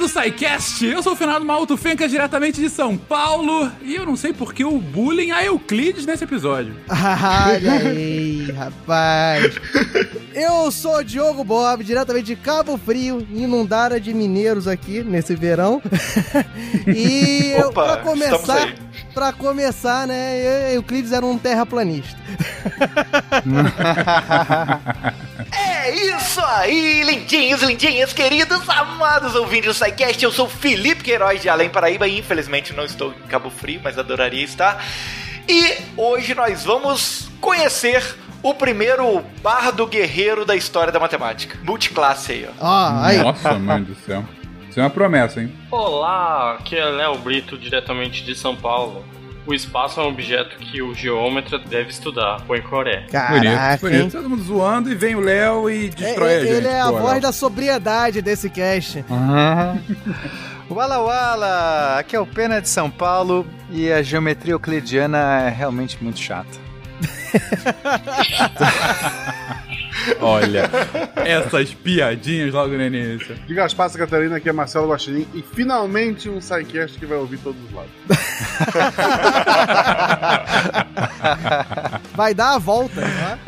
do SciCast. Eu sou o finado Malto Fenca, diretamente de São Paulo. E eu não sei por que o bullying a Euclides nesse episódio. Olha aí, rapaz. Eu sou o Diogo Bob, diretamente de Cabo Frio, inundada de mineiros aqui nesse verão. e eu, Opa, pra começar, estamos aí. Pra começar, né, Euclides era um terraplanista. É isso aí, lindinhos, lindinhas, queridos, amados ouvintes do SciCast. Eu sou o Felipe Queiroz de Além Paraíba e infelizmente não estou em Cabo Frio, mas adoraria estar. E hoje nós vamos conhecer o primeiro bardo guerreiro da história da matemática. Multiclasse aí, ó. Ó, aí. Nossa, mãe do céu. Isso é uma promessa, hein? Olá, aqui é Léo Brito, diretamente de São Paulo. O espaço é um objeto que o geômetra deve estudar, põe Coré. Caraca, bonito, bonito. hein? Todo mundo zoando e vem o Léo e É, destrói a gente. ele é a voz Léo. da sobriedade desse cast. Wala Wala! Aqui é o Pena de São Paulo e a geometria euclidiana é realmente muito chata. Olha, essas piadinhas logo no início. De Gaspar Santa Catarina, aqui é Marcelo Guaxinim e finalmente um SciCast que vai ouvir todos os lados. Vai dar a volta, tá?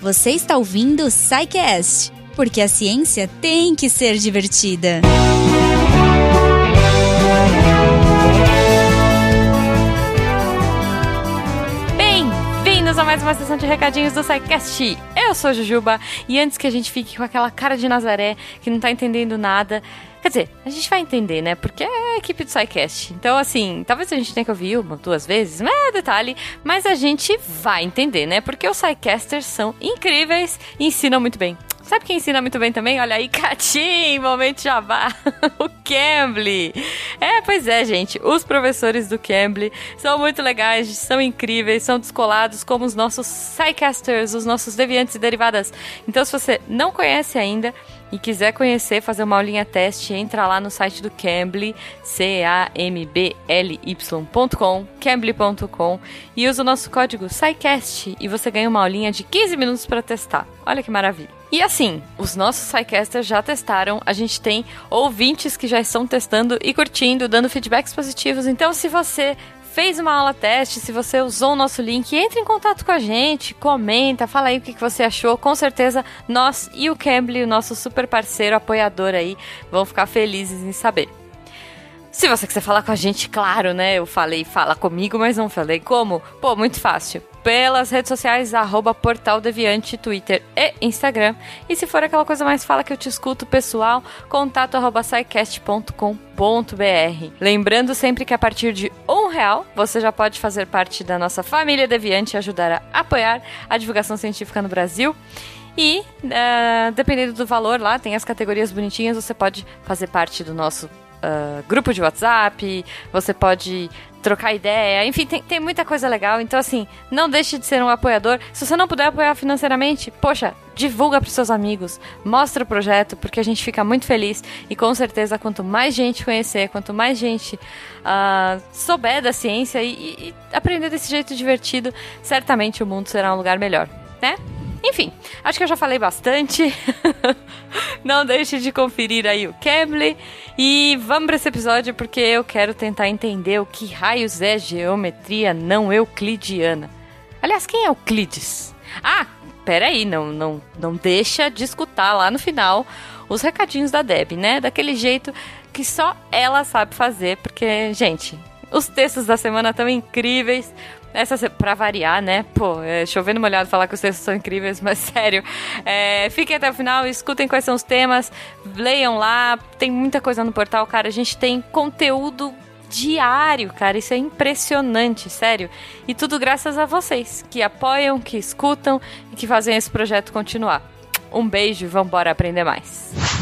Você está ouvindo o SciCast, porque a ciência tem que ser divertida. Bem-vindos mais uma sessão de recadinhos do SciCast. Eu sou Jujuba e antes que a gente fique com aquela cara de Nazaré que não tá entendendo nada, quer dizer, a gente vai entender, né? Porque é a equipe do SciCast. Então, assim, talvez a gente tenha que ouvir uma, duas vezes, não é detalhe, mas a gente vai entender, né? Porque os SciCasters são incríveis e ensinam muito bem. Sabe quem ensina muito bem também? Olha aí, Catim, momento jabá, o Cambly. É, pois é, gente, os professores do Cambly são muito legais, são incríveis, são descolados como os nossos Psycasters, os nossos deviantes e derivadas. Então, se você não conhece ainda e quiser conhecer, fazer uma aulinha teste, entra lá no site do Cambly, C-A-M-B-L-Y.com, cambly.com e usa o nosso código SciCast e você ganha uma aulinha de 15 minutos para testar. Olha que maravilha. E assim, os nossos SciCasters já testaram, a gente tem ouvintes que já estão testando e curtindo, dando feedbacks positivos. Então, se você fez uma aula teste, se você usou o nosso link, entre em contato com a gente, comenta, fala aí o que você achou. Com certeza, nós e o Cambly, o nosso super parceiro, apoiador aí, vão ficar felizes em saber. Se você quiser falar com a gente, claro, né? Eu falei fala comigo, mas não falei como. Pô, muito fácil. Pelas redes sociais, arroba Portal Deviante, Twitter e Instagram. E se for aquela coisa mais fala que eu te escuto, pessoal, contato arroba scicast.com.br. Lembrando sempre que a partir de um real, você já pode fazer parte da nossa família Deviante e ajudar a apoiar a divulgação científica no Brasil. E, eh, dependendo do valor lá, tem as categorias bonitinhas, você pode fazer parte do nosso ah, grupo de WhatsApp, você pode trocar ideia, enfim, tem, tem muita coisa legal. Então, assim, não deixe de ser um apoiador. Se você não puder apoiar financeiramente, poxa, divulga para seus amigos, mostra o projeto, porque a gente fica muito feliz. E com certeza, quanto mais gente conhecer, quanto mais gente ah, souber da ciência e- e aprender desse jeito divertido, certamente o mundo será um lugar melhor, né? Enfim, acho que eu já falei bastante. Não deixe de conferir aí o Cambly. E vamos para esse episódio porque eu quero tentar entender o que raios é geometria não euclidiana. Aliás, quem é Euclides? Ah, peraí, não, não, não deixa de escutar lá no final os recadinhos da Deb, né? Daquele jeito que só ela sabe fazer, porque, gente, os textos da semana estão incríveis. Essa pra variar, né? Pô, é, chovendo molhado falar que os textos são incríveis, mas sério. É, fiquem até o final, escutem quais são os temas, leiam lá. Tem muita coisa no portal, cara. A gente tem conteúdo diário, cara. Isso é impressionante, sério. E tudo graças a vocês, que apoiam, que escutam e que fazem esse projeto continuar. Um beijo e vambora aprender mais.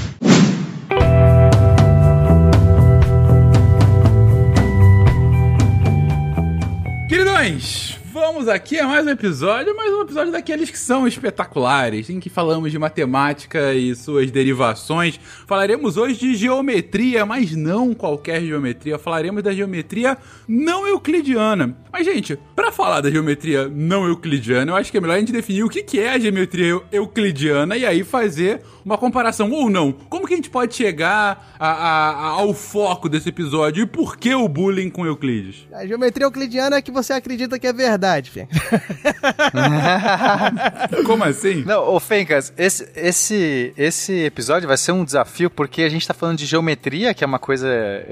Queridões, Vamos aqui a mais um episódio, mais um episódio daqueles que são espetaculares, em que falamos de matemática e suas derivações. Falaremos hoje de geometria, mas não qualquer geometria. Falaremos da geometria não euclidiana. Mas, gente, para falar da geometria não euclidiana, eu acho que é melhor a gente definir o que é a geometria euclidiana e aí fazer uma comparação ou não. Como que a gente pode chegar a, a, a, ao foco desse episódio e por que o bullying com Euclides? A geometria euclidiana é que você acredita que é verdade, Fê. Como assim? Não, ô Fencas, esse, esse, esse episódio vai ser um desafio porque a gente tá falando de geometria, que é uma coisa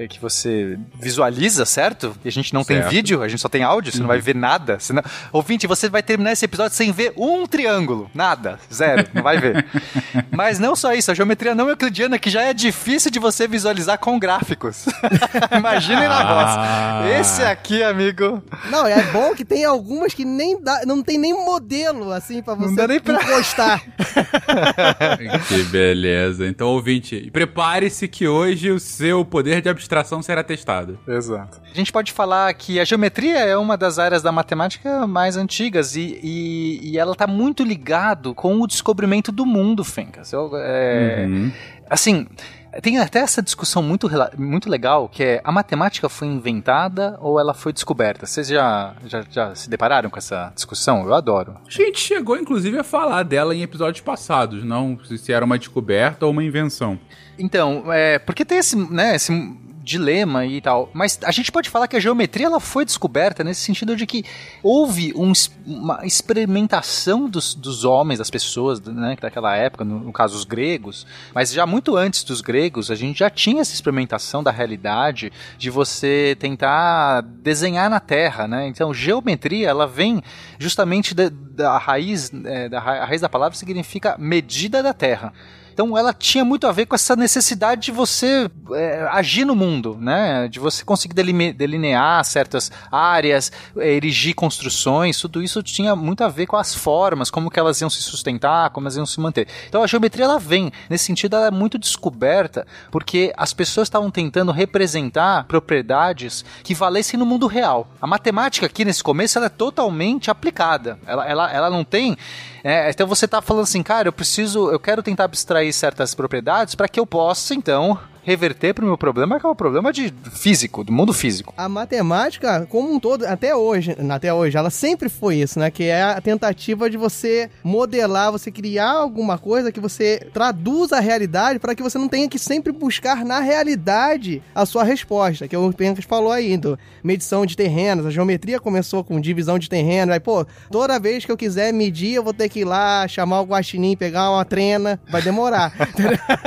que você visualiza, certo? E a gente não certo. tem vídeo, a gente só tem áudio, você uhum. não vai ver nada. Senão... Ouvinte, você vai terminar esse episódio sem ver um triângulo. Nada. Zero. Não vai ver. Mas não só isso, a geometria não euclidiana, que já é difícil de você visualizar com gráficos. Imaginem ah. na voz. Esse aqui, amigo. Não, é bom que tem algumas que nem dá, não tem nem modelo assim para você não pra... encostar. que beleza. Então, ouvinte, prepare-se que hoje o seu poder de abstração será testado. Exato. A gente pode falar que a geometria é uma das áreas da matemática mais antigas e, e, e ela está muito ligado com o descobrimento do mundo, Fencas. Eu, é, uhum. Assim, tem até essa discussão muito, muito legal, que é a matemática foi inventada ou ela foi descoberta? Vocês já, já, já se depararam com essa discussão? Eu adoro. A gente chegou, inclusive, a falar dela em episódios passados, não se era uma descoberta ou uma invenção. Então, é, porque tem esse, né, esse dilema e tal. Mas a gente pode falar que a geometria ela foi descoberta nesse sentido de que houve um, uma experimentação dos, dos homens, das pessoas né, daquela época, no, no, caso os gregos, mas já muito antes dos gregos, a gente já tinha essa experimentação da realidade de você tentar desenhar na Terra, né? Então, geometria, ela vem justamente da, da raiz, é, da, a raiz da palavra significa medida da Terra. Então ela tinha muito a ver com essa necessidade de você é, agir no mundo, né? De você conseguir delinear certas áreas, é, erigir construções, tudo isso tinha muito a ver com as formas, como que elas iam se sustentar, como elas iam se manter. Então a geometria ela vem, nesse sentido ela é muito descoberta, porque as pessoas estavam tentando representar propriedades que valessem no mundo real. A matemática aqui nesse começo ela é totalmente aplicada. Ela, ela, ela não tem é, então você está falando assim, cara, eu preciso, eu quero tentar abstrair certas propriedades para que eu possa, então, reverter para o meu problema, que é um problema de físico, do mundo físico. A matemática, como um todo, até hoje, até hoje, ela sempre foi isso, né? Que é a tentativa de você modelar, você criar alguma coisa que você traduza a realidade para que você não tenha que sempre buscar na realidade a sua resposta, que é o Pencas falou aí, do medição de terrenos, a geometria começou com divisão de terreno, aí, pô, toda vez que eu quiser medir, eu vou ter que ir lá, chamar o guaxinim, pegar uma trena, vai demorar.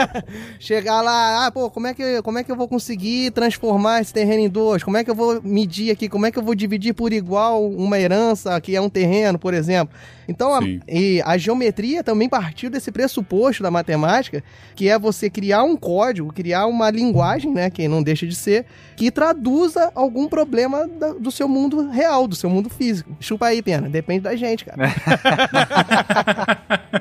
Chegar lá, ah, pô, como é, que, como é que eu vou conseguir transformar esse terreno em dois? Como é que eu vou medir aqui? Como é que eu vou dividir por igual uma herança que é um terreno, por exemplo? Então, a, e a geometria também partiu desse pressuposto da matemática, que é você criar um código, criar uma linguagem, né, que não deixa de ser, que traduza algum problema da, do seu mundo real, do seu mundo físico. Chupa aí, pena. Depende da gente, cara.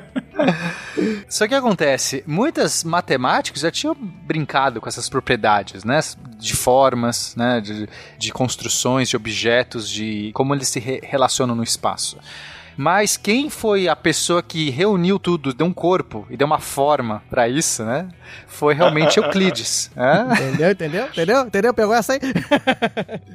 Só que acontece, muitas matemáticos já tinham brincado com essas propriedades, né? De formas, né? De, de construções, de objetos, de como eles se re relacionam no espaço. Mas quem foi a pessoa que reuniu tudo, deu um corpo e deu uma forma para isso, né? Foi realmente Euclides. É? Entendeu, entendeu? Entendeu? Entendeu? Pegou essa aí?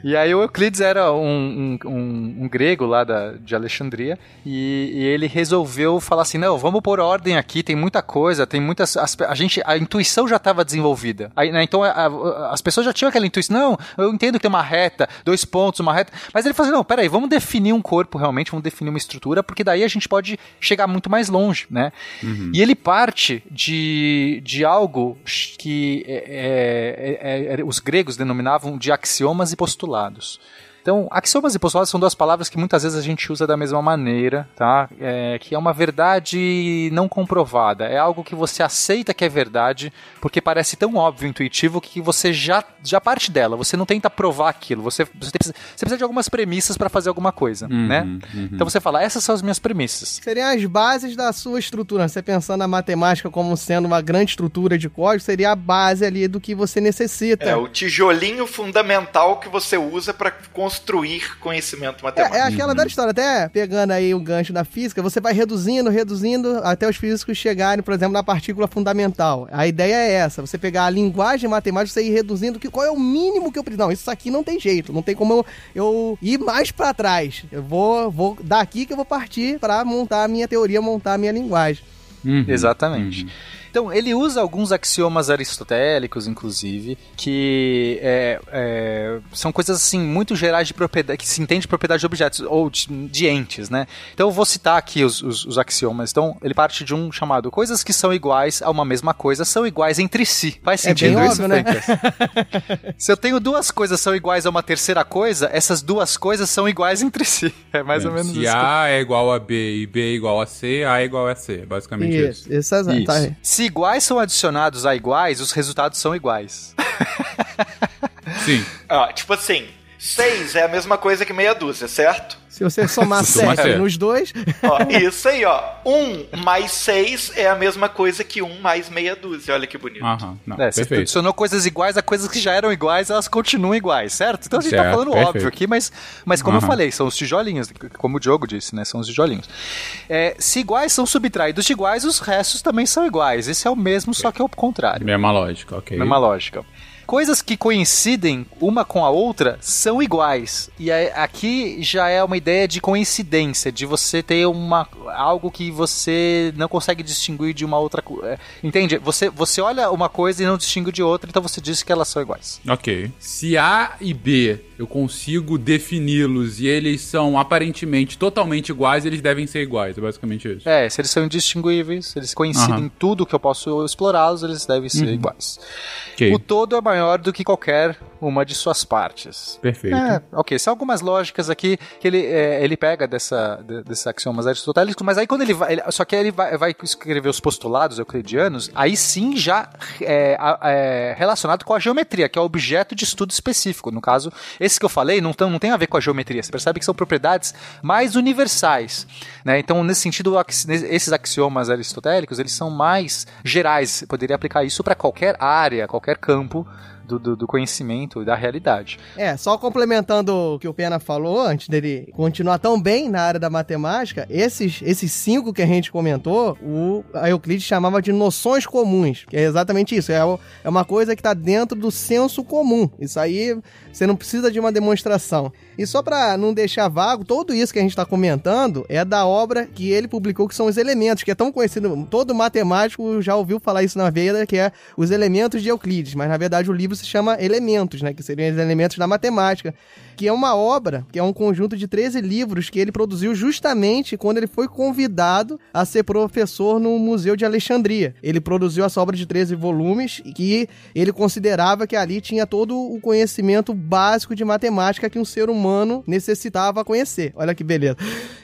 e aí o Euclides era um, um, um, um grego lá da, de Alexandria e, e, ele resolveu falar assim, não, vamos pôr ordem aqui, tem muita coisa, tem muitas... As, a gente, a intuição já estava desenvolvida. Aí, né, então a, a, as pessoas já tinham aquela intuição, não, eu entendo que tem uma reta, dois pontos, uma reta, mas ele falou assim, não, peraí, vamos definir um corpo realmente, vamos definir uma estrutura porque daí a gente pode chegar muito mais longe, né? Uhum. E ele parte de, de algo que é, é, é, é os gregos denominavam de axiomas e postulados. Então, axiomas e postulados são duas palavras que muitas vezes a gente usa da mesma maneira, tá? É, que é uma verdade não comprovada. É algo que você aceita que é verdade, porque parece tão óbvio, intuitivo, que você já, já parte dela. Você não tenta provar aquilo. Você, você, precisa, você precisa de algumas premissas para fazer alguma coisa, uhum, né? Uhum. Então você fala, essas são as minhas premissas. Seriam as bases da sua estrutura. Você pensando na matemática como sendo uma grande estrutura de código, seria a base ali do que você necessita. É o tijolinho fundamental que você usa para construir construir conhecimento É, matemático. é aquela velha história, até pegando aí o gancho da física, você vai reduzindo, reduzindo, até os físicos chegarem, por exemplo, na partícula fundamental. A ideia é essa, você pegar a linguagem matemática, você ir reduzindo, que, qual é o mínimo que eu preciso. Não, isso aqui não tem jeito, não tem como eu, eu ir mais pra trás. Eu vou, vou daqui que eu vou partir pra montar a minha teoria, montar a minha linguagem. Uhum. Exatamente. Então, ele usa alguns axiomas aristotélicos, inclusive, que é, é, são coisas assim muito gerais de propriedade, que se entende de propriedade de objetos ou de, de entes, né? Então, eu vou citar aqui os, os, os axiomas. Então, ele parte de um chamado coisas que são iguais a uma mesma coisa são iguais entre si. Faz É sentido isso, óbvio, né? Se eu tenho duas coisas são iguais a uma terceira coisa, essas duas coisas são iguais entre si. É mais ou menos Se isso. A é igual a B e B é igual a C, A é igual a C. É Basicamente isso. Isso, isso, é exato. Tá Isso. aí. Se iguais são adicionados a iguais, os resultados são iguais. Sim. Ó, tipo assim, 6 é a mesma coisa que meia dúzia, certo? Se você somar Soma 7 sete. nos dois, Ó, isso aí, ó. 1 mais 6 é a mesma coisa que 1 mais meia dúzia. Olha que bonito. Aham. Não, É, você perfeito. adicionou coisas iguais a coisas que já eram iguais, elas continuam iguais, certo? Então a gente tá Certo, falando perfeito. óbvio aqui, mas, mas como eu falei, são os tijolinhos, como o Diogo disse, né? São os tijolinhos. É, se iguais são subtraídos de iguais, os restos também são iguais. Esse é o mesmo, só que é o contrário. Mesma lógica, ok. Mesma lógica. Coisas que coincidem uma com a outra são iguais. E aqui já é uma ideia de coincidência, de você ter uma algo que você não consegue distinguir de uma outra coisa. Entende? Você, você olha uma coisa e não distingue de outra, então você diz que elas são iguais. Ok. Se A e B eu consigo defini-los e eles são aparentemente totalmente iguais, eles devem ser iguais. É basicamente isso. É, se eles são indistinguíveis, se eles coincidem em tudo que eu posso explorá-los, eles devem ser iguais. Ok. O todo é maior do que qualquer uma de suas partes. Perfeito. É, ok, são algumas lógicas aqui que ele, é, ele pega dessa, de- desses axiomas aristotélicos, mas aí quando ele vai. ele- só que aí ele vai, vai escrever os postulados euclidianos, aí sim já é, é, relacionado com a geometria, que é o objeto de estudo específico. No caso, esses que eu falei não, tão, não tem a ver com a geometria. Você percebe que são propriedades mais universais. Né? Então, nesse sentido, esses axiomas aristotélicos eles são mais gerais. Você poderia aplicar isso para qualquer área, qualquer campo. Do, do- do conhecimento e da realidade. É, só complementando o que o Pena falou, antes dele continuar tão bem na área da matemática, esses, esses cinco que a gente comentou, o Euclides chamava de noções comuns, que é exatamente isso, é, é uma coisa que está dentro do senso comum. Isso aí você não precisa de uma demonstração. E só para não deixar vago, tudo isso que a gente está comentando é da obra que ele publicou, que são os elementos, que é tão conhecido, todo matemático já ouviu falar isso na vida, que é os elementos de Euclides, mas na verdade o livro se chama Elementos, né, que seriam os elementos da matemática, que é uma obra, que é um conjunto de 13 livros que ele produziu justamente quando ele foi convidado a ser professor no Museu de Alexandria. Ele produziu essa obra de 13 volumes e que ele considerava que ali tinha todo o conhecimento básico de matemática que um ser humano necessitava conhecer. Olha que beleza.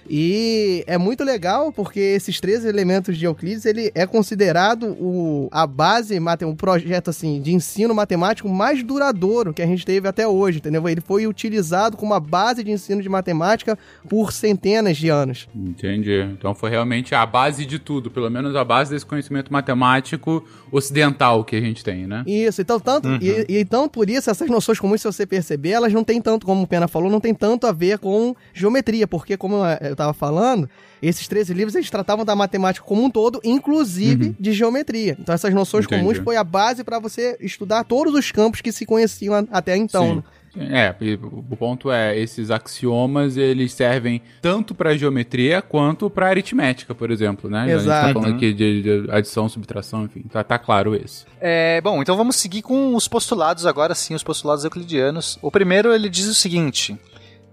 E é muito legal porque esses 13 elementos de Euclides, ele é considerado o, a base, um projeto assim de ensino matemático mais duradouro que a gente teve até hoje, entendeu? Ele foi utilizado como uma base de ensino de matemática por centenas de anos. Entendi. Então foi realmente a base de tudo, pelo menos a base desse conhecimento matemático ocidental que a gente tem, né? Isso, então tanto e, e então por isso essas noções comuns, se você perceber, elas não têm tanto, como o Pena falou, não tem tanto a ver com geometria, porque como eu tava falando, esses 13 livros eles tratavam da matemática como um todo, inclusive de geometria. Então essas noções Entendi. comuns foi a base para você estudar todos os campos que se conheciam até então. Sim. né? É, e o ponto é, esses axiomas, eles servem tanto para geometria quanto para aritmética, por exemplo, né? A gente Exato. tá falando aqui de, de adição, subtração, enfim, tá, tá claro esse. É, bom, então vamos seguir com os postulados agora sim, os postulados euclidianos. O primeiro ele diz o seguinte: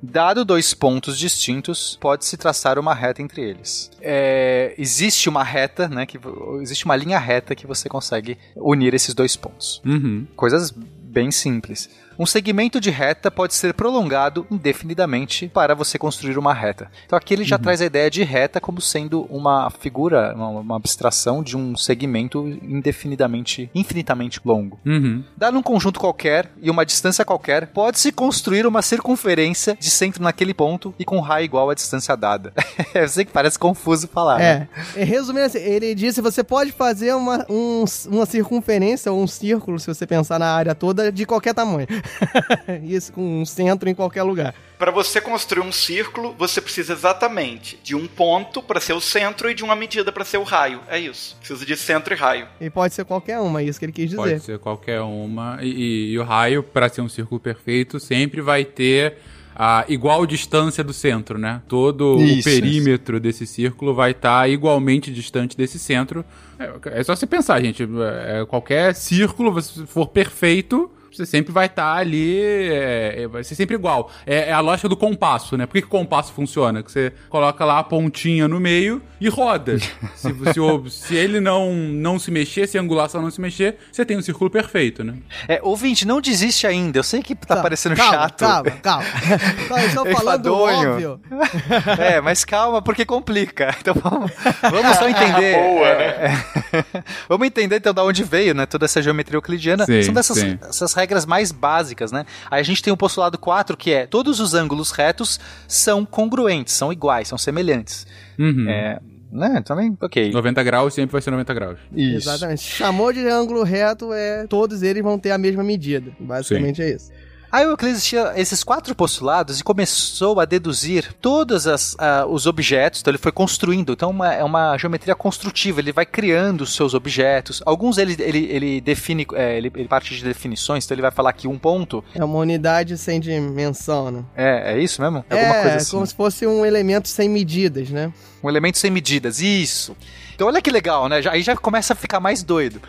Dado dois pontos distintos, pode-se traçar uma reta entre eles. É, existe uma reta, né? Que, existe uma linha reta que você consegue unir esses dois pontos. Uhum. Coisas bem simples. Um segmento de reta pode ser prolongado indefinidamente para você construir uma reta. Então aqui ele já traz a ideia de reta como sendo uma figura, uma, uma abstração de um segmento indefinidamente, infinitamente longo. Uhum. Dado um conjunto qualquer e uma distância qualquer, pode-se construir uma circunferência de centro naquele ponto e com raio igual à distância dada. Eu sei que parece confuso falar. né? É, é, resumindo assim, ele disse você pode fazer uma, um- uma circunferência ou um círculo, se você pensar na área toda, de qualquer tamanho. Isso, com um centro em qualquer lugar. Para você construir um círculo, você precisa exatamente de um ponto para ser o centro e de uma medida para ser o raio. É isso. Precisa de centro e raio. E pode ser qualquer uma, é isso que ele quis dizer. Pode ser qualquer uma. E, e- e o raio, para ser um círculo perfeito, sempre vai ter a igual distância do centro, né? Todo o Isso, perímetro desse círculo vai estar igualmente distante desse centro. É, é só você pensar, gente. é, qualquer círculo, se for perfeito. Você sempre vai estar ali, é, é, vai ser sempre igual. É, é a lógica do compasso, né? Por que, que o compasso funciona? Que você coloca lá a pontinha no meio e roda. se, se, se ele não, não se mexer, se a angulação não se mexer, você tem um círculo perfeito, né? É, ouvinte, não desiste ainda. Eu sei que tá, parecendo calma, chato. Calma, calma. Então, eu estou falando do Enfadonho. óbvio. É, mas calma, porque complica. Então vamos, vamos só entender. Boa, é, é. vamos entender então da onde veio, né? Toda essa geometria euclidiana. Sim, São dessas regras mais básicas, né? Aí a gente tem o postulado 4, que é todos os ângulos retos são congruentes, são iguais, são semelhantes. Uhum. É, né? Também, ok. 90 graus sempre vai ser 90 graus. Isso. Exatamente. Chamou de ângulo reto, é todos eles vão ter a mesma medida. Basicamente é isso. Aí o Euclides tinha esses quatro postulados e começou a deduzir todos as, ah, os objetos, então ele foi construindo, então uma, é uma geometria construtiva, ele vai criando os seus objetos. Alguns ele, ele, ele define, é, ele, ele parte de definições, então ele vai falar que um ponto É uma unidade sem dimensão, né? é, é isso mesmo? É alguma coisa assim. como se fosse um elemento sem medidas, né? Um elemento sem medidas, isso. Então olha que legal, né? Já- aí já começa a ficar mais doido.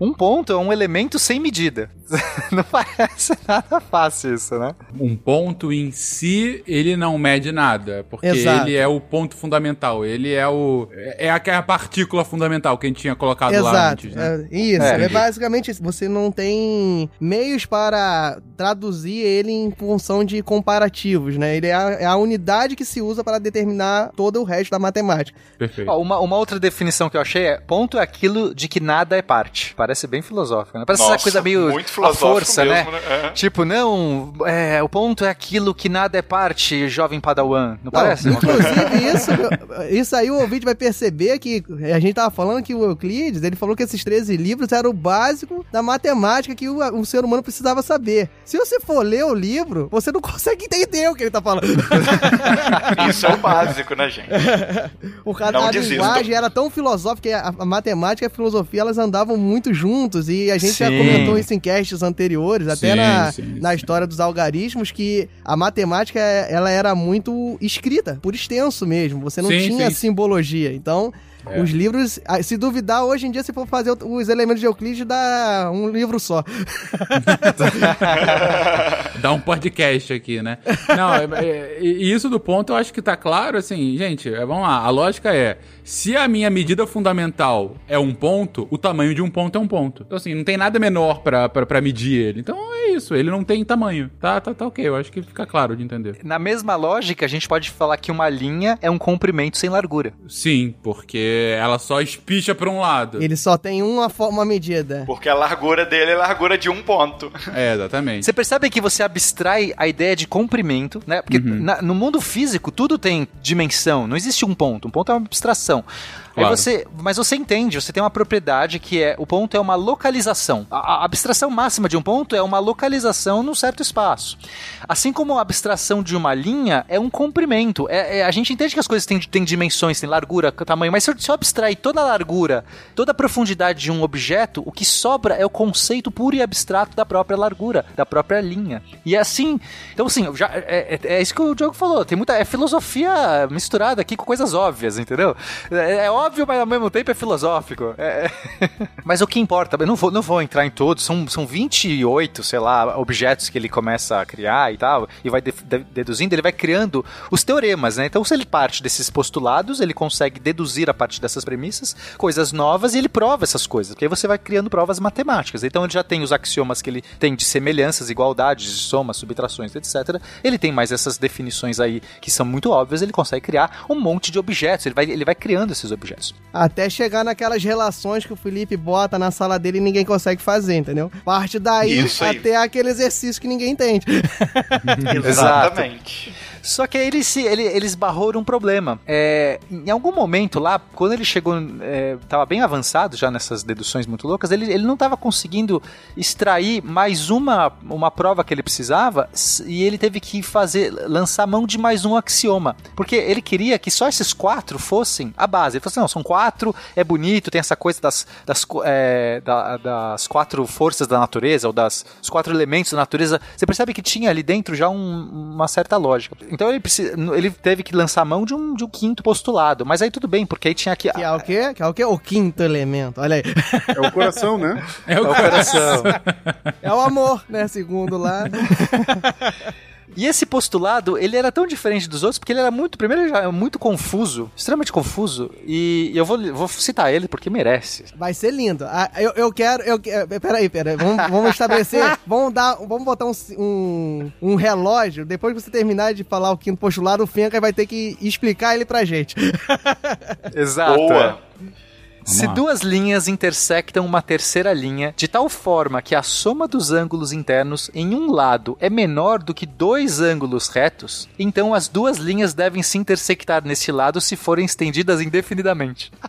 Um ponto é um elemento sem medida. Não parece nada fácil isso, né? Um ponto em si, ele não mede nada, porque Exato. ele é o ponto fundamental, ele é o é aquela partícula fundamental que a gente tinha colocado lá Exato. antes, né? É, isso, É. é. basicamente isso. Você não tem meios para traduzir ele em função de comparativos, né? Ele é a, é a unidade que se usa para determinar todo o resto da matemática. Perfeito. Ó, uma, uma outra definição que eu achei é ponto é aquilo de que nada é parte. Parece bem filosófico, né? Parece essa coisa meio muito a força, mesmo, né? né? É. Tipo, não, é, o ponto é aquilo que nada é parte, jovem padawan. Não, parece? Não, inclusive, isso, isso aí o ouvinte vai perceber que a gente tava falando que o Euclides, ele falou que esses 13 livros eram o básico da matemática que o, o ser humano precisava saber. Se você for ler o livro, você não consegue entender o que ele tá falando. Isso é o básico, né, gente? Não da desistam. linguagem era tão filosófica que a, a matemática e a filosofia elas andavam muito juntos e a gente já Sim. comentou isso em casts anteriores, até Sim, na, sim, na história dos algarismos, que a matemática ela era muito escrita, por extenso mesmo. Você não tinha sim. simbologia. Então, É. os livros, ah, se duvidar, hoje em dia, se for fazer os elementos de Euclides, dá um livro só. Dá um podcast aqui, né? Não, é- é- e isso do ponto eu acho que tá claro, assim, gente, é, vamos lá, a lógica é, se a minha medida fundamental é um ponto, o tamanho de um ponto é um ponto. Então, assim, não tem nada menor pra medir ele. Então é isso, ele não tem tamanho. Tá, tá, tá ok, eu acho que fica claro de entender. Na mesma lógica, a gente pode falar que uma linha é um comprimento sem largura. Sim, porque ela só espicha pra um lado. Ele só tem uma forma medida. Porque a largura dele é a largura de um ponto. É, exatamente. Você percebe que você abstrai a ideia de comprimento, né? Porque Uhum. na- no mundo físico tudo tem dimensão, não existe um ponto. Um ponto é uma abstração. Aí Claro. você, mas você entende, você tem uma propriedade que é o ponto é uma localização. A, a abstração máxima de um ponto é uma localização num certo espaço. Assim como a abstração de uma linha é um comprimento. É, é- a gente entende que as coisas têm, têm dimensões, têm largura, tamanho, mas se eu, se eu abstrair toda a largura, toda a profundidade de um objeto, o que sobra é o conceito puro e abstrato da própria largura, da própria linha. E é assim, então assim, já, é, é- é isso que o Diogo falou, tem muita é filosofia misturada aqui com coisas óbvias, entendeu? É, é óbvio, mas ao mesmo tempo é filosófico. É- é. mas o que importa, eu não vou, não vou entrar em todos, são, são 28, sei lá, objetos que ele começa a criar e tal, e vai de- de- deduzindo, ele vai criando os teoremas, né? Então, se ele parte desses postulados, ele consegue deduzir a partir dessas premissas coisas novas e ele prova essas coisas, porque aí você vai criando provas matemáticas. Então, ele já tem os axiomas que ele tem de semelhanças, igualdades, somas, subtrações, etc. Ele tem mais essas definições aí que são muito óbvias, ele consegue criar um monte de objetos, ele vai, ele vai criando esses objetos. Até chegar naquelas relações que o Felipe bota na sala dele e ninguém consegue fazer, entendeu? Parte daí até aquele exercício que ninguém entende. Exatamente. Só que aí ele, se, ele, ele esbarrou num problema. É, em algum momento lá, quando ele chegou, é, tava bem avançado já nessas deduções muito loucas, ele, ele não estava conseguindo extrair mais uma, uma prova que ele precisava e ele teve que fazer, lançar mão de mais um axioma. Porque ele queria que só esses quatro fossem a base. Ele falou assim: não, são quatro, é bonito, tem essa coisa das, das, é, da- das quatro forças da natureza, ou das os quatro elementos da natureza. Você percebe que tinha ali dentro já um- uma certa lógica. Então ele, precisa, ele teve que lançar mão de um, de um quinto postulado. Mas aí tudo bem, porque aí tinha que. Que é o quê? Que é o quê? O quinto elemento. Olha aí. É o coração, né? É o o coração. É o amor, né? Segundo lá. E esse postulado, ele era tão diferente dos outros, porque ele era muito, primeiro, ele já é muito confuso, extremamente confuso, e eu vou, vou citar ele porque merece. Vai ser lindo. Ah, eu, eu quero. Eu, quero- peraí, peraí. Vamos, vamos estabelecer. Vamos dar. Vamos botar um, um, um relógio. Depois que você terminar de falar o quinto postulado, o Fenca vai ter que explicar ele pra gente. Exato. Boa. Se lá. duas linhas intersectam uma terceira linha de tal forma que a soma dos ângulos internos em um lado é menor do que dois ângulos retos, então as duas linhas devem se intersectar nesse lado se forem estendidas indefinidamente.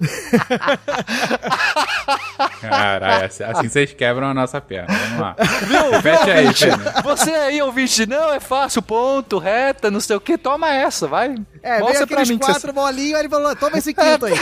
Caralho, assim, assim vocês quebram a nossa perna. Vamos lá. Repete aí. Você aí, ouvinte, não, é fácil, ponto, reta, não sei o que, toma essa, vai. É, Mostra pra mim que você- quatro bolinhos, ele falou: toma esse quinto aí.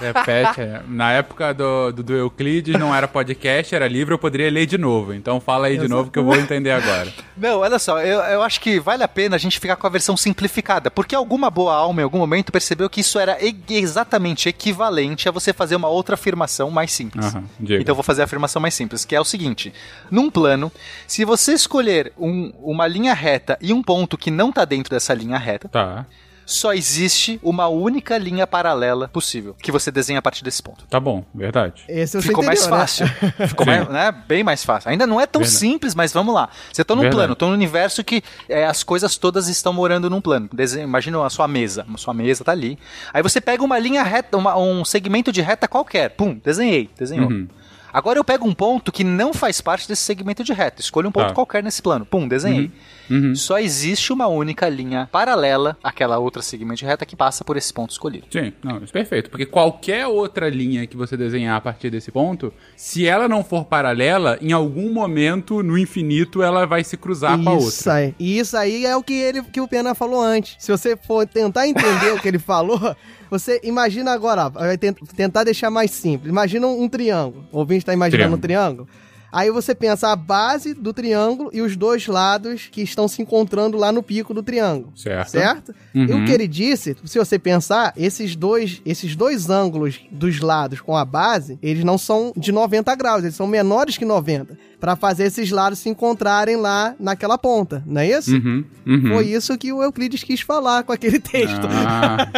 Repete. aí. Na época do, do, do Euclides não era podcast, era livro, eu poderia ler de novo. Então fala aí de novo que eu vou entender agora. Não, olha só, eu, eu acho que vale a pena a gente ficar com a versão simplificada, porque alguma boa alma em algum momento percebeu que isso era exatamente equivalente a você fazer uma outra afirmação mais simples. Diga. Então eu vou fazer a afirmação mais simples, que é o seguinte: num plano, se você escolher um- uma linha reta e um ponto que não está dentro dessa linha reta, Tá, só existe uma única linha paralela possível que você desenha a partir desse ponto. tá bom, verdade. Esse é o Ficou mais né? fácil. Ficou mais, né, bem mais fácil. Ainda não é tão Verdade. simples, mas vamos lá. Você tá num Verdade. plano, tô num universo que é, as coisas todas estão morando num plano. Imagina a sua mesa. A sua mesa tá ali. Aí você pega uma linha reta, uma- um segmento de reta qualquer. Pum, desenhei. Desenhou. Uhum. Agora eu pego um ponto que não faz parte desse segmento de reta. Escolho um ponto Tá. qualquer nesse plano. Pum, desenhei. Uhum. Só existe uma única linha paralela àquela outra segmento de reta que passa por esse ponto escolhido. Sim, não, isso é perfeito. Porque qualquer outra linha que você desenhar a partir desse ponto, se ela não for paralela, em algum momento no infinito ela vai se cruzar com a Isso outra. aí. E isso aí é o que, ele, que o Pena falou antes. Se você for tentar entender o que ele falou, você imagina agora, vai tent- tentar deixar mais simples. Imagina um, um triângulo. O ouvinte está imaginando um triângulo? Aí você pensa a base do triângulo e os dois lados que estão se encontrando lá no pico do triângulo. Certo. Certo? E Uhum. o que ele disse, se você pensar, esses dois, esses dois ângulos dos lados com a base, eles não são de 90 graus, eles são menores que 90. Pra fazer esses lados se encontrarem lá naquela ponta, não é isso? Uhum, uhum. Foi isso que o Euclides quis falar com aquele texto. Ah,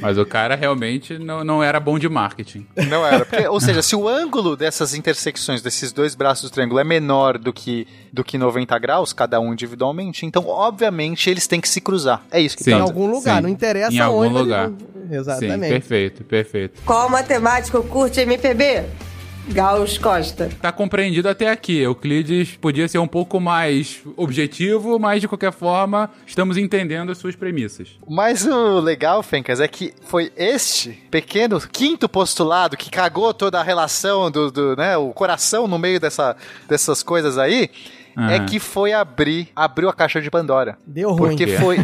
mas o cara realmente não, não era bom de marketing. Não era. Porque, ou seja, se o ângulo dessas intersecções desses dois braços do triângulo é menor do que, do que 90 graus, cada um individualmente, então, obviamente, eles têm que se cruzar. É isso que Sim. Em tá algum lugar, sim. não interessa Em algum onde. lugar. Sim, Exatamente. perfeito, perfeito. Qual matemático curte MPB? Gauss Costa. Tá compreendido até aqui. Euclides podia ser um pouco mais objetivo, mas de qualquer forma, estamos entendendo as suas premissas. Mas o legal, Fencas, é que foi este pequeno quinto postulado que cagou toda a relação do, do né, o coração no meio dessa, dessas coisas aí, Ah. é que foi abrir, abriu a caixa de Pandora. Deu ruim. Porque foi.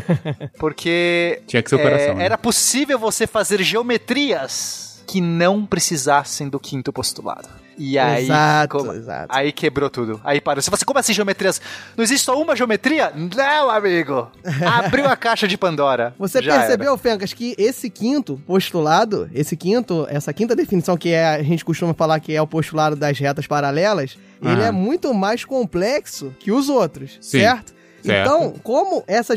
Porque. Tinha que ser o é, coração, né? Era possível você fazer geometrias que não precisassem do quinto postulado. E aí. Exato, como- exato. Aí quebrou tudo. Aí parou. Se você, como assim geometrias? Não existe só uma geometria? Não, amigo! Abriu a caixa de Pandora. Você Já percebeu, Fencas, que esse quinto postulado, esse quinto, essa quinta definição que é, a gente costuma falar que é o postulado das retas paralelas, ele Ah. é muito mais complexo que os outros, Sim, certo? Então, como essa,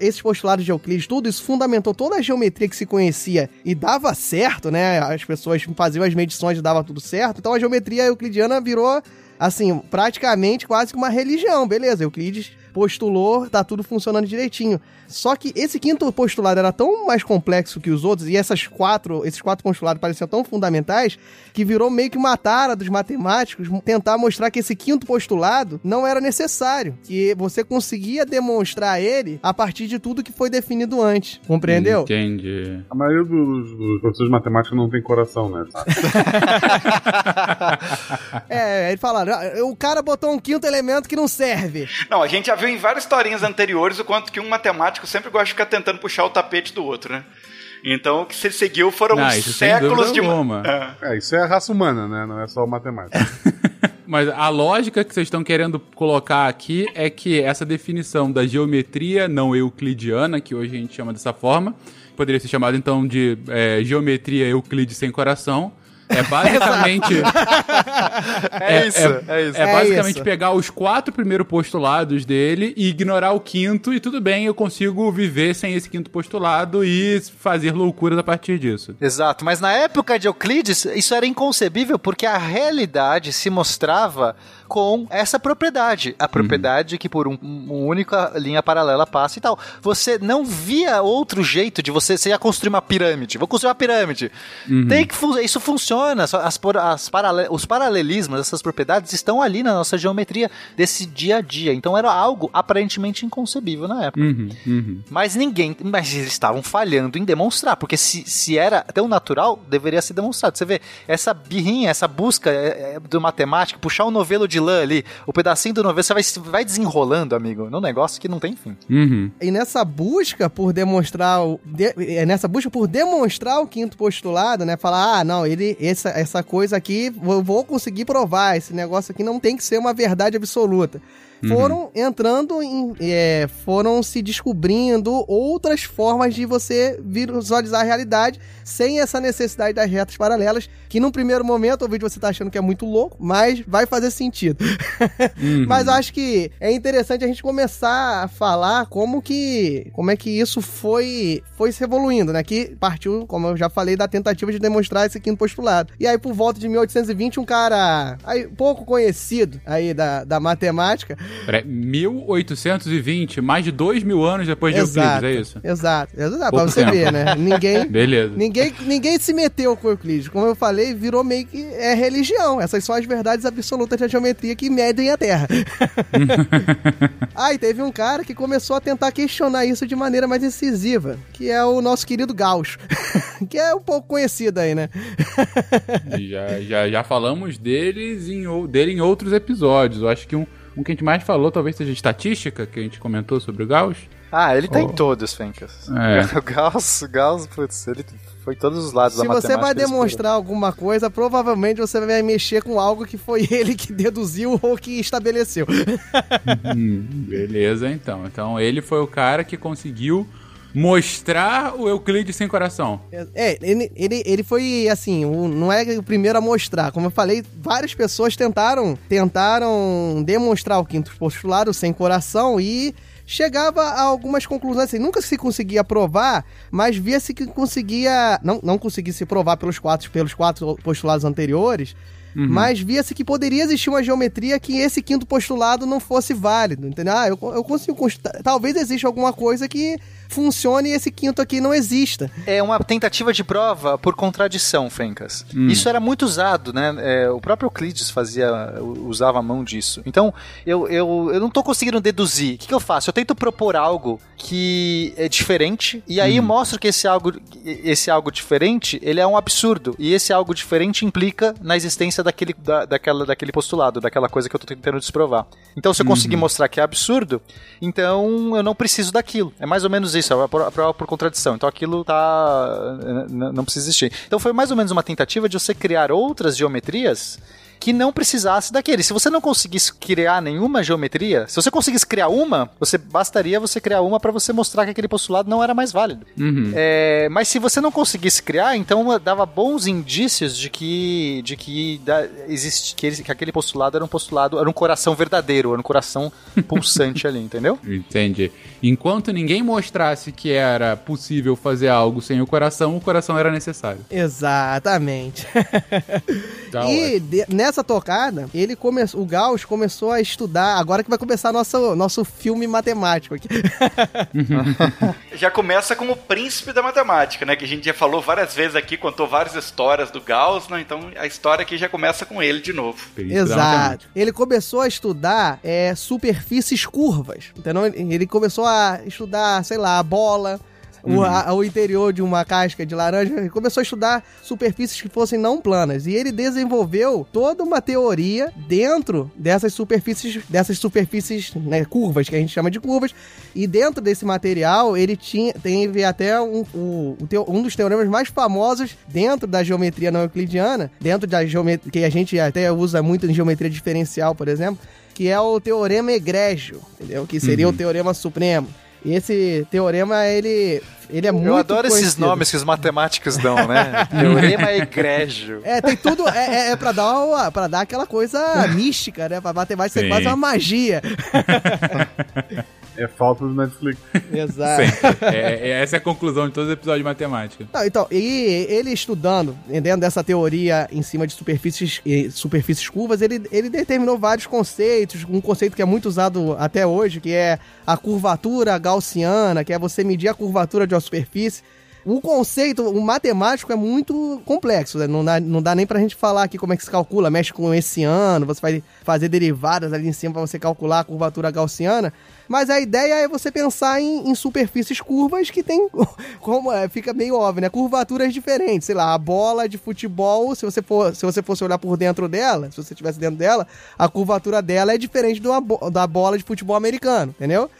esses postulados de Euclides, tudo isso fundamentou toda a geometria que se conhecia e dava certo, né? As pessoas faziam as medições e dava tudo certo. Então a geometria euclidiana virou, assim, praticamente quase que uma religião, beleza? Euclides postulou, tá tudo funcionando direitinho. Só que esse quinto postulado era tão mais complexo que os outros, e essas quatro, esses quatro postulados pareciam tão fundamentais, que virou meio que uma tara dos matemáticos tentar mostrar que esse quinto postulado não era necessário, que você conseguia demonstrar ele a partir de tudo que foi definido antes. Compreendeu? Entendi. A maioria dos, dos professores de matemática não tem coração, né? É, eles falaram, "Ah, o cara botou um quinto elemento que não serve. Não, a gente já viu em várias historinhas anteriores o quanto que um matemático sempre gosta de ficar tentando puxar o tapete do outro, né? Então o que você seguiu foram Não, séculos de. alguma. É. É, isso é a raça humana, né? Não é só matemática. Mas a lógica que vocês estão querendo colocar aqui é que essa definição da geometria não euclidiana, que hoje a gente chama dessa forma, poderia ser chamada então de é, geometria Euclide sem coração. É basicamente. É, isso, é, isso. É, É basicamente isso. pegar os quatro primeiros postulados dele e ignorar o quinto, e tudo bem, eu consigo viver sem esse quinto postulado e fazer loucuras a partir disso. Exato, mas na época de Euclides, isso era inconcebível porque a realidade se mostrava com essa propriedade. A propriedade que por um, uma única linha paralela passa e tal. Você não via outro jeito de você, você ia construir uma pirâmide. Vou construir uma pirâmide. Tem que isso funciona. As, as parale- os paralelismos, essas propriedades estão ali na nossa geometria desse dia a dia. Então era algo aparentemente inconcebível na época. Uhum, uhum. Mas ninguém. Mas eles estavam falhando em demonstrar, porque se, se era tão natural, deveria ser demonstrado. Você vê, essa birrinha, essa busca é, é, do matemático, puxar um novelo de lã ali, o pedacinho do novelo, você vai, vai desenrolando, amigo, num negócio que não tem fim. Uhum. E nessa busca por demonstrar o, de- é, nessa busca por demonstrar o quinto postulado, né, falar, ah, não, ele essa, essa coisa aqui eu vou conseguir provar, esse negócio aqui não tem que ser uma verdade absoluta. Foram entrando em. é, foram se descobrindo outras formas de você visualizar a realidade sem essa necessidade das retas paralelas, que num primeiro momento o vídeo você tá achando que é muito louco, mas vai fazer sentido. Mas eu acho que é interessante a gente começar a falar como que como é que isso foi foi se evoluindo, né? Que partiu, como eu já falei, da tentativa de demonstrar esse quinto postulado. E aí por volta de 1820 um cara aí, pouco conhecido aí da, da matemática, Peraí, 1820, mais de dois mil anos depois de Euclides, é isso? Exato, exato, pra você tempo. ver, né? Ninguém Beleza. Ninguém, ninguém se meteu com Euclides. Como eu falei, virou meio que é religião. Essas são as verdades absolutas da geometria que medem a Terra. ah, e teve um cara que começou a tentar questionar isso de maneira mais incisiva, que é o nosso querido Gauss, que é um pouco conhecido aí, né? já, já, já falamos deles em, dele em outros episódios. Eu acho que um, um que a gente mais falou talvez seja estatística, que a gente comentou sobre o Gauss. Ah, ele tá Oh. em todos, Fencas. É. O Gauss, Gauss, putz, ele foi em todos os lados Se da matemática. você vai demonstrar alguma coisa, provavelmente você vai mexer com algo que foi ele que deduziu ou que estabeleceu. Hum, beleza, então. Então ele foi o cara que conseguiu mostrar o Euclides sem coração. É, ele, ele, ele foi assim, o- não é o primeiro a mostrar. Como eu falei, várias pessoas tentaram tentaram demonstrar o quinto postulado sem coração e chegava a algumas conclusões assim, nunca se conseguia provar, mas via-se que conseguia, não, não conseguia se provar pelos quatro, pelos quatro postulados anteriores, mas via-se que poderia existir uma geometria que esse quinto postulado não fosse válido, entendeu? Ah, eu, eu consigo constatar, talvez exista alguma coisa que funcione e esse quinto aqui não exista. É uma tentativa de prova por contradição, Fencas. Isso era muito usado, né? É, o próprio Euclides fazia, usava a mão disso. Então, eu, eu, eu não tô conseguindo deduzir. O que, que eu faço? Eu tento propor algo que é diferente, e aí mostro que esse algo, esse algo diferente, ele é um absurdo. E esse algo diferente implica na existência daquele, da, daquela, daquele postulado, daquela coisa que eu tô tentando desprovar. Então, se eu conseguir mostrar que é absurdo, então eu não preciso daquilo. É mais ou menos isso, é a pro- a prova por contradição. Então aquilo tá. não precisa existir. Então foi mais ou menos uma tentativa de você criar outras geometrias que não precisasse daquele. Se você não conseguisse criar nenhuma geometria, se você conseguisse criar uma, você bastaria você criar uma para você mostrar que aquele postulado não era mais válido. Uhum. É, mas se você não conseguisse criar, então dava bons indícios de que de que, da, existe, que, ele- que aquele postulado era um postulado, era um coração verdadeiro, era um coração pulsante ali, entendeu? Entendi. Enquanto ninguém mostrasse que era possível fazer algo sem o coração, o coração era necessário. Exatamente. Tá e de- nessa nessa tocada, ele começou, o Gauss começou a estudar, agora que vai começar nosso, nosso filme matemático aqui. Já começa como o príncipe da matemática, né? Que a gente já falou várias vezes aqui, contou várias histórias do Gauss, né? Então a história aqui já começa com ele de novo. Exato. Ele começou a estudar é, superfícies curvas. Entendeu? Ele começou a estudar, sei lá, a bola, o, a- o interior de uma casca de laranja, ele começou a estudar superfícies que fossem não planas. E ele desenvolveu toda uma teoria dentro dessas superfícies, dessas superfícies né, curvas, que a gente chama de curvas. E dentro desse material, ele tinha, teve até um, teo- um dos teoremas mais famosos dentro da geometria não euclidiana, dentro da geometria, que a gente até usa muito em geometria diferencial, por exemplo, que é o teorema egrégio, entendeu? Que seria o teorema supremo. Esse teorema, ele, ele é muito Eu adoro esses conhecido. nomes que os matemáticos dão, né? Teorema egrégio. É, tem tudo. É, é, é pra, dar, uma- pra dar aquela coisa mística, né? Pra matemática ser quase uma magia. É falta do Netflix. Exato. É, é- essa é a conclusão de todos os episódios de matemática. Não, então, e ele estudando, dentro dessa teoria em cima de superfícies, superfícies curvas, ele, ele determinou vários conceitos. Um conceito que é muito usado até hoje, que é a curvatura gaussiana, que é você medir a curvatura de uma superfície. O conceito, o matemático é muito complexo, né? não, dá, não dá nem pra gente falar aqui como é que se calcula, mexe com esse ano, você vai fazer derivadas ali em cima pra você calcular a curvatura gaussiana. Mas a ideia é você pensar em, em superfícies curvas que tem, como é, fica meio óbvio, né? Curvaturas diferentes. Sei lá, a bola de futebol, se você, for, se você fosse olhar por dentro dela, se você estivesse dentro dela, a curvatura dela é diferente bo- da bola de futebol americano, entendeu?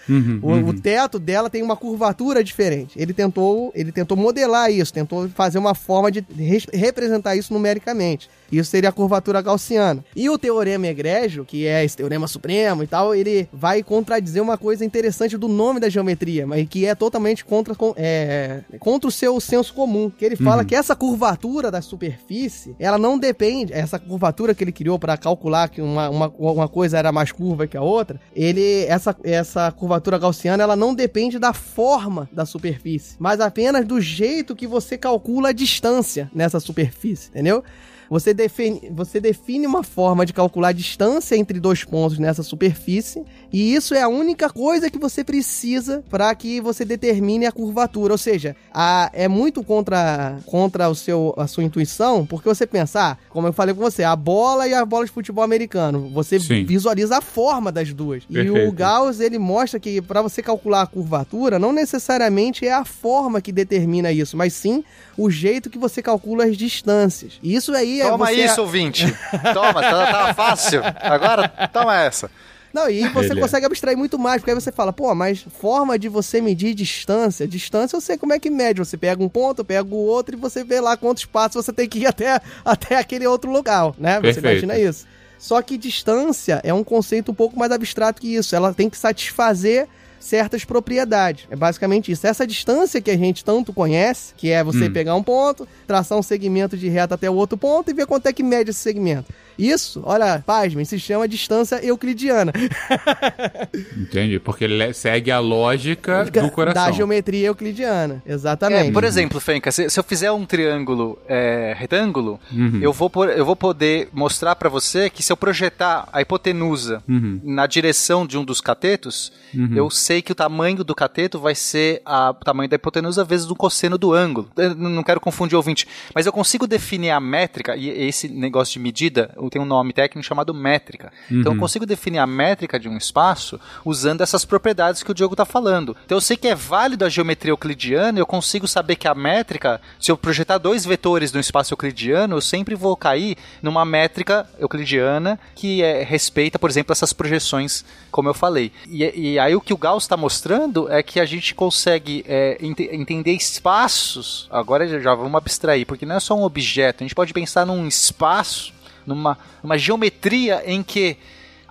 o, o teto dela tem uma curvatura diferente. Ele tentou, ele tentou modelar isso, tentou fazer uma forma de res- representar isso numericamente. Isso seria a curvatura gaussiana. E o teorema egrégio, que é esse teorema supremo e tal, ele vai contradizer uma coisa interessante do nome da geometria, mas que é totalmente contra, é, contra o seu senso comum. Que ele fala que essa curvatura da superfície, ela não depende, essa curvatura que ele criou para calcular que uma, uma, uma coisa era mais curva que a outra, ele essa, essa curvatura gaussiana, ela não depende da forma da superfície, mas apenas do jeito que você calcula a distância nessa superfície, entendeu? Você define, você define uma forma de calcular a distância entre dois pontos nessa superfície, e isso é a única coisa que você precisa para que você determine a curvatura. Ou seja, a- é muito contra, contra o seu, a sua intuição, porque você pensa, ah, como eu falei com você, a bola e a bola de futebol americano, você Sim. visualiza a forma das duas. E o Perfeito. Gauss, ele mostra que para você calcular a curvatura, não necessariamente é a forma que determina isso, mas sim o jeito que você calcula as distâncias. E isso aí é Toma você... isso, ouvinte. Toma, tá, tá fácil. Agora, toma essa. Não, e você Ele é. consegue abstrair muito mais, porque aí você fala, pô, mas forma de você medir distância. Distância eu sei como é que mede. Você pega um ponto, pega o outro e você vê lá quantos passos você tem que ir até, até aquele outro lugar, né? Você Perfeito. imagina isso. Só que distância é um conceito um pouco mais abstrato que isso. Ela tem que satisfazer certas propriedades. É basicamente isso. Essa distância que a gente tanto conhece, que é você Hum. pegar um ponto, traçar um segmento de reta até o outro ponto e ver quanto é que mede esse segmento. Isso, olha, pasmem, se chama distância euclidiana. Entendi. Porque ele le- segue a lógica do coração. Da geometria euclidiana. Exatamente. É, por exemplo, Fenka, se, se eu fizer um triângulo é, retângulo, Uhum. eu, vou por- eu vou poder mostrar pra você que se eu projetar a hipotenusa Uhum. na direção de um dos catetos, eu sei que o tamanho do cateto vai ser a- o tamanho da hipotenusa vezes o cosseno do ângulo. Eu não quero confundir o ouvinte, mas eu consigo definir a métrica, e esse negócio de medida tem um nome técnico chamado métrica. Então eu consigo definir a métrica de um espaço usando essas propriedades que o Diogo está falando. Então eu sei que é válido a geometria euclidiana, eu consigo saber que a métrica, se eu projetar dois vetores no espaço euclidiano, eu sempre vou cair numa métrica euclidiana que é, respeita, por exemplo, essas projeções, como eu falei. E, e aí o que o Gauss está mostrando é que a gente consegue é, ente- entender espaços. Agora já- já vamos abstrair, porque não é só um objeto. A gente pode pensar num espaço, numa, numa geometria em que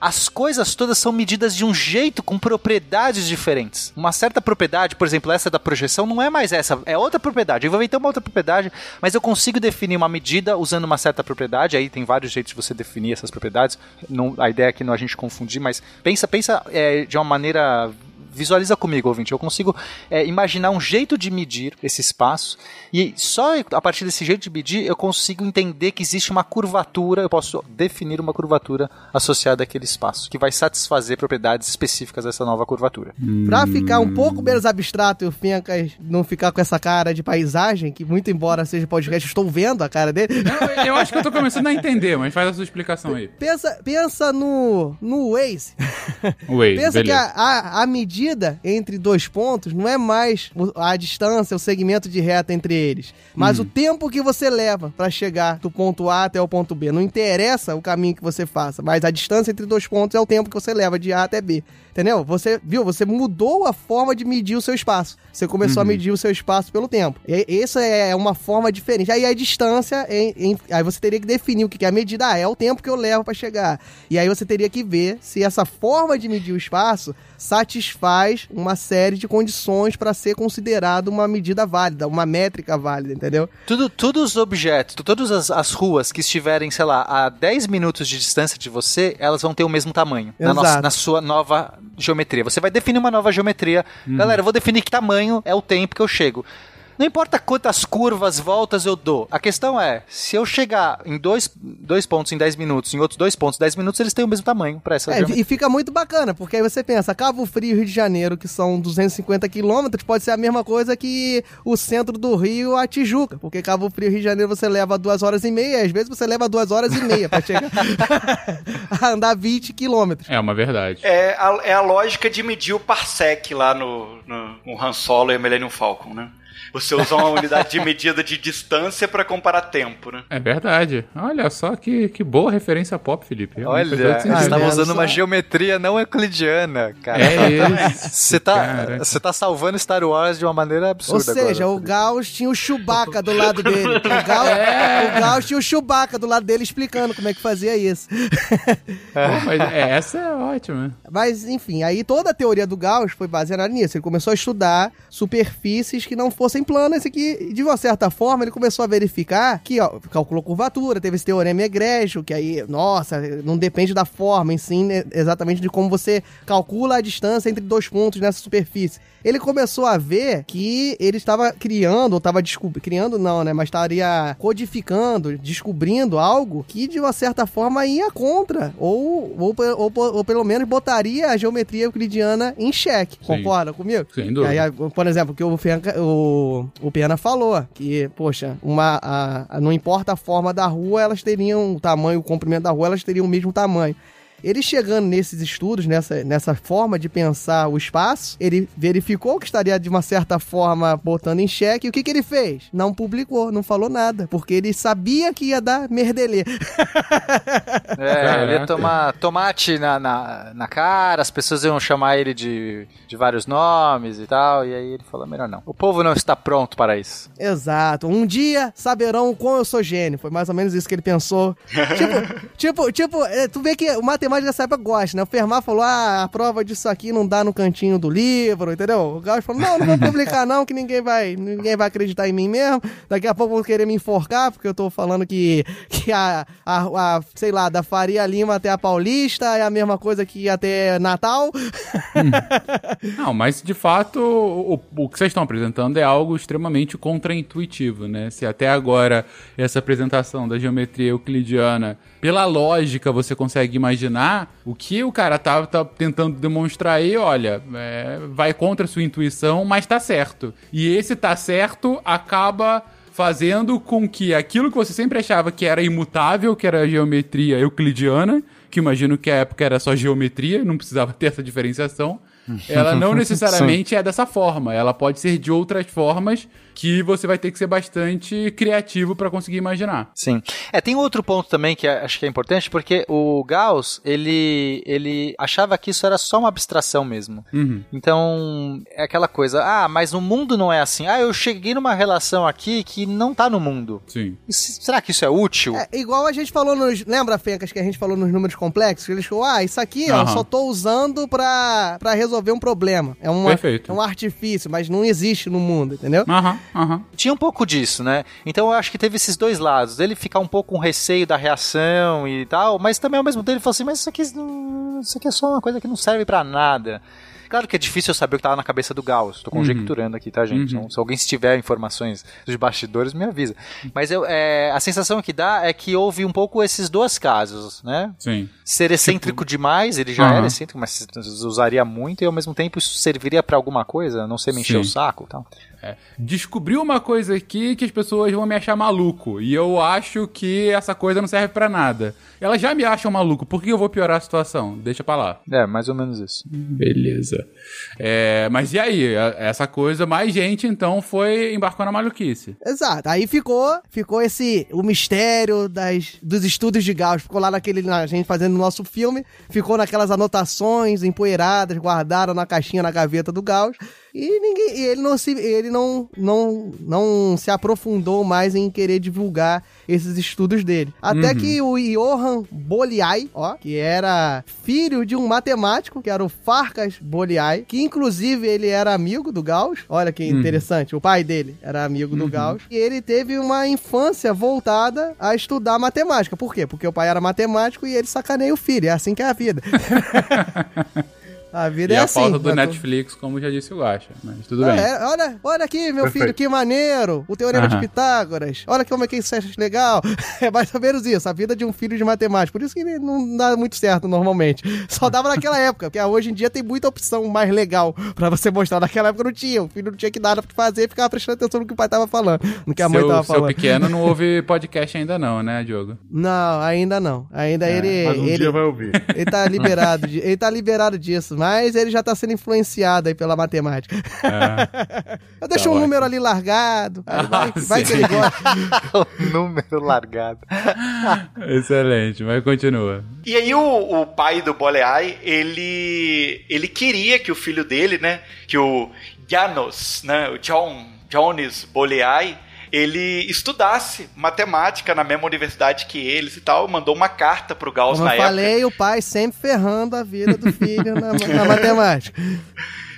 as coisas todas são medidas de um jeito com propriedades diferentes. Uma certa propriedade, por exemplo, essa da projeção, não é mais essa, é outra propriedade. Eu vou inventar uma outra propriedade, mas eu consigo definir uma medida usando uma certa propriedade. Aí tem vários jeitos de você definir essas propriedades. Não- a ideia aqui não é a gente confundir, mas pensa, pensa é, de uma maneira visualiza comigo, ouvinte, eu consigo é, imaginar um jeito de medir esse espaço e só a partir desse jeito de medir eu consigo entender que existe uma curvatura, eu posso definir uma curvatura associada àquele espaço, que vai satisfazer propriedades específicas dessa nova curvatura. Pra ficar um pouco menos abstrato e o Fencas não ficar com essa cara de paisagem, que muito embora seja podcast, estou vendo a cara dele. Eu, eu acho que eu tô começando a entender, mas faz a sua explicação aí. Pensa, pensa no, no Waze. Waze, pensa que beleza. a, a, a medida entre dois pontos não é mais a distância, o segmento de reta entre eles, mas o tempo que você leva pra chegar do ponto A até o ponto B. Não interessa o caminho que você faça, mas a distância entre dois pontos é o tempo que você leva de A até B. Entendeu? Você, viu? Você mudou a forma de medir o seu espaço. Você começou a medir o seu espaço pelo tempo. E essa é uma forma diferente. Aí a distância, em- em- aí você teria que definir o que é a medida. Ah, é o tempo que eu levo pra chegar. E aí você teria que ver se essa forma de medir o espaço satisfaz uma série de condições para ser considerado uma medida válida, uma métrica válida, entendeu? Tudo, todos os objetos, todas as, as ruas que estiverem, sei lá, a 10 minutos de distância de você, elas vão ter o mesmo tamanho na, nossa- na sua nova geometria. Você vai definir uma nova geometria. Galera, eu vou definir que tamanho é o tempo que eu chego. Não importa quantas curvas, voltas eu dou. A questão é, se eu chegar em dois, dois pontos em 10 minutos, em outros dois pontos em 10 minutos, eles têm o mesmo tamanho para essa É, e fica muito bacana, porque aí você pensa, Cabo Frio e Rio de Janeiro, que são 250 quilômetros, pode ser a mesma coisa que o centro do Rio a Tijuca, porque Cabo Frio e Rio de Janeiro você leva duas horas e meia, e às vezes você leva duas horas e meia pra chegar a andar 20 quilômetros. É uma verdade. É a, é a lógica de medir o parsec lá no, no, no Han Solo e a Millennium Falcon, né? Você usa uma unidade de medida de distância pra comparar tempo, né? É verdade. Olha só que, que boa referência pop, Felipe. Faz Olha, todo você estava usando uma geometria não euclidiana, cara. É isso. Você tá, você tá salvando Star Wars de uma maneira Ou absurda seja, agora. o Gauss tinha o Chewbacca do lado dele. O Gauss, o Gauss tinha o Chewbacca do lado dele explicando como é que fazia isso. Pô, mas é, essa é ótima. Mas, enfim, aí toda a teoria do Gauss foi baseada nisso. Ele começou a estudar superfícies que não fossem planas e que, de uma certa forma, ele começou a verificar que, ó, calculou curvatura, teve esse teorema egrégio, que aí, nossa, não depende da forma, em sim, né, exatamente de como você calcula a distância entre dois pontos nessa superfície. Ele começou a ver que ele estava criando, ou estava descobrindo, criando não, né, mas estaria codificando, descobrindo algo que, de uma certa forma, ia contra, ou, ou, ou, ou pelo menos botaria a geometria euclidiana em xeque. Concorda comigo? Sem dúvida. Aí, por exemplo, que o, Fenca- o, o Pena falou, que, poxa, uma, a- a- não importa a forma da rua, elas teriam o tamanho, o comprimento da rua, elas teriam o mesmo tamanho. Ele chegando nesses estudos, nessa, nessa forma de pensar o espaço, ele verificou que estaria de uma certa forma botando em xeque. E o que, que ele fez? Não publicou, não falou nada, porque ele sabia que ia dar merdelê. É, ele ia tomar tomate na, na, na cara, as pessoas iam chamar ele de, de vários nomes e tal, e aí ele falou, melhor não. O povo não está pronto para isso. Exato. Um dia saberão o quão eu sou gênio. Foi mais ou menos isso que ele pensou. tipo, tipo, tipo, é, tu vê que o matemático dessa época gosta, né? O Fermat falou: ah, a prova disso aqui não dá no cantinho do livro, entendeu? O Gauss falou: não, não vou publicar, não, que ninguém vai, ninguém vai acreditar em mim mesmo. Daqui a pouco vão querer me enforcar, porque eu tô falando que, que a, a, a, sei lá, da Faria Lima até a Paulista é a mesma coisa que até Natal. Não, mas de fato, o, o que vocês estão apresentando é algo extremamente contraintuitivo, né? Se até agora essa apresentação da geometria euclidiana, pela lógica, você consegue imaginar, o que o cara tá, tá tentando demonstrar aí, olha, é, vai contra a sua intuição, mas tá certo. E esse tá certo acaba fazendo com que aquilo que você sempre achava que era imutável, que era a geometria euclidiana, que imagino que a época era só geometria, não precisava ter essa diferenciação, ela não necessariamente é dessa forma. Ela pode ser de outras formas que você vai ter que ser bastante criativo para conseguir imaginar. Sim. É, tem outro ponto também que acho que é importante, porque o Gauss, ele, ele achava que isso era só uma abstração mesmo. Uhum. Então, é aquela coisa, ah, mas o mundo não é assim. Ah, eu cheguei numa relação aqui que não tá no mundo. Sim. Se- Será que isso é útil? É, igual a gente falou nos. Lembra, Fencas, que a gente falou nos números complexos? Eles falaram, ah, isso aqui, ó, Aham. só tô usando pra, pra resolver um problema. É, uma, Perfeito. é um artifício, mas não existe no mundo, entendeu? Aham, aham. Tinha um pouco disso, né? Então eu acho que teve esses dois lados. Ele ficar um pouco com receio da reação e tal, mas também ao mesmo tempo ele falou assim: mas isso aqui, isso aqui é só uma coisa que não serve pra nada. Claro que é difícil eu saber o que tava na cabeça do Gauss. Tô conjecturando aqui, tá, gente? Uhum. Então, se alguém se tiver informações dos bastidores, me avisa. Mas eu, é, a sensação que dá é que houve um pouco esses dois casos, né? Sim. Ser excêntrico demais, ele já Aham. era excêntrico, mas usaria muito e ao mesmo tempo isso serviria pra alguma coisa, não sei me encher Sim. o saco e tal. Descobriu uma coisa aqui que as pessoas vão me achar maluco. E eu acho que essa coisa não serve pra nada. Elas já me acham maluco. Por que eu vou piorar a situação? Deixa pra lá. É, mais ou menos isso. Beleza. É, mas e aí? Essa coisa, mais gente então foi embarcou na maluquice. Exato. Aí ficou, ficou esse o mistério das, dos estudos de Gauss. Ficou lá naquele na gente fazendo o nosso filme, ficou naquelas anotações empoeiradas, guardaram na caixinha na gaveta do Gauss. E ninguém, e ele não se ele não, não não se aprofundou mais em querer divulgar esses estudos dele. Até que o Johann Bolyai, ó, que era filho de um matemático, que era o Farkas Bolyai, que inclusive ele era amigo do Gauss. Olha que interessante, o pai dele era amigo do Gauss. E ele teve uma infância voltada a estudar matemática. Por quê? Porque o pai era matemático e ele sacaneia o filho. É assim que é a vida. a vida E é a assim. falta do né? Netflix, como já disse o Gacha. Mas tudo Ah, bem. é, olha, olha aqui, meu Perfeito. filho, que maneiro. O Teorema de Aham. Pitágoras. Olha como é que isso é legal. É mais ou menos isso, a vida de um filho de matemático. Por isso que ele não dá muito certo normalmente. Só dava naquela época, porque hoje em dia tem muita opção mais legal pra você mostrar. Naquela época não tinha. O filho não tinha que nada pra fazer e ficava prestando atenção no que o pai tava falando, no que a mãe seu, tava seu falando. pequeno não ouve podcast ainda não, né, Diogo? Não, ainda não. Ainda ele. Mas um ele... dia vai ouvir. Ele tá liberado, de- ele tá liberado disso, mas ele já tá sendo influenciado aí pela matemática. Eu deixo Tá um ótimo. número ali largado, aí vai, Ah, vai que ele gosta. o número largado. Excelente, mas continua. E aí o, o pai do Boleai, ele ele queria que o filho dele, né, que o Janos, né, o John Jones Boleai, ele estudasse matemática na mesma universidade que eles e tal, mandou uma carta pro Gauss Como na eu época. falei, o pai sempre ferrando a vida do filho na, na matemática.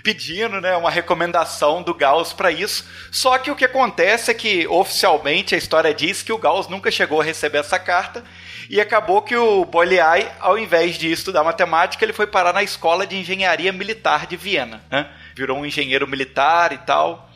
pedindo né, uma recomendação do Gauss para isso. Só que o que acontece é que, oficialmente, a história diz que o Gauss nunca chegou a receber essa carta e acabou que o Bolyai, ao invés de estudar matemática, ele foi parar na Escola de Engenharia Militar de Viena. Né? Virou um engenheiro militar e tal.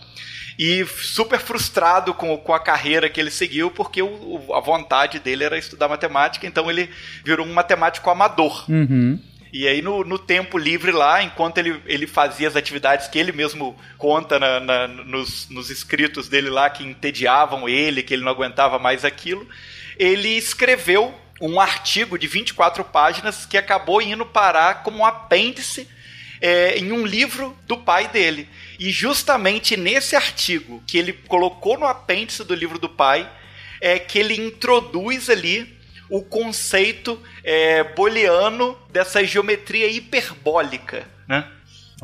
E super frustrado com, com a carreira que ele seguiu, porque o, o- a vontade dele era estudar matemática, então ele virou um matemático amador. Uhum. E aí, no, no tempo livre lá, enquanto ele, ele fazia as atividades que ele mesmo conta na- na- nos, nos escritos dele lá, que entediavam ele, que ele não aguentava mais aquilo, ele escreveu um artigo de 24 páginas que acabou indo parar como um apêndice é, em um livro do pai dele. E justamente nesse artigo que ele colocou no apêndice do livro do pai, é que ele introduz ali o conceito é, booleano dessa geometria hiperbólica, né?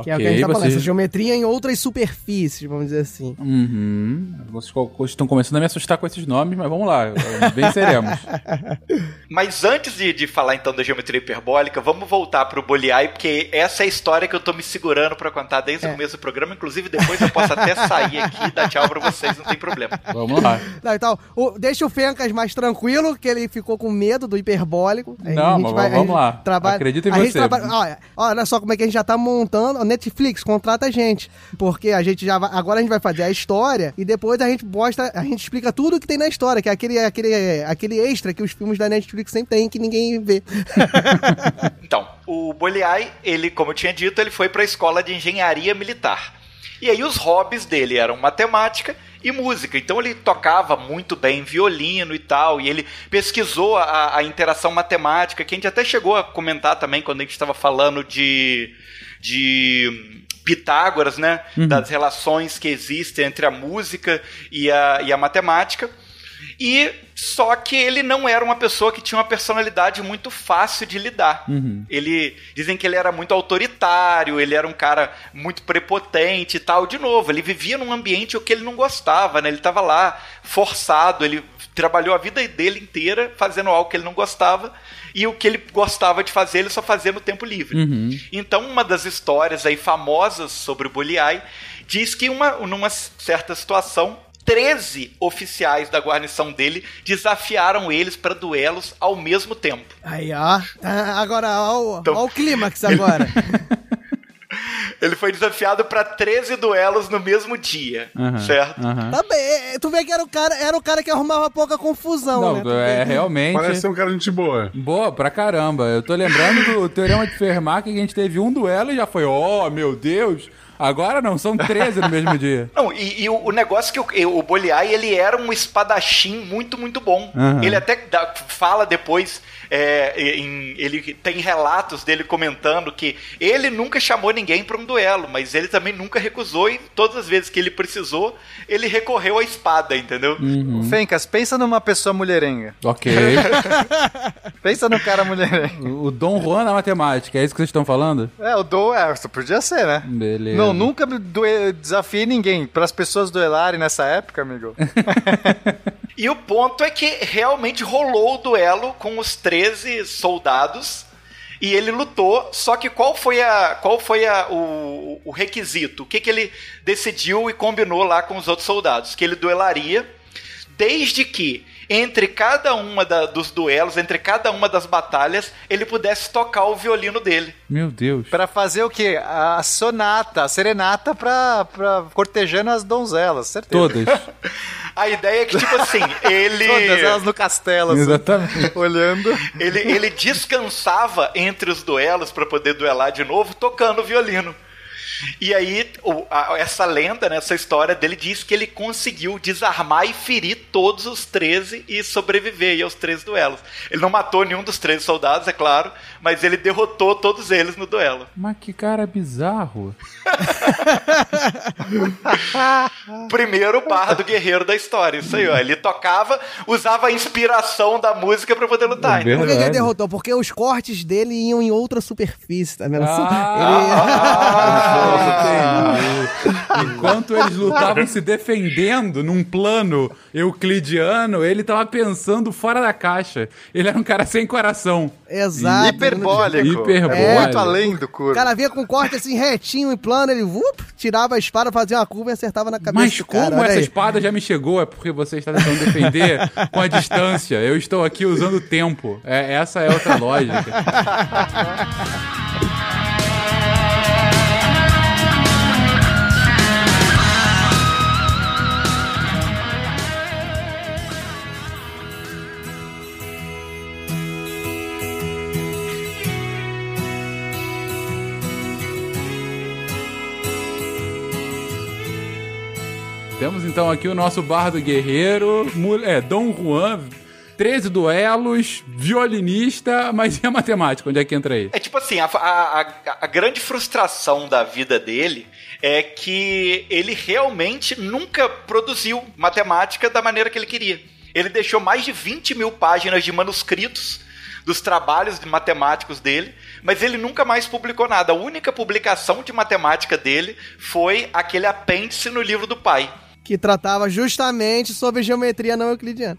Que é o que a gente tá falando, vocês- essa geometria em outras superfícies, vamos dizer assim. Uhum. Vocês estão começando a me assustar com esses nomes, mas vamos lá, venceremos. Mas antes de, de falar então da geometria hiperbólica, vamos voltar pro Bolyai, porque essa é a história que eu tô me segurando pra contar desde o começo do programa. Inclusive, depois eu posso até sair aqui e dar tchau pra vocês, não tem problema. Vamos lá. Não, então, o- deixa o Fencas mais tranquilo, que ele ficou com medo do hiperbólico. Não, a gente mas vai- a vamos gente lá. Trabalha, Acredita em a gente você. trabalha- olha, olha só como é que a gente já tá montando. Netflix contrata a gente. Porque a gente já vai, agora a gente vai fazer a história e depois a gente mostra, a gente explica tudo o que tem na história, que é aquele, aquele, aquele extra que os filmes da Netflix sempre tem que ninguém vê. Então, o Bolyai, ele, como eu tinha dito, ele foi para a escola de engenharia militar. E aí os hobbies dele eram matemática e música. Então ele tocava muito bem violino e tal, e ele pesquisou a, a interação matemática, que a gente até chegou a comentar também quando a gente estava falando de de Pitágoras, né, das relações que existem entre a música e a, e a matemática. E só que ele não era uma pessoa que tinha uma personalidade muito fácil de lidar. Ele dizem que ele era muito autoritário, ele era um cara muito prepotente e tal. De novo, ele vivia num ambiente que ele não gostava, né? Ele estava lá forçado, ele trabalhou a vida dele inteira fazendo algo que ele não gostava e o que ele gostava de fazer ele só fazia no tempo livre. Então, uma das histórias aí famosas sobre o Bolyai diz que uma, numa certa situação 13 oficiais da guarnição dele desafiaram eles para duelos ao mesmo tempo. Aí, ó. Tá, agora, ó, Então- ó o clímax agora. Ele foi desafiado pra 13 duelos no mesmo dia, Aham, certo? aham. Tá bem, é, tu vê que era o cara, era o cara que arrumava pouca confusão, Não, né? É vê. realmente. Parece ser um cara de gente boa. Boa pra caramba. Eu tô lembrando do Teorema de Fermat que a gente teve um duelo e já foi, oh meu Deus. Agora não, são 13 no mesmo dia. Não, e, e o, o negócio é que o, o Boliai, ele era um espadachim muito, muito bom. Aham. Ele até dá- fala depois, é, em- ele tem relatos dele comentando que ele nunca chamou ninguém para um duelo, mas ele também nunca recusou e todas as vezes que ele precisou, ele recorreu à espada, entendeu? Uhum. Fencas, pensa numa pessoa mulherenga. Ok. Pensa no cara mulherenga. O Dom Juan na matemática, é isso que vocês estão falando? É, o do é, só podia ser, né? Beleza. Não, nunca desafiei ninguém. Para as pessoas duelarem nessa época, amigo. E o ponto é que realmente rolou o duelo com os 13 soldados e ele lutou, só que qual foi, a, qual foi a, o, o requisito? O que, que ele decidiu e combinou lá com os outros soldados? Que ele duelaria desde que entre cada uma da- dos duelos, entre cada uma das batalhas, ele pudesse tocar o violino dele. Meu Deus. Pra fazer o quê? A sonata, a serenata pra, pra cortejando as donzelas, certeza. Todas. A ideia é que, tipo assim, ele. Todas elas no castelo, assim, Exatamente. olhando. Ele, ele descansava entre os duelos para poder duelar de novo, tocando violino. E aí, o- a- essa lenda, né, essa história dele diz que ele conseguiu desarmar e ferir todos os 13 e sobreviver aos 13 duelos. Ele não matou nenhum dos 13 soldados, é claro, mas ele derrotou todos eles no duelo. Mas que cara bizarro. Primeiro bardo guerreiro da história, isso aí, ó. Ele tocava, usava a inspiração da música para poder lutar. É. Por que, ele derrotou? Porque os cortes dele iam em outra superfície, tá vendo? Ah, entendi. Enquanto eles lutavam se defendendo num plano euclidiano, ele tava pensando fora da caixa. Ele era um cara sem coração. Exato. Hiperbólico. Hiperbólico. É muito além do O curvo. cara vinha com corte assim retinho em plano, ele vup, tirava a espada, fazia uma curva e acertava na cabeça Mas cara. como olha essa aí. espada já me chegou, é porque você está tentando defender com a distância. Eu estou aqui usando o tempo. É, essa é outra lógica. Temos então aqui o nosso bardo guerreiro, é, Dom Juan, 13 duelos, violinista, mas e a matemática? Onde é que entra aí? É tipo assim, a, a, a- a grande frustração da vida dele é que ele realmente nunca produziu matemática da maneira que ele queria. Ele deixou mais de 20 mil páginas de manuscritos dos trabalhos de matemáticos dele, mas ele nunca mais publicou nada. A única publicação de matemática dele foi aquele apêndice no livro do pai. Que tratava justamente sobre geometria não euclidiana.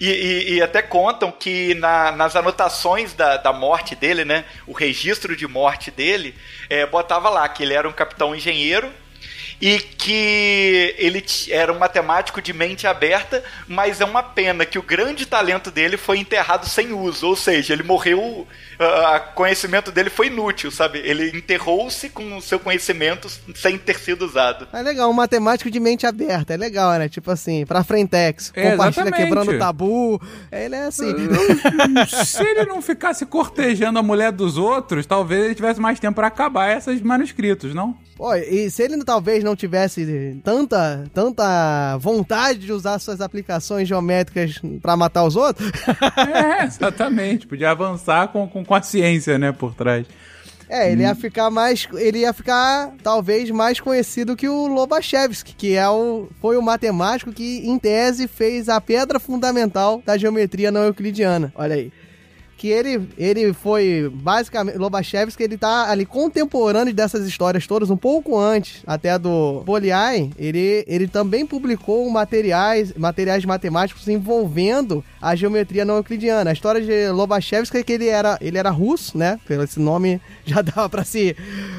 E, e- e até contam que na- nas anotações da, da morte dele, né? O registro de morte dele, é, botava lá que ele era um capitão engenheiro e que ele era um matemático de mente aberta, mas é uma pena que o grande talento dele foi enterrado sem uso, ou seja, ele morreu, o conhecimento dele foi inútil, sabe? Ele enterrou-se com o seu conhecimento sem ter sido usado. É legal, um matemático de mente aberta. É legal, né? Tipo assim, pra Frentex. É, compartilha exatamente. quebrando tabu. Ele é assim. Se ele não ficasse cortejando a mulher dos outros, talvez ele tivesse mais tempo pra acabar esses manuscritos, não? Pô, e se ele talvez não tivesse tanta, tanta vontade de usar suas aplicações geométricas pra matar os outros, É, exatamente. Podia avançar com, com, com a ciência, né, por trás. é, ele ia ficar mais. Ele ia ficar, talvez, mais conhecido que o Lobachevsky, que é o, foi o matemático que, em tese, fez a pedra fundamental da geometria não euclidiana. Olha aí. Que ele, ele foi basicamente. Lobachevsky, ele tá ali contemporâneo dessas histórias todas, um pouco antes até do Poliai. Ele, ele também publicou materiais, materiais matemáticos envolvendo a geometria não euclidiana. A história de Lobachevsky é que ele era, ele era russo, né? Pelo esse nome já dava para se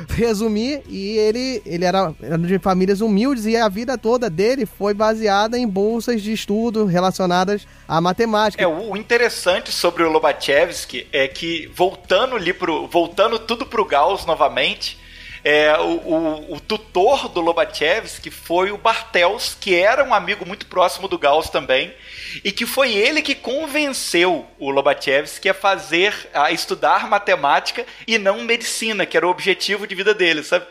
resumir. E ele, ele era, era de famílias humildes e a vida toda dele foi baseada em bolsas de estudo relacionadas à matemática. É, o interessante sobre o Lobachevsky é que, voltando ali pro. voltando tudo pro Gauss novamente. É, o, o, o, tutor do Lobachevsky foi o Bartels, que era um amigo muito próximo do Gauss também, e que foi ele que convenceu o Lobachevsky a fazer, a estudar matemática e não medicina, que era o objetivo de vida dele, sabe?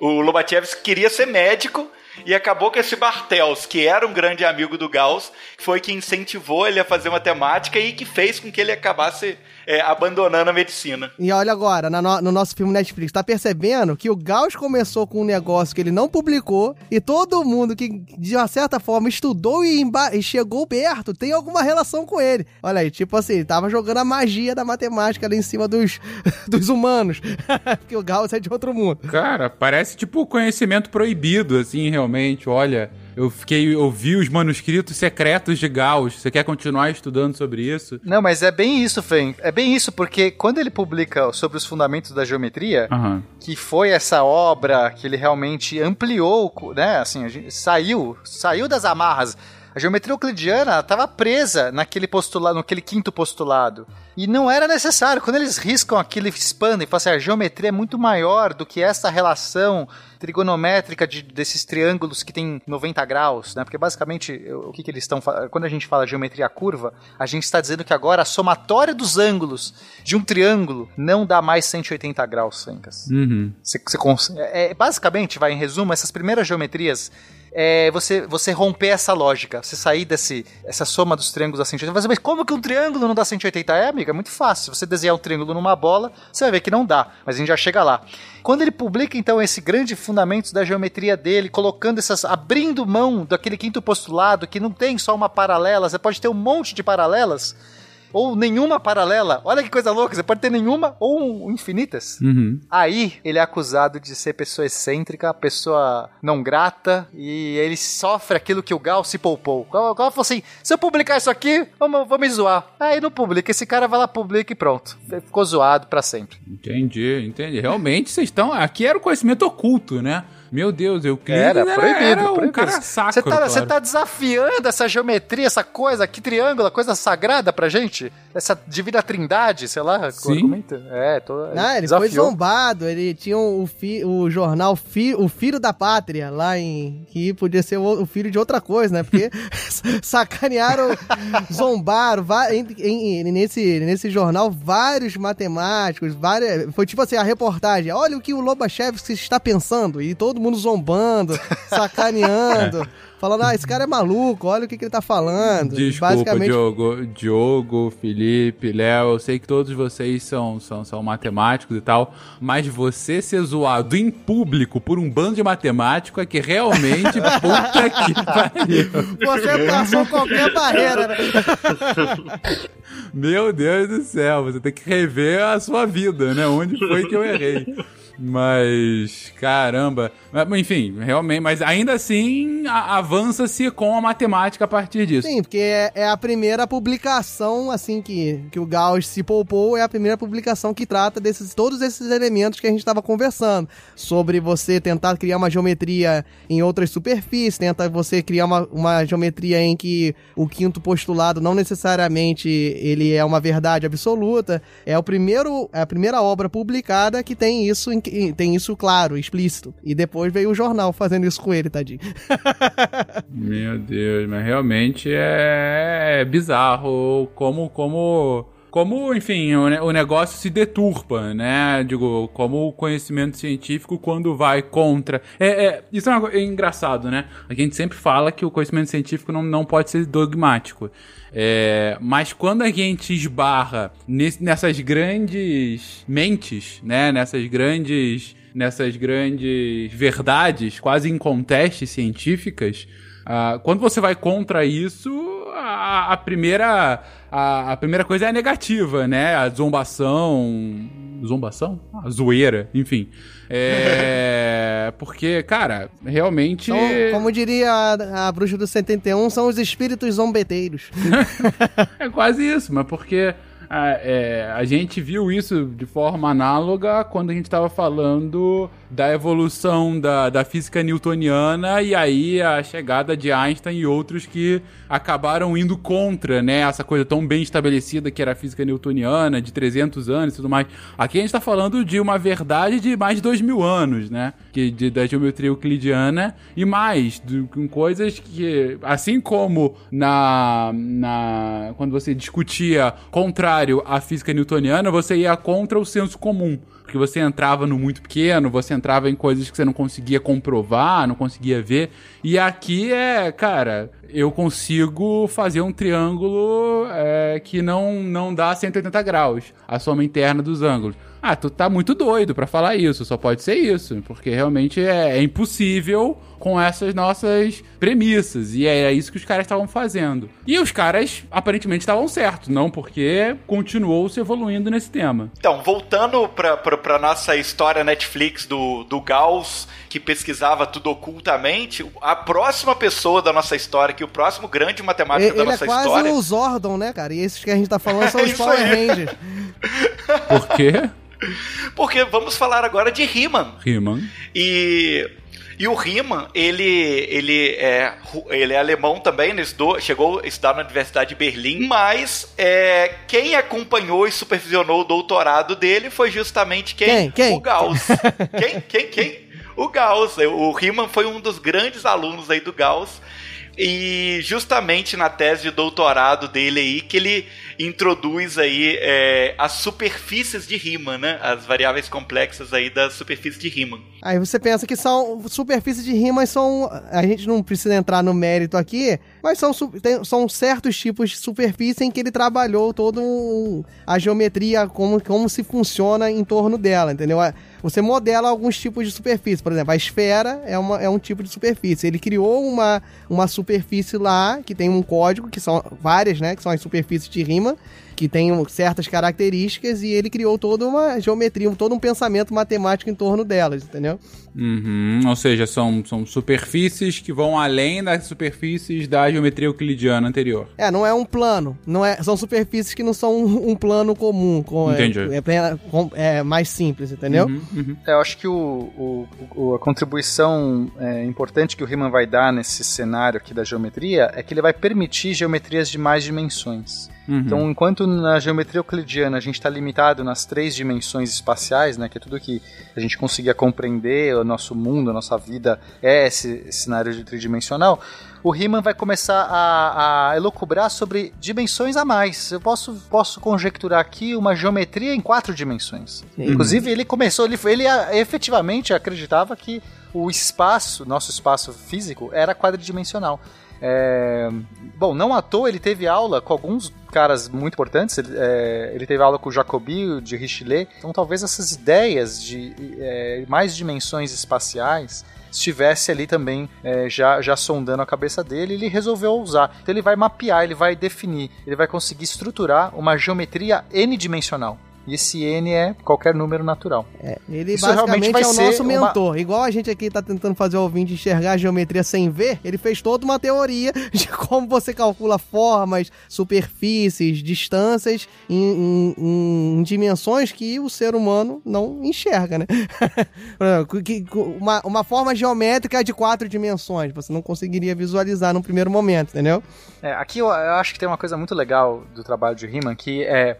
O Lobachevsky queria ser médico, e acabou que esse Bartels, que era um grande amigo do Gauss, foi que incentivou ele a fazer matemática e que fez com que ele acabasse é, abandonando a medicina. E olha agora, no, no, nosso filme Netflix, tá percebendo que o Gauss começou com um negócio que ele não publicou e todo mundo que, de uma certa forma, estudou e, e chegou perto tem alguma relação com ele. Olha aí, tipo assim, tava jogando a magia da matemática ali em cima dos, dos humanos. Porque o Gauss é de outro mundo. Cara, parece tipo conhecimento proibido, assim, realmente. Olha. Eu fiquei, eu vi os manuscritos secretos de Gauss. Você quer continuar estudando sobre isso? Não, mas é bem isso, Fen. É bem isso, porque quando ele publica sobre os fundamentos da geometria, uhum. que foi essa obra que ele realmente ampliou, né? Assim, gente, saiu, saiu das amarras. A geometria euclidiana estava presa naquele postulado, naquele quinto postulado. E não era necessário. Quando eles riscam aquilo e expandem, falam assim, a geometria é muito maior do que essa relação trigonométrica de, desses triângulos que tem 90 graus, né? Porque basicamente o que, que eles estão quando a gente fala geometria curva, a gente está dizendo que agora a somatória dos ângulos de um triângulo não dá mais 180 graus, Fencas. Uhum. Você, você, é, basicamente, vai em resumo, essas primeiras geometrias é você, você romper essa lógica, você sair desse essa soma dos triângulos a 180. Mas como que um triângulo não dá 180? É, amiga, é muito fácil. Você desenhar um triângulo numa bola, você vai ver que não dá, mas a gente já chega lá. Quando ele publica então esse grande fundamento da geometria dele, colocando essas abrindo mão daquele quinto postulado que não tem só uma paralela, você pode ter um monte de paralelas ou nenhuma paralela. Olha que coisa louca, você pode ter nenhuma ou infinitas. Uhum. Aí ele é acusado de ser pessoa excêntrica, pessoa não grata, e ele sofre aquilo que o Gal se poupou. O Gal falou assim: se eu publicar isso aqui, vamos, vamos me zoar. Aí não publica, esse cara vai lá, publica e pronto. Ficou zoado para sempre. Entendi, entendi. Realmente vocês estão. Aqui era o conhecimento oculto, né? Meu Deus, eu era, era proibido, era um proibido. cara sacro, Você tá, claro. tá desafiando essa geometria, essa coisa, que triângulo, coisa sagrada pra gente? Essa divina trindade, sei lá, Sim. É, tô, Não, ele desafiou. foi zombado, ele tinha o, fi, o jornal fi, O Filho da Pátria, lá em... que podia ser o, o filho de outra coisa, né? Porque sacanearam, zombaram, em, em, nesse, nesse jornal, vários matemáticos, várias... Foi tipo assim, a reportagem, olha o que o Lobachevsky está pensando, e todo todo mundo zombando, sacaneando. falando, ah, esse cara é maluco, olha o que, que ele tá falando. Desculpa, Basicamente... Diogo, Diogo, Felipe, Léo, eu sei que todos vocês são, são, são matemáticos e tal, mas você ser zoado em público por um bando de matemático é que realmente, puta que pariu. Você passou qualquer barreira, né? Meu Deus do céu, você tem que rever a sua vida, né? Onde foi que eu errei? Mas, caramba. Enfim, realmente, mas ainda assim avança-se com a matemática a partir disso. Sim, porque é, é, a primeira publicação, assim, que, que o Gauss se poupou, é a primeira publicação que trata desses todos esses elementos que a gente estava conversando. Sobre você tentar criar uma geometria em outras superfícies, tenta você criar uma, uma geometria em que o quinto postulado não necessariamente ele é uma verdade absoluta. É o primeiro, é a primeira obra publicada que tem isso em tem isso claro, explícito. E depois veio o jornal fazendo isso com ele, tadinho. Meu Deus, mas realmente é, é bizarro como como como, enfim, o, negócio se deturpa, né? Digo, como o conhecimento científico quando vai contra. É, é isso é, uma, é, engraçado, né? A gente sempre fala que o conhecimento científico não, não pode ser dogmático. É, mas quando a gente esbarra nesse, nessas grandes mentes, né? Nessas grandes, nessas grandes verdades, quase incontestes científicas, uh, quando você vai contra isso, a, a primeira a, a, primeira coisa é a negativa, né? A zombação. Zombação? A zoeira, enfim. É, porque, cara, realmente. São, como diria a, a bruxa do 71, são os espíritos zombeteiros. é quase isso, mas porque a, é, a gente viu isso de forma análoga quando a gente estava falando da evolução da, da física newtoniana e aí a chegada de Einstein e outros que acabaram indo contra, né, essa coisa tão bem estabelecida que era a física newtoniana, de 300 anos e tudo mais. Aqui a gente está falando de uma verdade de mais de 2 mil anos, né, que, de, da geometria euclidiana e mais, com coisas que, assim como na, na quando você discutia contrário à física newtoniana, você ia contra o senso comum porque você entrava no muito pequeno, você entrava em coisas que você não conseguia comprovar, não conseguia ver. E aqui é, cara, eu consigo fazer um triângulo é, que não, não dá 180 graus, a soma interna dos ângulos. Ah, tu tá muito doido para falar isso, só pode ser isso, porque realmente é, é impossível com essas nossas premissas. E é isso que os caras estavam fazendo. E os caras aparentemente estavam certos, não porque continuou se evoluindo nesse tema. Então, voltando pra, pra, pra nossa história Netflix do, do Gauss, que pesquisava tudo ocultamente, a próxima pessoa da nossa história, que o próximo grande matemático ele, da ele nossa é quase história. o Zordon, né, cara? E esses que a gente tá falando são É os Power. Rangers. Por quê? Porque vamos falar agora de Riemann. Riemann. E, e o Riemann, ele, ele, é, ele é alemão também, ele estudou, chegou a estudar na Universidade de Berlim, mas é, quem acompanhou e supervisionou o doutorado dele foi justamente quem? Quem? Quem? O Gauss. quem? Quem? Quem? O Gauss. O Riemann foi um dos grandes alunos aí do Gauss. E justamente na tese de doutorado dele aí que ele introduz aí é, as superfícies de Riemann, né? As variáveis complexas aí da superfície de Riemann. Aí você pensa que são superfícies de rimas são. A gente não precisa entrar no mérito aqui, mas são, tem- são certos tipos de superfície em que ele trabalhou todo um- a geometria, como, como se funciona em torno dela, entendeu? Você modela alguns tipos de superfície. Por exemplo, a esfera é, uma, é um tipo de superfície. Ele criou uma, uma superfície lá, que tem um código, que são várias, né? Que são as superfícies de Riemann, que tem um- certas características, e ele criou toda uma geometria, todo um pensamento matemático em torno delas, entendeu? Uhum, ou seja, são, são superfícies que vão além das superfícies da geometria euclidiana anterior. É, não é um plano. Não é, são superfícies que não são um, um plano comum. Com, Entendi. É, é, com- é mais simples, entendeu? Uhum, uhum. É, eu acho que o, o- o- a contribuição é, importante que o Riemann vai dar nesse cenário aqui da geometria é que ele vai permitir geometrias de mais dimensões. Uhum. Então, enquanto na geometria euclidiana a gente está limitado nas três dimensões espaciais, né, que é tudo que a gente conseguia compreender, o nosso mundo, a nossa vida é esse, esse cenário de tridimensional, o Riemann vai começar a, a elocubrar sobre dimensões a mais. Eu posso, posso conjecturar aqui uma geometria em quatro dimensões. Inclusive, ele começou, ele, ele efetivamente acreditava que o espaço, nosso espaço físico, era quadridimensional. É, bom, não à toa ele teve aula com alguns caras muito importantes. Ele, é, ele teve aula com o Jacobi, de Richelet. Então, talvez essas ideias de é, mais dimensões espaciais estivesse ali também é, já, já sondando a cabeça dele, ele resolveu usar. Então ele vai mapear, ele vai definir, ele vai conseguir estruturar uma geometria n-dimensional. E esse n é qualquer número natural. Ele Isso basicamente vai é o ser nosso uma- mentor. Igual a gente aqui tá tentando fazer o ouvinte enxergar a geometria sem ver, ele fez toda uma teoria de como você calcula formas, superfícies, distâncias em, em- em dimensões que o ser humano não enxerga, né? Uma, uma forma geométrica de quatro dimensões, você não conseguiria visualizar no primeiro momento, entendeu? É, aqui eu, eu acho que tem uma coisa muito legal do trabalho de Riemann, que é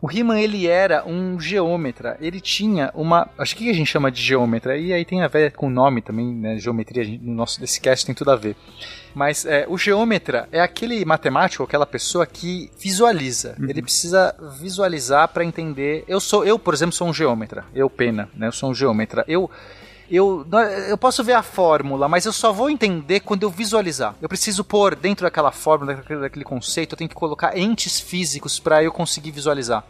o Riemann ele era um geômetra, ele tinha uma, acho que a gente chama de geômetra e aí tem a ver com o nome também, né, geometria, gente- no nosso desse cast tem tudo a ver. Mas é, o geômetra é aquele matemático, aquela pessoa que visualiza. Ele precisa visualizar para entender. Eu sou, eu por exemplo sou um geômetra. Eu pena, né? Eu sou um geômetra. Eu eu, eu posso ver a fórmula, mas eu só vou entender quando eu visualizar. Eu preciso pôr dentro daquela fórmula, daquele, daquele conceito, eu tenho que colocar entes físicos para eu conseguir visualizar.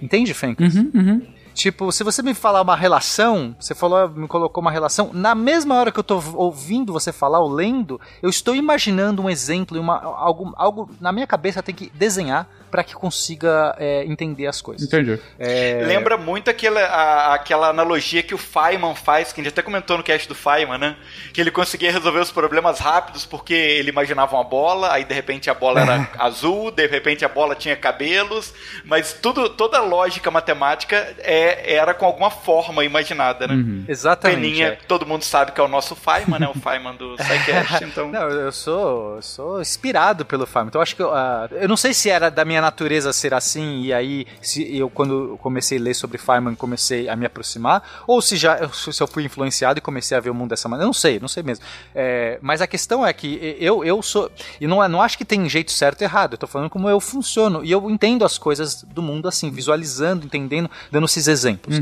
Entende, Fencas? Uhum, uhum. Tipo, se você me falar uma relação, você falou, me colocou uma relação, na mesma hora que eu tô ouvindo você falar ou lendo, eu estou imaginando um exemplo, uma, algo, algo na minha cabeça tem que desenhar para que consiga é, entender as coisas. Entendi. É, Lembra muito aquela, a- aquela analogia que o Feynman faz, que a gente até comentou no cast do Feynman, né? Que ele conseguia resolver os problemas rápidos porque ele imaginava uma bola, aí de repente a bola era azul, de repente a bola tinha cabelos, mas tudo, toda a lógica matemática é, era com alguma forma imaginada, né? Uhum. Exatamente. Peninha, é. todo mundo sabe que é o nosso Feynman, né? O Feynman do SciCast, então... Não, eu sou, eu sou inspirado pelo Feynman. Então eu acho que eu, ah, eu não sei se era da minha natureza ser assim e aí se eu quando comecei a ler sobre Feynman comecei a me aproximar ou se já se eu fui influenciado e comecei a ver o mundo dessa maneira. Eu não sei, não sei mesmo. É, mas a questão é que eu, eu sou e não, é- não acho que tem jeito certo e errado. Eu tô falando como eu funciono e eu entendo as coisas do mundo assim, visualizando, entendendo, dando esses exemplos.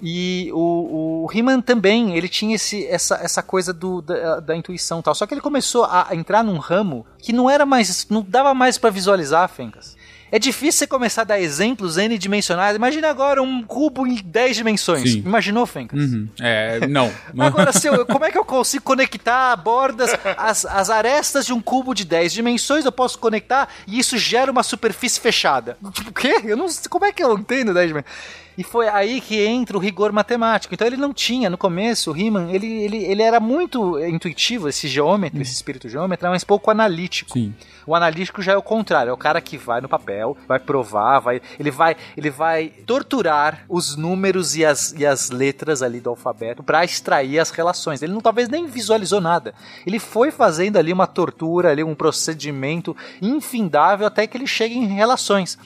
E o, o He-Man também, ele tinha esse, essa, essa coisa do, da, da intuição e tal. Só que ele começou a entrar num ramo que não era mais. não dava mais pra visualizar, Fencas. É difícil você começar a dar exemplos n-dimensionais. Imagina agora um cubo em 10 dimensões. Sim. Imaginou, Fencas? Uhum. É, não. Agora, eu- como é que eu consigo conectar bordas, as, as arestas de um cubo de 10 dimensões, eu posso conectar e isso gera uma superfície fechada? Tipo, o quê? Eu não sei, como é que eu entendo 10 dimensões? E foi aí que entra o rigor matemático. Então ele não tinha, no começo, o Riemann, ele, ele, ele era muito intuitivo, esse geômetra, esse espírito geômetra, mas pouco analítico. Sim. O analítico já é o contrário, é o cara que vai no papel, vai provar, vai, ele vai, ele vai torturar os números e as, e as letras ali do alfabeto para extrair as relações. Ele não talvez nem visualizou nada. Ele foi fazendo ali uma tortura, ali um procedimento infindável até que ele chegue em relações.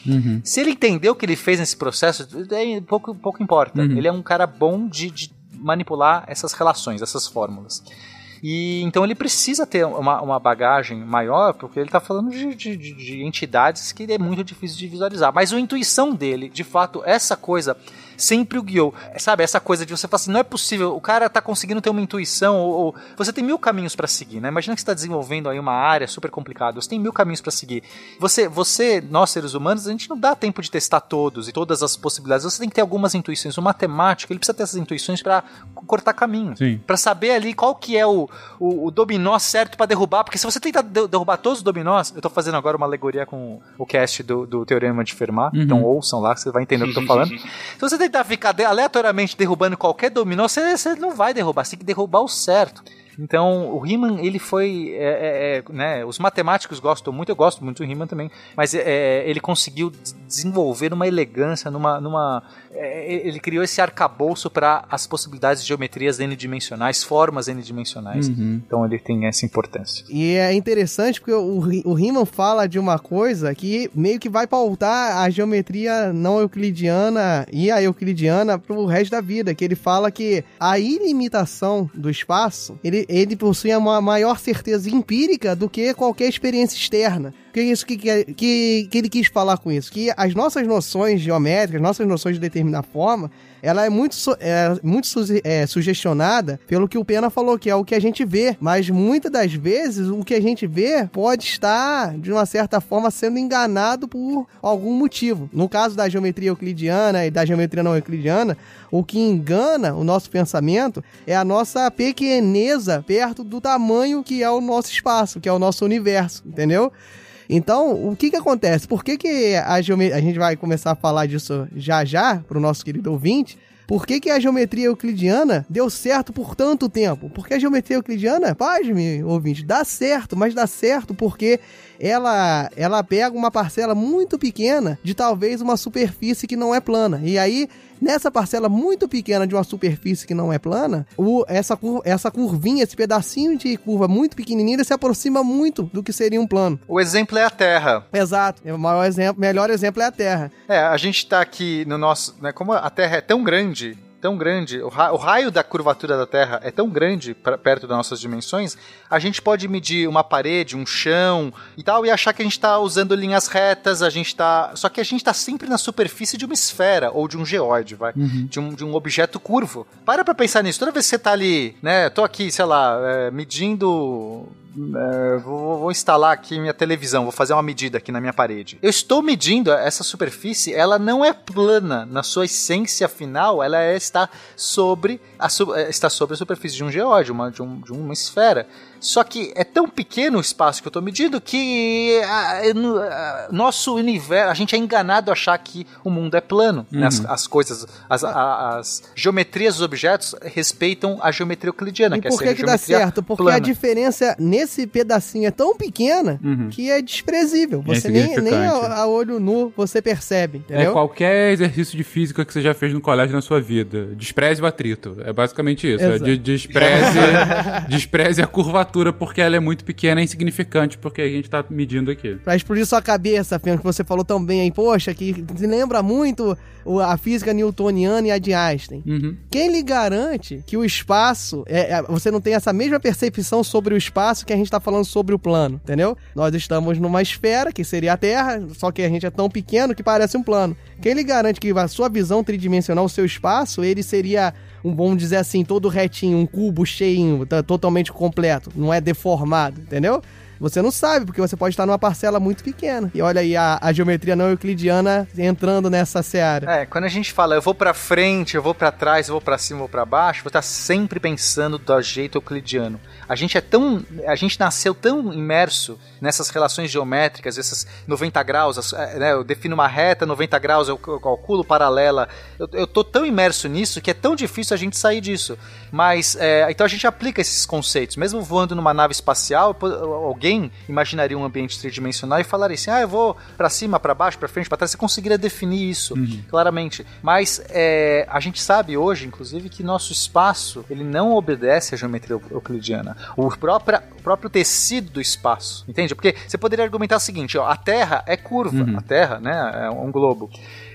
Se ele entendeu o que ele fez nesse processo, daí pouco, pouco importa. Ele é um cara bom de, de manipular essas relações, essas fórmulas. E então ele precisa ter uma, uma bagagem maior, porque ele está falando de, de- de- de entidades que é muito difícil de visualizar. Mas a intuição dele, de fato, essa coisa sempre o guiou. Sabe, essa coisa de você falar assim, não é possível, o cara tá conseguindo ter uma intuição, ou, ou- você tem mil caminhos para seguir, né? Imagina que você está desenvolvendo aí uma área super complicada, você tem mil caminhos para seguir. Você, você, nós seres humanos, a gente não dá tempo de testar todos e todas as possibilidades. Você tem que ter algumas intuições. O matemático, ele precisa ter essas intuições para cortar caminho. Sim. Pra saber ali qual que é o, o, o dominó certo pra derrubar, porque se você tentar de- derrubar todos os dominós, eu tô fazendo agora uma alegoria com o cast do, do Teorema de Fermat, então ouçam lá que você vai entender o que eu tô falando. se você tentar ficar aleatoriamente derrubando qualquer dominó, você, você não vai derrubar, você tem que derrubar o certo. Então, o Riemann, ele foi, é, é, é, né, os matemáticos gostam muito, eu gosto muito do Riemann também, mas é, ele conseguiu des- desenvolver uma elegância, numa, numa é, ele criou esse arcabouço para as possibilidades de geometrias n-dimensionais, formas n-dimensionais. Então ele tem essa importância. E é interessante porque o, o Riemann fala de uma coisa que meio que vai pautar a geometria não euclidiana e a euclidiana pro resto da vida, que ele fala que a ilimitação do espaço, ele, ele possui uma maior certeza empírica do que qualquer experiência externa. O que é isso que, que, que, que ele quis falar com isso? Que as nossas noções geométricas, nossas noções de determinada forma, ela é muito, é, muito su- é, sugestionada pelo que o Pena falou, que é o que a gente vê. Mas muitas das vezes o que a gente vê pode estar, de uma certa forma, sendo enganado por algum motivo. No caso da geometria euclidiana e da geometria não euclidiana, o que engana o nosso pensamento é a nossa pequeneza perto do tamanho que é o nosso espaço, que é o nosso universo, entendeu? Então, o que que acontece? Por que que a geometria... A gente vai começar a falar disso já já, pro nosso querido ouvinte. Por que que a geometria euclidiana deu certo por tanto tempo? Porque a geometria euclidiana, pasme, ouvinte, dá certo, mas dá certo porque ela, ela pega uma parcela muito pequena de talvez uma superfície que não é plana. E aí, nessa parcela muito pequena de uma superfície que não é plana, o, essa, cur- essa curvinha, esse pedacinho de curva muito pequenininha, se aproxima muito do que seria um plano. O exemplo é a Terra. Exato. O maior exemplo, melhor exemplo é a Terra. É, a gente tá aqui no nosso. Né, como a Terra é tão grande, tão grande, o, ra- o raio da curvatura da Terra é tão grande pra- perto das nossas dimensões, a gente pode medir uma parede, um chão e tal, e achar que a gente tá usando linhas retas, a gente tá. Só que a gente tá sempre na superfície de uma esfera ou de um geóide, vai. De, um, de um objeto curvo. Para pra pensar nisso. Toda vez que você tá ali, né? Tô aqui, sei lá, é, medindo é, vou, vou instalar aqui minha televisão, vou fazer uma medida aqui na minha parede. Eu estou medindo essa superfície, ela não é plana na sua essência final, ela é, está sobre a, é, está sobre a superfície de um geóide, uma, de, um- de uma esfera. Só que é tão pequeno o espaço que eu estou medindo que eu não- ah, nosso universo, a gente é enganado a achar que o mundo é plano. né? As, as coisas, as, a- as geometrias dos objetos respeitam a geometria euclidiana, E que é por ser que, que dá certo? Porque plana. a diferença nesse pedacinho é tão pequena Uhum. que é desprezível. É Você nem, nem insignificante. a, a olho nu você percebe, entendeu? É qualquer exercício de física que você já fez no colégio na sua vida. Despreze o atrito. É basicamente isso. É de- despreze, despreze a curvatura porque ela é muito pequena e insignificante porque a gente tá medindo aqui. Pra explodir sua cabeça, Fênix, que você falou tão bem aí, poxa, que se lembra muito a física newtoniana e a de Einstein. Uhum. Quem lhe garante que o espaço, é, é, você não tem essa mesma percepção sobre o espaço que a gente tá falando sobre o plano, entendeu? Nós estamos numa esfera, que seria a Terra, só que a gente é tão pequeno que parece um plano. Quem lhe garante que a sua visão tridimensional, o seu espaço, ele seria um bom dizer assim, todo retinho, um cubo cheinho, tá, totalmente completo, não é deformado, entendeu? Você não sabe, porque você pode estar numa parcela muito pequena. E olha aí a, a geometria não euclidiana entrando nessa seara. É, quando a gente fala eu vou pra frente, eu vou pra trás, eu vou pra cima, eu vou pra baixo, você tá sempre pensando do jeito euclidiano. A gente é tão, a gente nasceu tão imerso nessas relações geométricas, essas 90 graus, é, né, eu defino uma reta, 90 graus, eu, eu calculo paralela. Eu, eu tô tão imerso nisso que é tão difícil a gente sair disso. Mas é, então a gente aplica esses conceitos, mesmo voando numa nave espacial, alguém imaginaria um ambiente tridimensional e falaria assim: "Ah, eu vou pra cima, pra baixo, pra frente, pra trás". Você conseguiria definir isso claramente. Mas é, a gente sabe hoje, inclusive, que nosso espaço ele não obedece à geometria eu- euclidiana. O próprio, o próprio tecido do espaço, entende? Porque você poderia argumentar o seguinte: ó, a Terra é curva, a Terra, né, é um globo.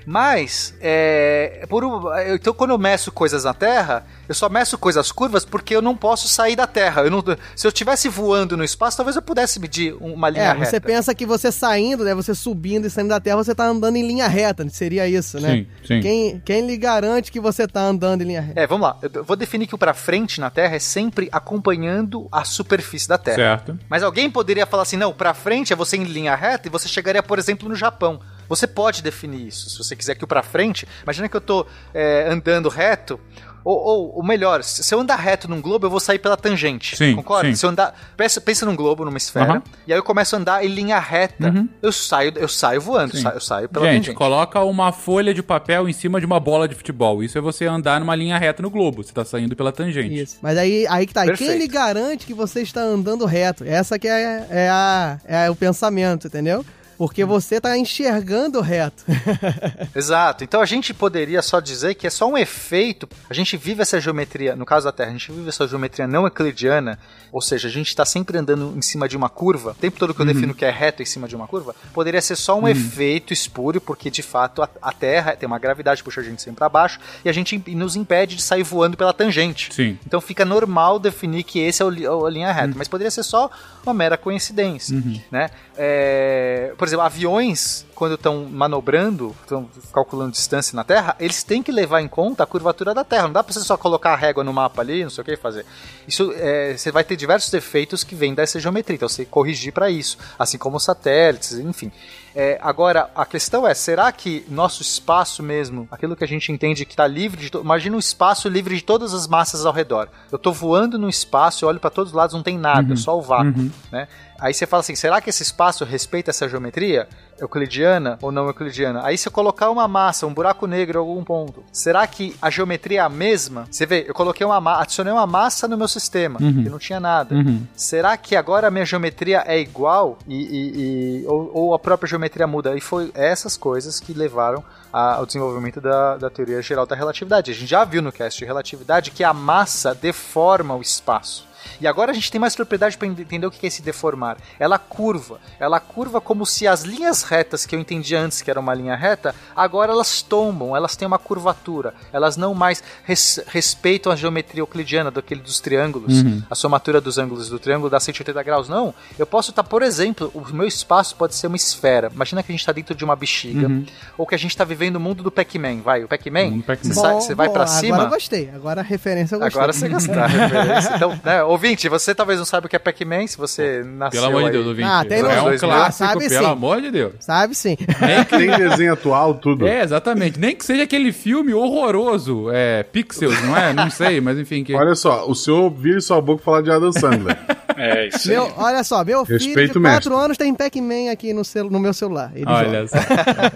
Mas, é, por, um- então quando eu meço coisas na Terra, eu só meço coisas curvas porque eu não posso sair da Terra. Eu não, se eu estivesse voando no espaço, talvez eu pudesse medir uma linha É, reta. você pensa que você saindo, né? Você subindo e saindo da Terra, você tá andando em linha reta. Seria isso, né? Sim, sim. Quem, quem lhe garante que você tá andando em linha reta? É, vamos lá. Eu vou definir que o pra frente na Terra é sempre acompanhando a superfície da Terra. Certo. Mas alguém poderia falar assim, não, pra frente é você em linha reta e você chegaria, por exemplo, no Japão. Você pode definir isso. Se você quiser que o pra frente, imagina que eu tô é, andando reto, ou, ou, ou melhor, se eu andar reto num globo, eu vou sair pela tangente. Sim, concorda? sim. Se eu andar, pensa, pensa num globo, numa esfera, Aham. e aí eu começo a andar em linha reta. Eu saio, eu saio voando, Sim. eu saio pela Gente, tangente. coloca uma folha de papel em cima de uma bola de futebol. Isso é você andar numa linha reta no globo. Você tá saindo pela tangente. Isso. Mas aí, aí que tá. Perfeito. Quem lhe garante que você está andando reto? Essa que é, é, a, é o pensamento, entendeu? Porque você tá enxergando reto. Exato. Então a gente poderia só dizer que é só um efeito. A gente vive essa geometria, no caso da Terra, a gente vive essa geometria não euclidiana, ou seja, a gente está sempre andando em cima de uma curva. O tempo todo que eu defino que é reto em cima de uma curva, poderia ser só um efeito espúrio, porque de fato a, a Terra tem uma gravidade puxa a gente sempre para baixo e a gente nos impede de sair voando pela tangente. Sim. Então fica normal definir que esse é o, a linha reta, mas poderia ser só uma mera coincidência, né? É, por exemplo, aviões quando estão manobrando, estão calculando distância na Terra, eles têm que levar em conta a curvatura da Terra. Não dá para você só colocar a régua no mapa ali, não sei o que fazer. Isso é, você vai ter diversos defeitos que vêm dessa geometria, então você corrigir para isso, assim como os satélites, enfim. É, agora, a questão é, será que nosso espaço mesmo, aquilo que a gente entende que está livre de... Imagina um espaço livre de todas as massas ao redor. Eu estou voando no espaço, eu olho para todos os lados, não tem nada, é só o vácuo, né? Aí você fala assim, será que esse espaço respeita essa geometria? Euclidiana ou não euclidiana? Aí se eu colocar uma massa, um buraco negro em algum ponto, será que a geometria é a mesma? Você vê, eu coloquei uma massa, adicionei uma massa no meu sistema, que não tinha nada. Uhum. Será que agora a minha geometria é igual e, e- e- ou, ou a própria geometria muda? E foi essas coisas que levaram a- ao desenvolvimento da, da teoria geral da relatividade. A gente já viu no cast de relatividade que a massa deforma o espaço. E agora a gente tem mais propriedade para entender o que é esse deformar. Ela curva. Ela curva como se as linhas retas que eu entendi antes que era uma linha reta, agora elas tombam, elas têm uma curvatura. Elas não mais res- respeitam a geometria euclidiana daquele dos triângulos, a somatura dos ângulos do triângulo dá 180 graus. Não. Eu posso estar, por exemplo, o meu espaço pode ser uma esfera. Imagina que a gente está dentro de uma bexiga, ou que a gente está vivendo o mundo do Pac-Man. Vai, o Pac-Man, você sai- Bom, você vai para Agora cima. eu gostei. Agora a referência eu gostei. Agora você gostar. referência. Então, né, ouvinte, você talvez não saiba o que é Pac-Man, se você nasceu Pelo amor de. Deus, ouvinte. Ah, tem é um clássico, Sabe pelo sim. amor de Deus. Sabe sim. Nem que- Tem desenho atual, tudo. É, exatamente. Nem que seja aquele filme horroroso, é, Pixels, não é? Não sei, mas enfim. Que... Olha só, o senhor vira sua boca falar de Adam Sandler. É isso Meu, olha só, meu filho Respeito de o 4 mestre. anos tem Pac-Man aqui no, celu- no meu celular. Ele joga. Olha só.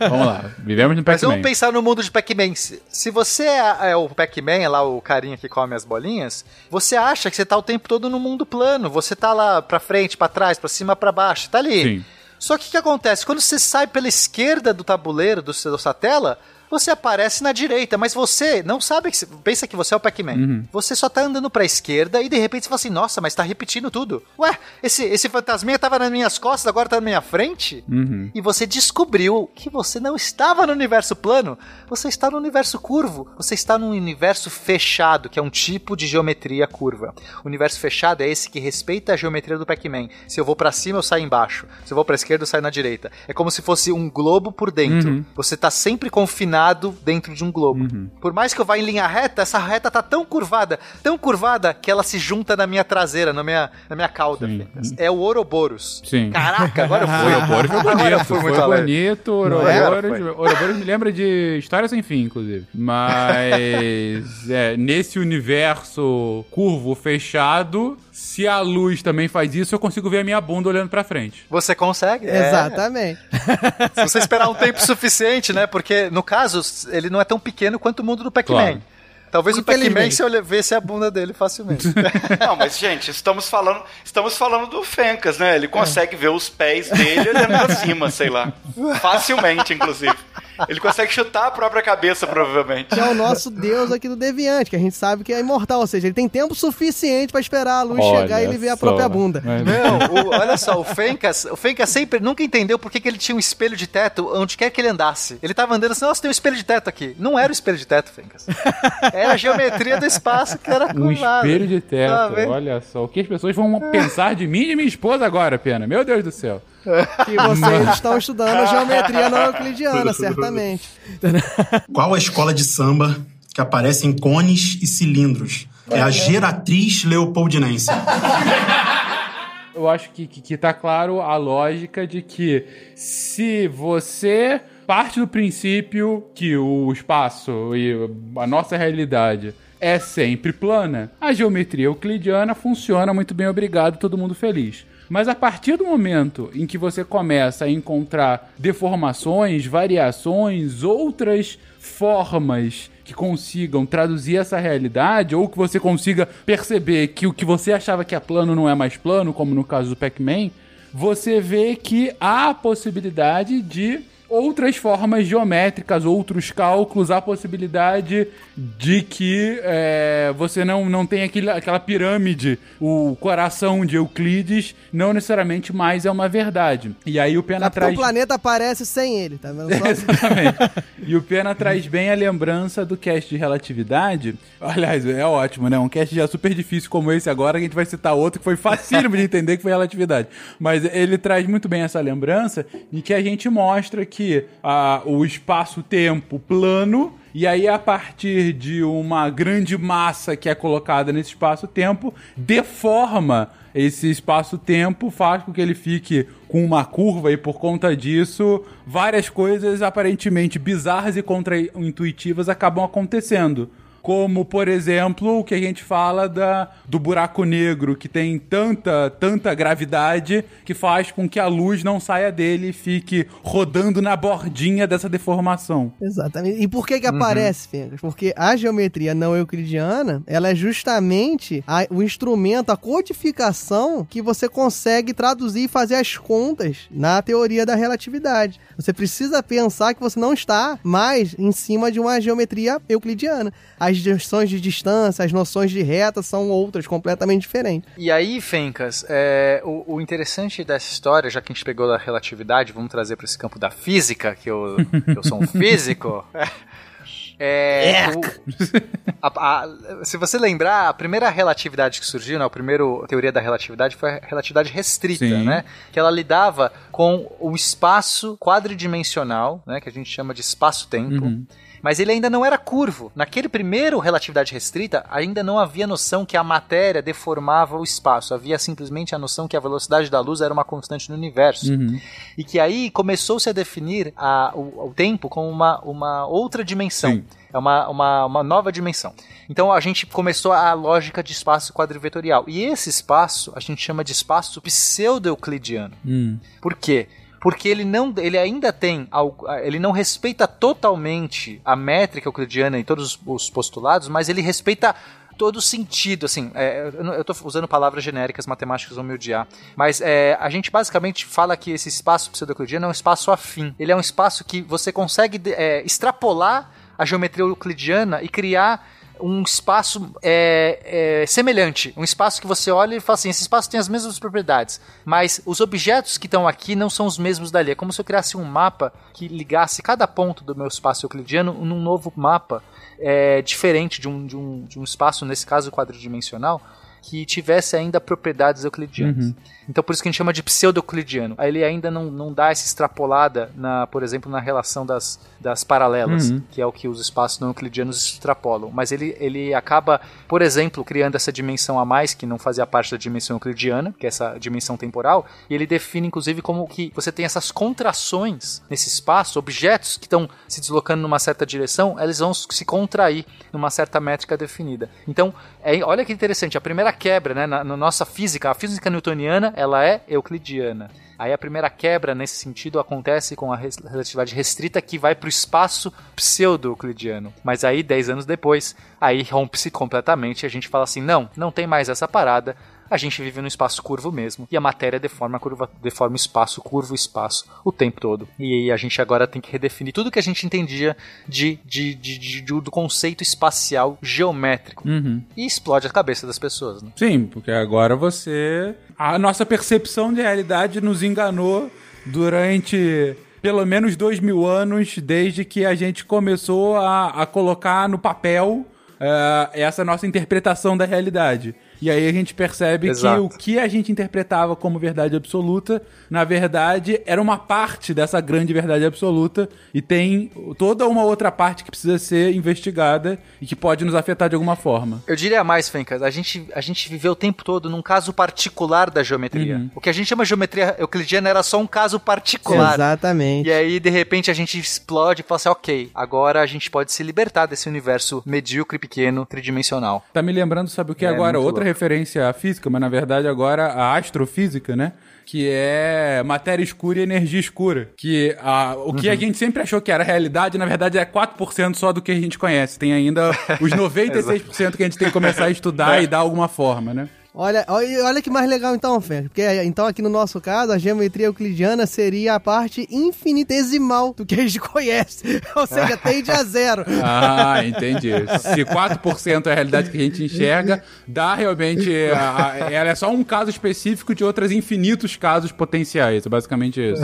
Vamos lá. Vivemos no Mas Pac-Man. vamos pensar no mundo de Pac-Man. Se, se você é, é o Pac-Man, lá o carinha que come as bolinhas, você acha que você tá o tempo todo no mundo plano. Você tá lá pra frente, pra trás, pra cima, pra baixo, tá ali. Sim. Só que o que acontece? Quando você sai pela esquerda do tabuleiro, do da sua tela, você aparece na direita, mas você não sabe que. Pensa que você é o Pac-Man. Você só tá andando pra esquerda e de repente você fala assim: nossa, mas tá repetindo tudo. Ué, esse, esse fantasminha tava nas minhas costas, agora tá na minha frente? Uhum. E você descobriu que você não estava no universo plano, você está no universo curvo. Você está num universo fechado, que é um tipo de geometria curva. O universo fechado é esse que respeita a geometria do Pac-Man. Se eu vou pra cima, eu saio embaixo. Se eu vou pra esquerda, eu saio na direita. É como se fosse um globo por dentro. Uhum. Você tá sempre confinado dentro de um globo. Por mais que eu vá em linha reta, essa reta tá tão curvada, tão curvada que ela se junta na minha traseira, na minha, na minha cauda. É o Ouroboros. Sim. Caraca, agora fui. Ouroboros foi bonito, foi muito além. bonito, Ouroboros, Ouroboros me lembra de História Sem Fim, inclusive. Mas, é, nesse universo curvo, fechado, se a luz também faz isso, eu consigo ver a minha bunda olhando pra frente. Você consegue? É. Exatamente. Se você esperar um tempo suficiente, né? Porque, no caso, ele não é tão pequeno quanto o mundo do Pac-Man. Claro. Talvez o Pac-Man se eu vesse a bunda dele facilmente. Não, mas, gente, estamos falando, estamos falando do Fencas, né? Ele consegue ver os pés dele olhando pra cima, sei lá. Facilmente, inclusive. Ele consegue chutar a própria cabeça, provavelmente. Que é o nosso deus aqui do Deviante, que a gente sabe que é imortal, ou seja, ele tem tempo suficiente pra esperar a luz Olha chegar e ele ver a própria bunda. Não, o- olha só, o Fencas, o Fencas sempre nunca entendeu por que, que ele tinha um espelho de teto onde quer que ele andasse. Ele tava andando assim, nossa, tem um espelho de teto aqui. Não era o espelho de teto, Fencas. Era a geometria do espaço que era Um curvada. espelho de teto, Tá olha só. O que as pessoas vão pensar de mim e de minha esposa agora, Pena? Meu Deus do céu. Que vocês estão estudando a geometria não euclidiana, certamente. Qual a escola de samba que aparece em cones e cilindros? É a Geratriz Leopoldinense. Eu acho que, que, que tá claro a lógica de que se você parte do princípio que o espaço e a nossa realidade é sempre plana, a geometria euclidiana funciona muito bem, obrigado, todo mundo feliz. Mas a partir do momento em que você começa a encontrar deformações, variações, outras formas que consigam traduzir essa realidade, ou que você consiga perceber que o que você achava que é plano não é mais plano, como no caso do Pac-Man, você vê que há a possibilidade de outras formas geométricas, outros cálculos, a possibilidade de que é, você não, não tem aquele, aquela pirâmide, o coração de Euclides não necessariamente mais é uma verdade. E aí o Pena Capitão traz... Planeta aparece sem ele, tá vendo? Só- Exatamente. E o Pena traz bem a lembrança do cast de relatividade. Aliás, é ótimo, né? Um cast já super difícil como esse agora, que a gente vai citar outro que foi facílimo de entender que foi relatividade. Mas ele traz muito bem essa lembrança em que a gente mostra que ah, o espaço-tempo plano e aí, a partir de uma grande massa que é colocada nesse espaço-tempo, deforma esse espaço-tempo, faz com que ele fique com uma curva e, por conta disso, várias coisas aparentemente bizarras e contra-intuitivas acabam acontecendo. Como, por exemplo, o que a gente fala da, do buraco negro, que tem tanta, tanta gravidade que faz com que a luz não saia dele e fique rodando na bordinha dessa deformação. Exatamente. E por que Uhum. que aparece, Fencas? Porque a geometria não euclidiana, ela é justamente a- o instrumento, a codificação que você consegue traduzir e fazer as contas na teoria da relatividade. Você precisa pensar que você não está mais em cima de uma geometria euclidiana. As noções de distância, as noções de reta são outras, completamente diferentes. E aí, Fencas, é, o, o interessante dessa história, já que a gente pegou da relatividade, vamos trazer para esse campo da física, que eu, eu sou um físico. É, o- a- a- se você lembrar, a primeira relatividade que surgiu, né, a primeira teoria da relatividade foi a relatividade restrita, Sim. né? Que ela lidava com o espaço quadridimensional, né, que a gente chama de espaço-tempo. Mas ele ainda não era curvo. Naquele primeiro relatividade restrita, ainda não havia noção que a matéria deformava o espaço. Havia simplesmente a noção que a velocidade da luz era uma constante no universo. Uhum. E que aí começou-se a definir a, o, o tempo como uma, uma outra dimensão. Sim. É uma, uma, uma nova dimensão. Então a gente começou a lógica de espaço quadrivetorial. E esse espaço a gente chama de espaço pseudo-euclidiano. Hum. Por quê? Porque ele não, ele ainda tem, ele não respeita totalmente a métrica euclidiana e todos os- os postulados, mas ele respeita todo o sentido, assim, é, eu tô usando palavras genéricas, matemáticas vão me odiar, mas é, a gente basicamente fala que esse espaço pseudo-euclidiano é um espaço afim, ele é um espaço que você consegue é, extrapolar a geometria euclidiana e criar um espaço é, é, semelhante, um espaço que você olha e fala assim, esse espaço tem as mesmas propriedades, mas os objetos que estão aqui não são os mesmos dali. É como se eu criasse um mapa que ligasse cada ponto do meu espaço euclidiano num novo mapa é, diferente de um, de, um, de um espaço, nesse caso quadridimensional, que tivesse ainda propriedades euclidianas. Uhum. Então por isso que a gente chama de pseudo-euclidiano. Ele ainda não, não dá essa extrapolada, na, por exemplo, na relação das, das paralelas, Uhum. que é o que os espaços não euclidianos extrapolam. Mas ele, ele acaba, por exemplo, criando essa dimensão a mais, que não fazia parte da dimensão euclidiana, que é essa dimensão temporal, e ele define, inclusive, como que você tem essas contrações nesse espaço, objetos que estão se deslocando numa certa direção, eles vão se contrair numa certa métrica definida. Então, é, olha que interessante, a primeira quebra né, na, na nossa física, a física newtoniana, ela é euclidiana. Aí a primeira quebra nesse sentido acontece com a relatividade restrita que vai para o espaço pseudo-euclidiano. Mas aí, 10 anos depois, aí rompe-se completamente e a gente fala assim: não, não tem mais essa parada. A gente vive no espaço curvo mesmo. E a matéria deforma, curva, deforma o espaço, curva o espaço o tempo todo. E a gente agora tem que redefinir tudo que a gente entendia de, de, de- de- do conceito espacial geométrico. Uhum. E explode a cabeça das pessoas, né? Sim, porque agora você. A nossa percepção de realidade nos enganou durante pelo menos dois mil anos, desde que a gente começou a, a colocar no papel eh, essa nossa interpretação da realidade. E aí a gente percebe Exato. que o que a gente interpretava como verdade absoluta, na verdade, era uma parte dessa grande verdade absoluta e tem toda uma outra parte que precisa ser investigada e que pode nos afetar de alguma forma. Eu diria mais, Fencas, a gente, a gente viveu o tempo todo num caso particular da geometria. Uhum. O que a gente chama de geometria euclidiana era só um caso particular. Exatamente. E aí, de repente, a gente explode e fala assim, ok, agora a gente pode se libertar desse universo medíocre, pequeno, tridimensional. Tá me lembrando, sabe o que É, agora? Outra. Referência à física, mas na verdade agora a astrofísica, né? Que é matéria escura e energia escura. Que a, o que a gente sempre achou que era realidade, na verdade é 4% só do que a gente conhece. Tem ainda os 96% que a gente tem que começar a estudar e dar alguma forma, né? Olha, olha, olha que mais legal então, Fer. Porque então aqui no nosso caso, a geometria euclidiana seria a parte infinitesimal do que a gente conhece. Ou seja, tende a zero. Ah, entendi. Se 4% é a realidade que a gente enxerga, dá realmente. a- a- ela é só um caso específico de outros infinitos casos potenciais. É basicamente isso.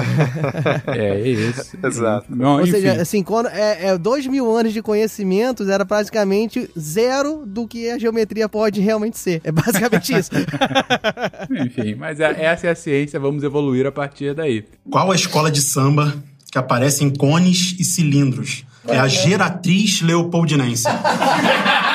É, é isso. Exato. Não, Ou enfim. seja, assim, quando é, é dois mil anos de conhecimentos, era praticamente zero do que a geometria pode realmente ser. É basicamente isso. Enfim, mas é- essa é a ciência, vamos evoluir a partir daí. Qual a escola de samba que aparece em cones e cilindros? É a Geratriz Leopoldinense.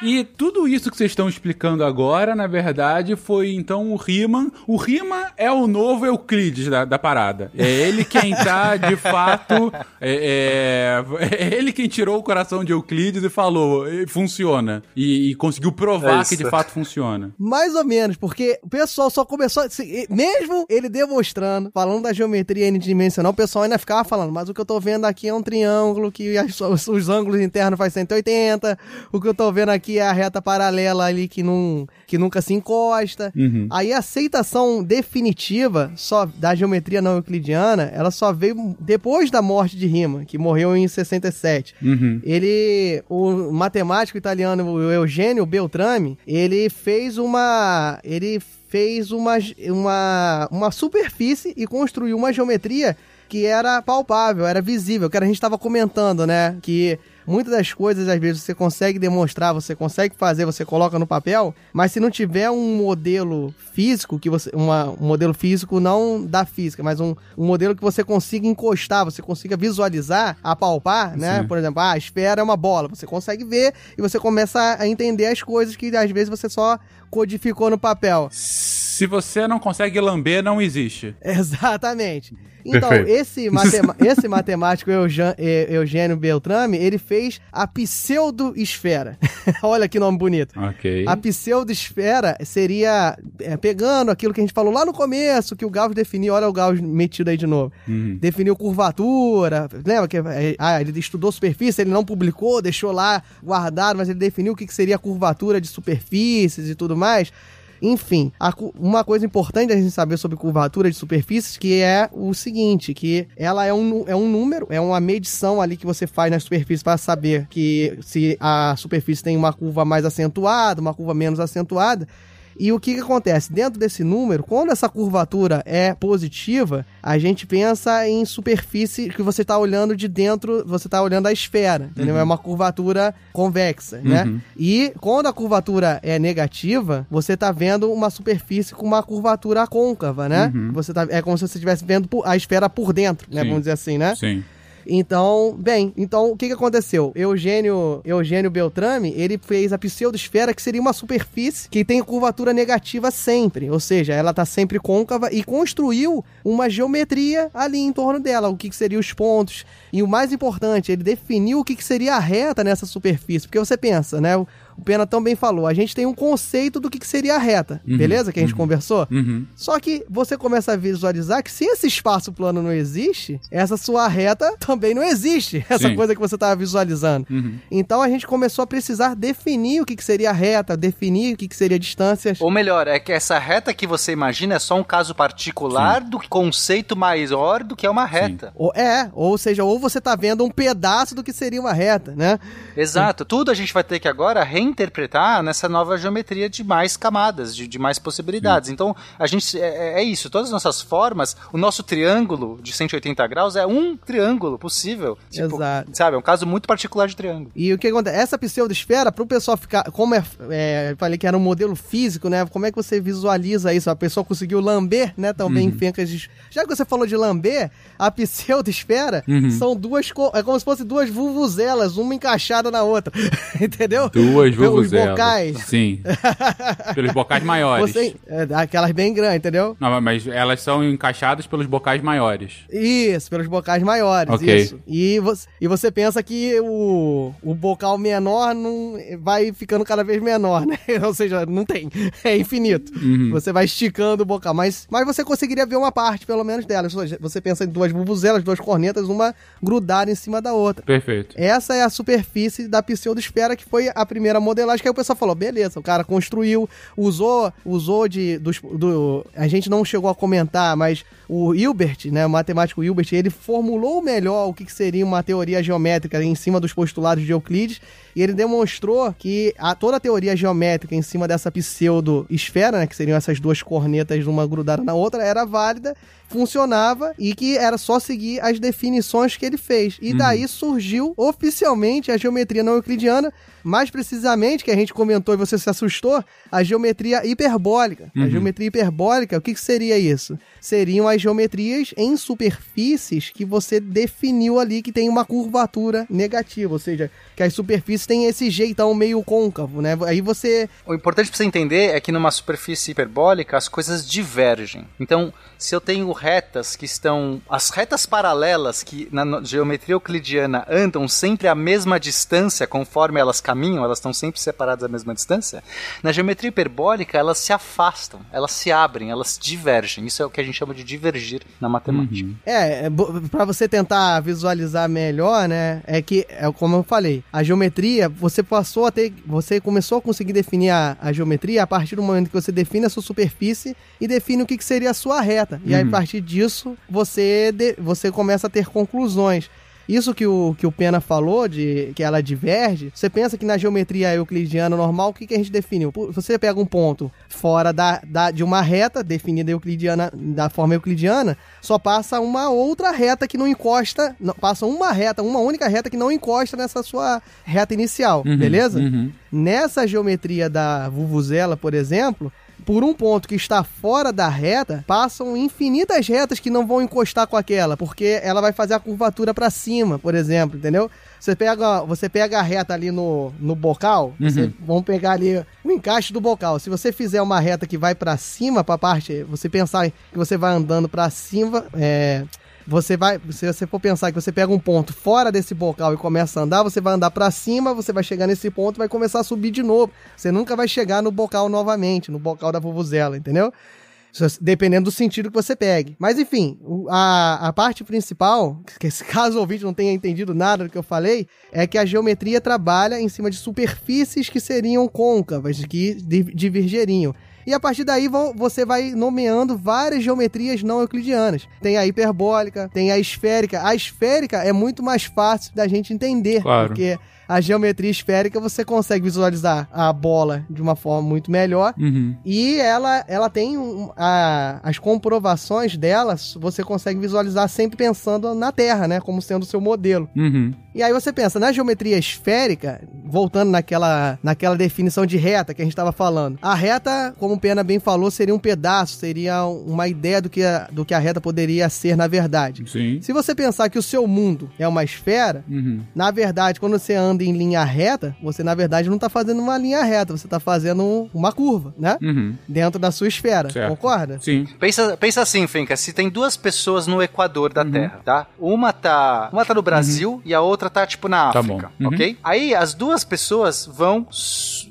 E tudo isso que vocês estão explicando agora, na verdade, foi então o Riemann. O Riemann é o novo Euclides da, da parada. É ele quem tá, de fato. É, é- é ele quem tirou o coração de Euclides e falou: "Eh, funciona. E, e conseguiu provar É que de fato funciona. Mais ou menos, porque o pessoal só começou. assim, mesmo ele demonstrando, falando da geometria n-dimensional, o pessoal ainda ficava falando, mas o que eu tô vendo aqui é um triângulo que as- os, os ângulos internos faz 180. O que eu tô vendo aqui é a reta paralela ali que, não, que nunca se encosta. Uhum. Aí a aceitação definitiva só da geometria não euclidiana, ela só veio depois da morte de Riemann, que morreu em 67. Uhum. Ele, o matemático italiano o Eugenio Beltrame, ele fez uma, ele fez uma, uma, uma superfície e construiu uma geometria que era palpável, era visível, que a gente estava comentando, né? Que muitas das coisas, às vezes, você consegue demonstrar, você consegue fazer, você coloca no papel, mas se não tiver um modelo físico, que você. Uma, um modelo físico não da física, mas um, um modelo que você consiga encostar, você consiga visualizar, apalpar, né? Sim. Por exemplo, ah, a esfera é uma bola. Você consegue ver e você começa a entender as coisas que às vezes você só codificou no papel. Se você não consegue lamber, não existe. Exatamente. Então, Perfeito. esse, matema- esse matemático Eugen- Eugênio Beltrame, ele fez a pseudo-esfera. Olha que nome bonito. Ok. A pseudo-esfera seria, é, pegando aquilo que a gente falou lá no começo, que o Gauss definiu, olha o Gauss metido aí de novo. Uhum. Definiu curvatura, lembra que é, ah, ele estudou superfície, ele não publicou, deixou lá guardado, mas ele definiu o que que seria a curvatura de superfícies e tudo mais. Enfim, a uma coisa importante a gente saber sobre curvatura de superfícies que é o seguinte, que ela é um, é um número, é uma medição ali que você faz na superfície para saber que se a superfície tem uma curva mais acentuada, uma curva menos acentuada. E o que, que acontece? Dentro desse número, quando essa curvatura é positiva, a gente pensa em superfície que você está olhando de dentro, você está olhando a esfera, entendeu? Uhum. É uma curvatura convexa, né? Uhum. E quando a curvatura é negativa, você está vendo uma superfície com uma curvatura côncava, né? Uhum. Você tá, é como se você estivesse vendo a esfera por dentro, né? Sim. Vamos dizer assim, né? Sim. Então, bem, então o que, que aconteceu? Eugênio, Eugênio Beltrame, ele fez a pseudosfera, que seria uma superfície que tem curvatura negativa sempre, ou seja, ela está sempre côncava e construiu uma geometria ali em torno dela, o que, que seriam os pontos. E o mais importante, ele definiu o que, que seria a reta nessa superfície, porque você pensa, né? O Pena também falou, a gente tem um conceito do que, que seria a reta, Uhum, beleza? Que a gente uhum. conversou? Uhum. Só que você começa a visualizar que se esse espaço plano não existe, essa sua reta também não existe. Essa Sim. coisa que você estava visualizando. Uhum. Então a gente começou a precisar definir o que, que seria reta, definir o que, que seria distâncias. Ou melhor, é que essa reta que você imagina é só um caso particular do conceito maior do que é uma reta. Ou, é, ou seja, ou você está vendo um pedaço do que seria uma reta, né? Exato. Tudo a gente vai ter que agora reinterpretar nessa nova geometria de mais camadas, de, de mais possibilidades. Então, a gente é, é isso. Todas as nossas formas, o nosso triângulo de 180 graus é um triângulo possível. Tipo, Exato. Sabe? É um caso muito particular de triângulo. E o que acontece? Essa pseudosfera, para o pessoal ficar. Como é, é, eu falei que era um modelo físico, né? Como é que você visualiza isso? A pessoa conseguiu lamber, né? Também Uhum. pencas de. Já que você falou de lamber, a pseudosfera Uhum. são duas. É como se fossem duas vuvuzelas, uma encaixada na outra. Entendeu? Duas Pelos bocais. Sim. Pelos bocais maiores. Você, é, aquelas bem grandes, entendeu? Não, mas elas são encaixadas pelos bocais maiores. Isso, pelos bocais maiores, Ok. isso. E você, e você pensa que o, o bocal menor não vai ficando cada vez menor, né? Ou seja, não tem. É infinito. Uhum. Você vai esticando o bocal. Mas, mas você conseguiria ver uma parte, pelo menos, delas. Você pensa em duas bubuzelas, duas cornetas, uma grudada em cima da outra. Perfeito. Essa é a superfície da pseudosfera, que foi a primeira modelagem, que aí o pessoal falou, beleza, o cara construiu, usou, usou de, dos, do, a gente não chegou a comentar, mas o Hilbert, né, o matemático Hilbert, ele formulou melhor o que seria uma teoria geométrica em cima dos postulados de Euclides, e ele demonstrou que a, toda a teoria geométrica em cima dessa pseudo-esfera, né, que seriam essas duas cornetas uma grudada na outra, era válida, funcionava e que era só seguir as definições que ele fez. E daí surgiu oficialmente a geometria não euclidiana, mais precisamente, que a gente comentou e você se assustou, a geometria hiperbólica. A Uhum. geometria hiperbólica, o que, que seria isso? Seriam as geometrias em superfícies que você definiu ali que tem uma curvatura negativa, ou seja, que as superfícies têm esse jeitão meio côncavo, né? Aí você O importante pra você entender é que numa superfície hiperbólica as coisas divergem. Então, se eu tenho retas que estão. As retas paralelas que na geometria euclidiana andam sempre à mesma distância conforme elas caminham, elas estão sempre separadas à mesma distância. Na geometria hiperbólica elas se afastam, elas se abrem, elas divergem. Isso é o que a gente chama de divergir na matemática. É, é, bo- pra você tentar visualizar melhor, né? É que, é como eu falei, a geometria, você passou a ter. Você começou a conseguir definir a, a geometria a partir do momento que você define a sua superfície e define o que, que seria a sua reta. E aí, a Uhum. partir disso, você, de- você começa a ter conclusões. Isso que o, que o Pena falou, de que ela diverge, você pensa que na geometria euclidiana normal, o que, que a gente definiu? Você pega um ponto fora da, da, de uma reta, definida euclidiana, da forma euclidiana, só passa uma outra reta que não encosta, não, passa uma reta, uma única reta que não encosta nessa sua reta inicial, Uhum, beleza? uhum. Nessa geometria da Vuvuzela, por exemplo, por um ponto que está fora da reta, passam infinitas retas que não vão encostar com aquela, porque ela vai fazer a curvatura para cima, por exemplo, entendeu? Você pega, você pega a reta ali no, no bocal, você, vamos pegar ali o encaixe do bocal. Se você fizer uma reta que vai para cima, para parte, você pensar que você vai andando para cima, é, você vai, se você for pensar que você pega um ponto fora desse bocal e começa a andar, você vai andar pra cima, você vai chegar nesse ponto e vai começar a subir de novo. Você nunca vai chegar no bocal novamente, no bocal da vuvuzela, entendeu? Dependendo do sentido que você pegue. Mas enfim, a, a parte principal, que caso o ouvinte não tenha entendido nada do que eu falei, é que a geometria trabalha em cima de superfícies que seriam côncavas, que di- divergeriam. E a partir daí vão- você vai nomeando várias geometrias não euclidianas. Tem a hiperbólica, tem a esférica. A esférica é muito mais fácil da gente entender, Claro. porque a geometria esférica você consegue visualizar a bola de uma forma muito melhor. Uhum. E ela, ela tem um- a- as comprovações delas, você consegue visualizar sempre pensando na Terra, né? Como sendo o seu modelo. Uhum. E aí você pensa, na geometria esférica, voltando naquela, naquela definição de reta que a gente estava falando, a reta, como o Pena bem falou, seria um pedaço, seria uma ideia do que a, do que a reta poderia ser na verdade. Sim. Se você pensar que o seu mundo é uma esfera, Uhum. na verdade, quando você anda em linha reta, você na verdade não está fazendo uma linha reta, você está fazendo uma curva, né? Uhum. Dentro da sua esfera, Certo. concorda? Sim. Pensa, pensa assim, Finca, se tem duas pessoas no equador Uhum. da Terra, tá? Uma tá, uma tá no Brasil e a outra tá tipo na Tá África, bom. Uhum. ok? Aí as duas pessoas vão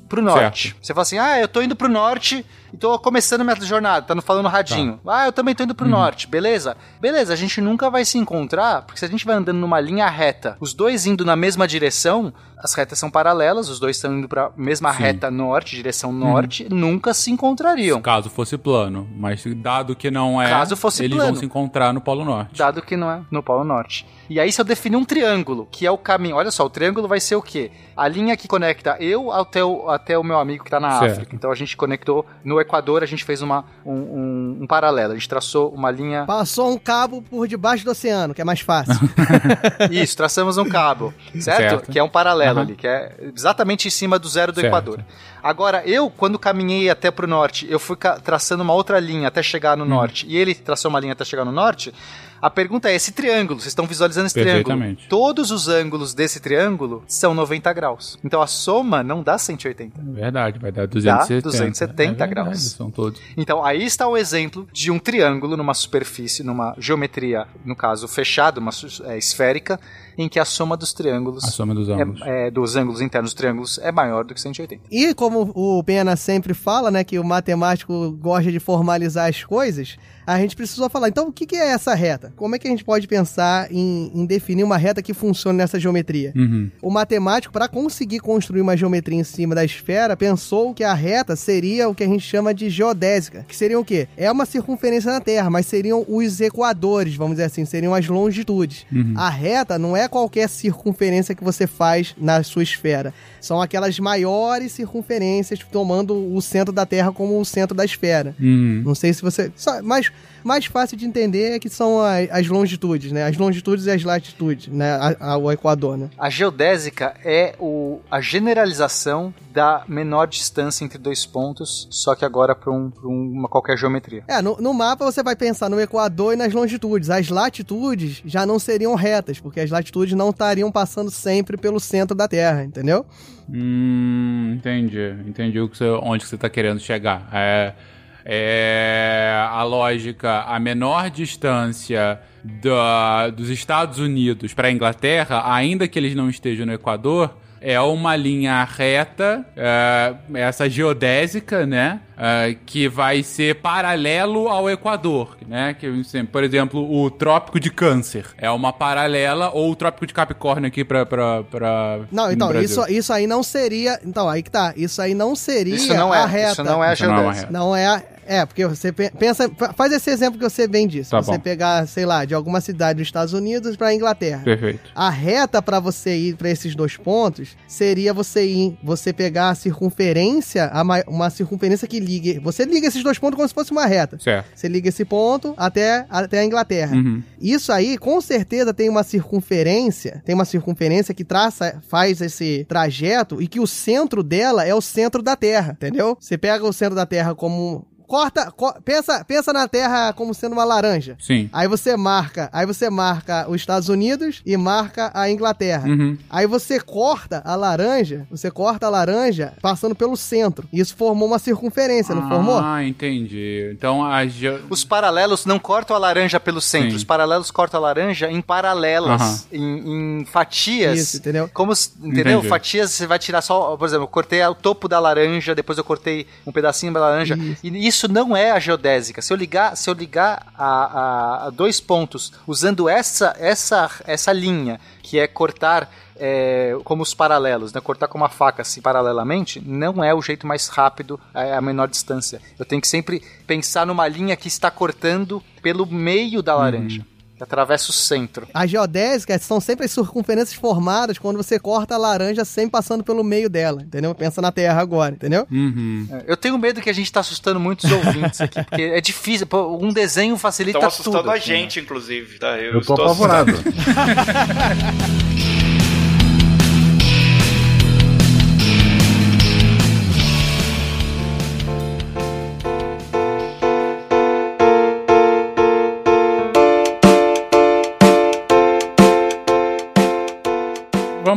pro norte. Você fala assim: "Ah, eu tô indo pro norte e tô começando minha jornada", tá falando radinho. Tá. "Ah, eu também tô indo pro Uhum. norte", beleza? Beleza, a gente nunca vai se encontrar, porque se a gente vai andando numa linha reta, os dois indo na mesma direção, as retas são paralelas, os dois estão indo pra mesma Sim. reta norte, direção norte, nunca se encontrariam. Caso fosse plano. Mas dado que não é, Caso fosse eles plano. vão se encontrar no Polo Norte. dado que não é no Polo Norte. E aí, se eu definir um triângulo, que é o caminho, olha só, o triângulo vai ser o quê? A linha que conecta eu até o, até o meu amigo que tá na Certo. África. Então a gente conectou no Equador, a gente fez uma, um, um- um paralelo, a gente traçou uma linha. Passou um cabo por debaixo do oceano, que é mais fácil. Isso, traçamos um cabo, certo? Certo. Que é um paralelo Aham. ali, que é exatamente em cima do zero do Certo. Equador. Agora, eu, quando caminhei até pro norte, eu fui traçando uma outra linha até chegar Hum. no norte, e ele traçou uma linha até chegar no norte. A pergunta é: esse triângulo, vocês estão visualizando esse triângulo? Todos os ângulos desse triângulo são 90 graus. Então a soma não dá 180. Verdade, vai dar 270. 270 É verdade, graus. São todos. Então aí está o exemplo de um triângulo numa superfície, numa geometria, no caso fechada, uma é, esférica, em que a soma dos triângulos, A soma dos ângulos. é, é, dos ângulos internos dos triângulos é maior do que 180. E como o Pena sempre fala, né, que o matemático gosta de formalizar as coisas, a gente precisou falar, então o que, que é essa reta? Como é que a gente pode pensar em, em definir uma reta que funcione nessa geometria? Uhum. O matemático, para conseguir construir uma geometria em cima da esfera, pensou que a reta seria o que a gente chama de geodésica, que seriam o quê? É uma circunferência na Terra, mas seriam os equadores, vamos dizer assim, seriam as longitudes. A reta não é qualquer circunferência que você faz na sua esfera. São aquelas maiores circunferências, tomando o centro da Terra como o centro da esfera. Uhum. Não sei se você. Mas mais fácil de entender é que são a- as, longitudes, né? As longitudes e as latitudes, né? A- a- o Equador, né? A geodésica é o, a generalização da menor distância entre dois pontos, só que agora para um, pra uma qualquer geometria. É, no, no mapa você vai pensar no Equador e nas longitudes. As latitudes já não seriam retas, porque as latitudes não estariam passando sempre pelo centro da Terra, entendeu? Hum, entendi. Entendi o que você, onde que você tá querendo chegar. É, é a lógica, a menor distância da, dos Estados Unidos para a Inglaterra, ainda que eles não estejam no Equador, é uma linha reta, é, essa geodésica, né? é, que vai ser paralelo ao Equador, né? Que, assim, por exemplo, o Trópico de Câncer é uma paralela, ou o Trópico de Capricórnio aqui para Não, no então, Brasil. isso, isso aí não seria. Então, aí que tá. Isso aí não seria Isso não a é, reta. isso não é a Isso não é geodésica. reta. Não é. a- É, porque você pe- pensa. fa- Faz esse exemplo que você bem disse. Tá você bom. pegar, sei lá, de alguma cidade dos Estados Unidos pra Inglaterra. Perfeito. A reta pra você ir pra esses dois pontos seria você ir, você pegar a circunferência, uma circunferência que ligue. Você liga esses dois pontos como se fosse uma reta. Certo. Você liga esse ponto até, até a Inglaterra. Uhum. Isso aí, com certeza, tem uma circunferência, tem uma circunferência que traça, faz esse trajeto e que o centro dela é o centro da Terra, entendeu? Você pega o centro da Terra como corta, co- pensa, pensa na Terra como sendo uma laranja. Sim. Aí você marca, aí você marca os Estados Unidos e marca a Inglaterra. Uhum. Aí você corta a laranja, você corta a laranja passando pelo centro. Isso formou uma circunferência, não formou? Ah, entendi. Então a ge- Os paralelos não cortam a laranja pelo centro, Sim. os paralelos cortam a laranja em paralelas, em, em fatias. Isso, entendeu? Como, se- entendeu? Entendi. Fatias você vai tirar só, por exemplo, eu cortei o topo da laranja, depois eu cortei um pedacinho da laranja. E isso não é a geodésica. Se eu ligar, se eu ligar a, a- a dois pontos usando essa, essa, essa linha, que é cortar é, como os paralelos, né? Cortar com uma faca assim paralelamente, não é o jeito mais rápido é a menor distância. Eu tenho que sempre pensar numa linha que está cortando pelo meio da laranja, que atravessa o centro. As geodésicas são sempre as circunferências formadas quando você corta a laranja sempre passando pelo meio dela, entendeu? Pensa na Terra agora, entendeu? Uhum. É, Eu tenho medo que a gente tá assustando muitos ouvintes aqui, porque é difícil. pô, Um desenho facilita Estão tudo. assustando a né? gente, inclusive, tá? Eu tô estou apavorado.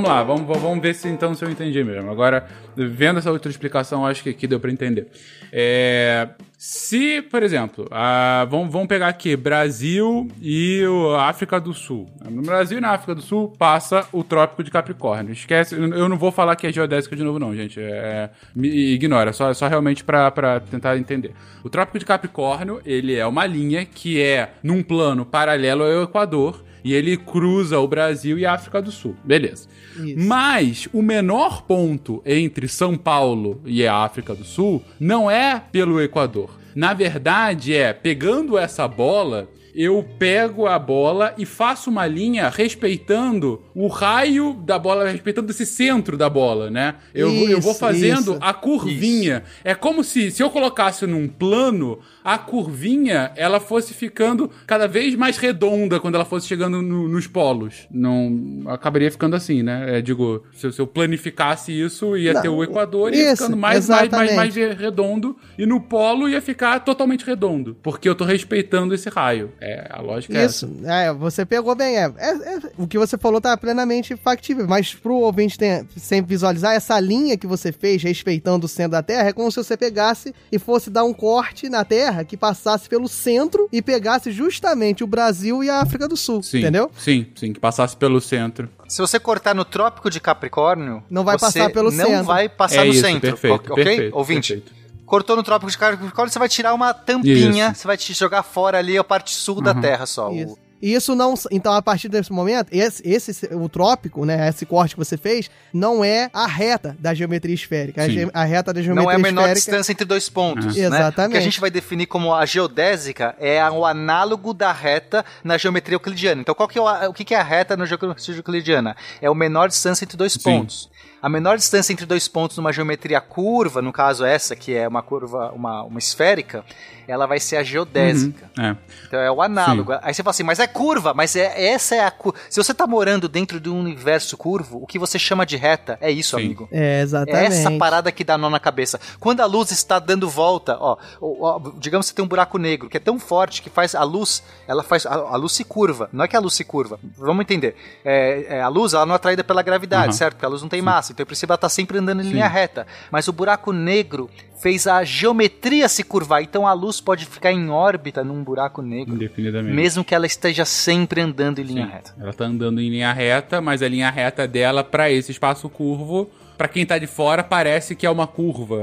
Vamos lá, vamos, vamos ver se então se eu entendi mesmo. Agora, vendo essa outra explicação, acho que aqui deu pra entender. É, se, por exemplo, a- vamos, vamos pegar aqui Brasil e o África do Sul. No Brasil e na África do Sul passa o Trópico de Capricórnio. Esquece, eu não vou falar que é geodésica de novo, não, gente. É, me ignora, só, só realmente pra tentar entender. O Trópico de Capricórnio, ele é uma linha que é num plano paralelo ao Equador e ele cruza o Brasil e a África do Sul. Beleza. Mas o menor ponto entre São Paulo e a África do Sul não é pelo Equador. Na verdade, é pegando essa bola, eu pego a bola e faço uma linha respeitando o raio da bola, respeitando esse centro da bola, né? Eu, vou- eu vou Isso, fazendo isso. a curvinha. É como se, se eu colocasse num plano, a curvinha ela fosse ficando cada vez mais redonda quando ela fosse chegando no- nos polos. Não acabaria ficando assim, né? É, digo, se, eu- se eu planificasse isso, ia Não, ter o Equador e ia isso, ficando mais, mais, mais, mais redondo. E no polo ia ficar totalmente redondo. Porque eu tô respeitando esse raio. É, a lógica é essa. Isso, é, você pegou bem. É, é- é- o que você falou tá plenamente factível, mas pro ouvinte ter- sempre visualizar, essa linha que você fez respeitando o centro da Terra é como se você pegasse e fosse dar um corte na Terra que passasse pelo centro e pegasse justamente o Brasil e a África do Sul, Sim, entendeu? Sim, sim, que passasse pelo centro. Se você cortar no Trópico de Capricórnio, Não vai você passar pelo não centro. vai passar é no isso, centro, perfeito, ok? perfeito, Ouvinte. perfeito. Cortou no Trópico de Capricórnio, você vai tirar uma tampinha, Isso. você vai te jogar fora ali a parte sul da Uhum. Terra só. Isso. E isso não. Então, a partir desse momento, esse, esse o trópico, né? Esse corte que você fez, não é a reta da geometria esférica. A, Sim. ge- a reta da geometria Não é a menor esférica. distância entre dois pontos, Ah. né? Exatamente. O que a gente vai definir como a geodésica é o análogo da reta na geometria euclidiana. Então, qual que é o, o que que é a reta na geometria euclidiana? É o menor distância entre dois pontos. A menor distância entre dois pontos numa geometria curva, no caso essa, que é uma curva, uma, uma esférica, ela vai ser a geodésica. É. Então é o análogo. Aí você fala assim, mas é curva, mas é essa é a curva. Se você tá morando dentro de um universo curvo, o que você chama de reta é isso, Sim. amigo. É, É exatamente. essa parada que dá nó na cabeça. Quando a luz está dando volta, ó, ó, ó, digamos que você tem um buraco negro que é tão forte que faz a luz, ela faz a, a luz se curva. Não é que a luz se curva. Vamos entender. É, é, a luz ela não é atraída pela gravidade, Aham. certo? Porque a luz não tem massa, então em princípio ela tá sempre andando em linha reta. Mas o buraco negro fez a geometria se curvar, então a luz pode ficar em órbita num buraco negro, Indefinidamente. mesmo que ela esteja sempre andando em linha Sim. reta. Ela tá andando em linha reta, mas a linha reta dela pra esse espaço curvo, pra quem tá de fora parece que é uma curva,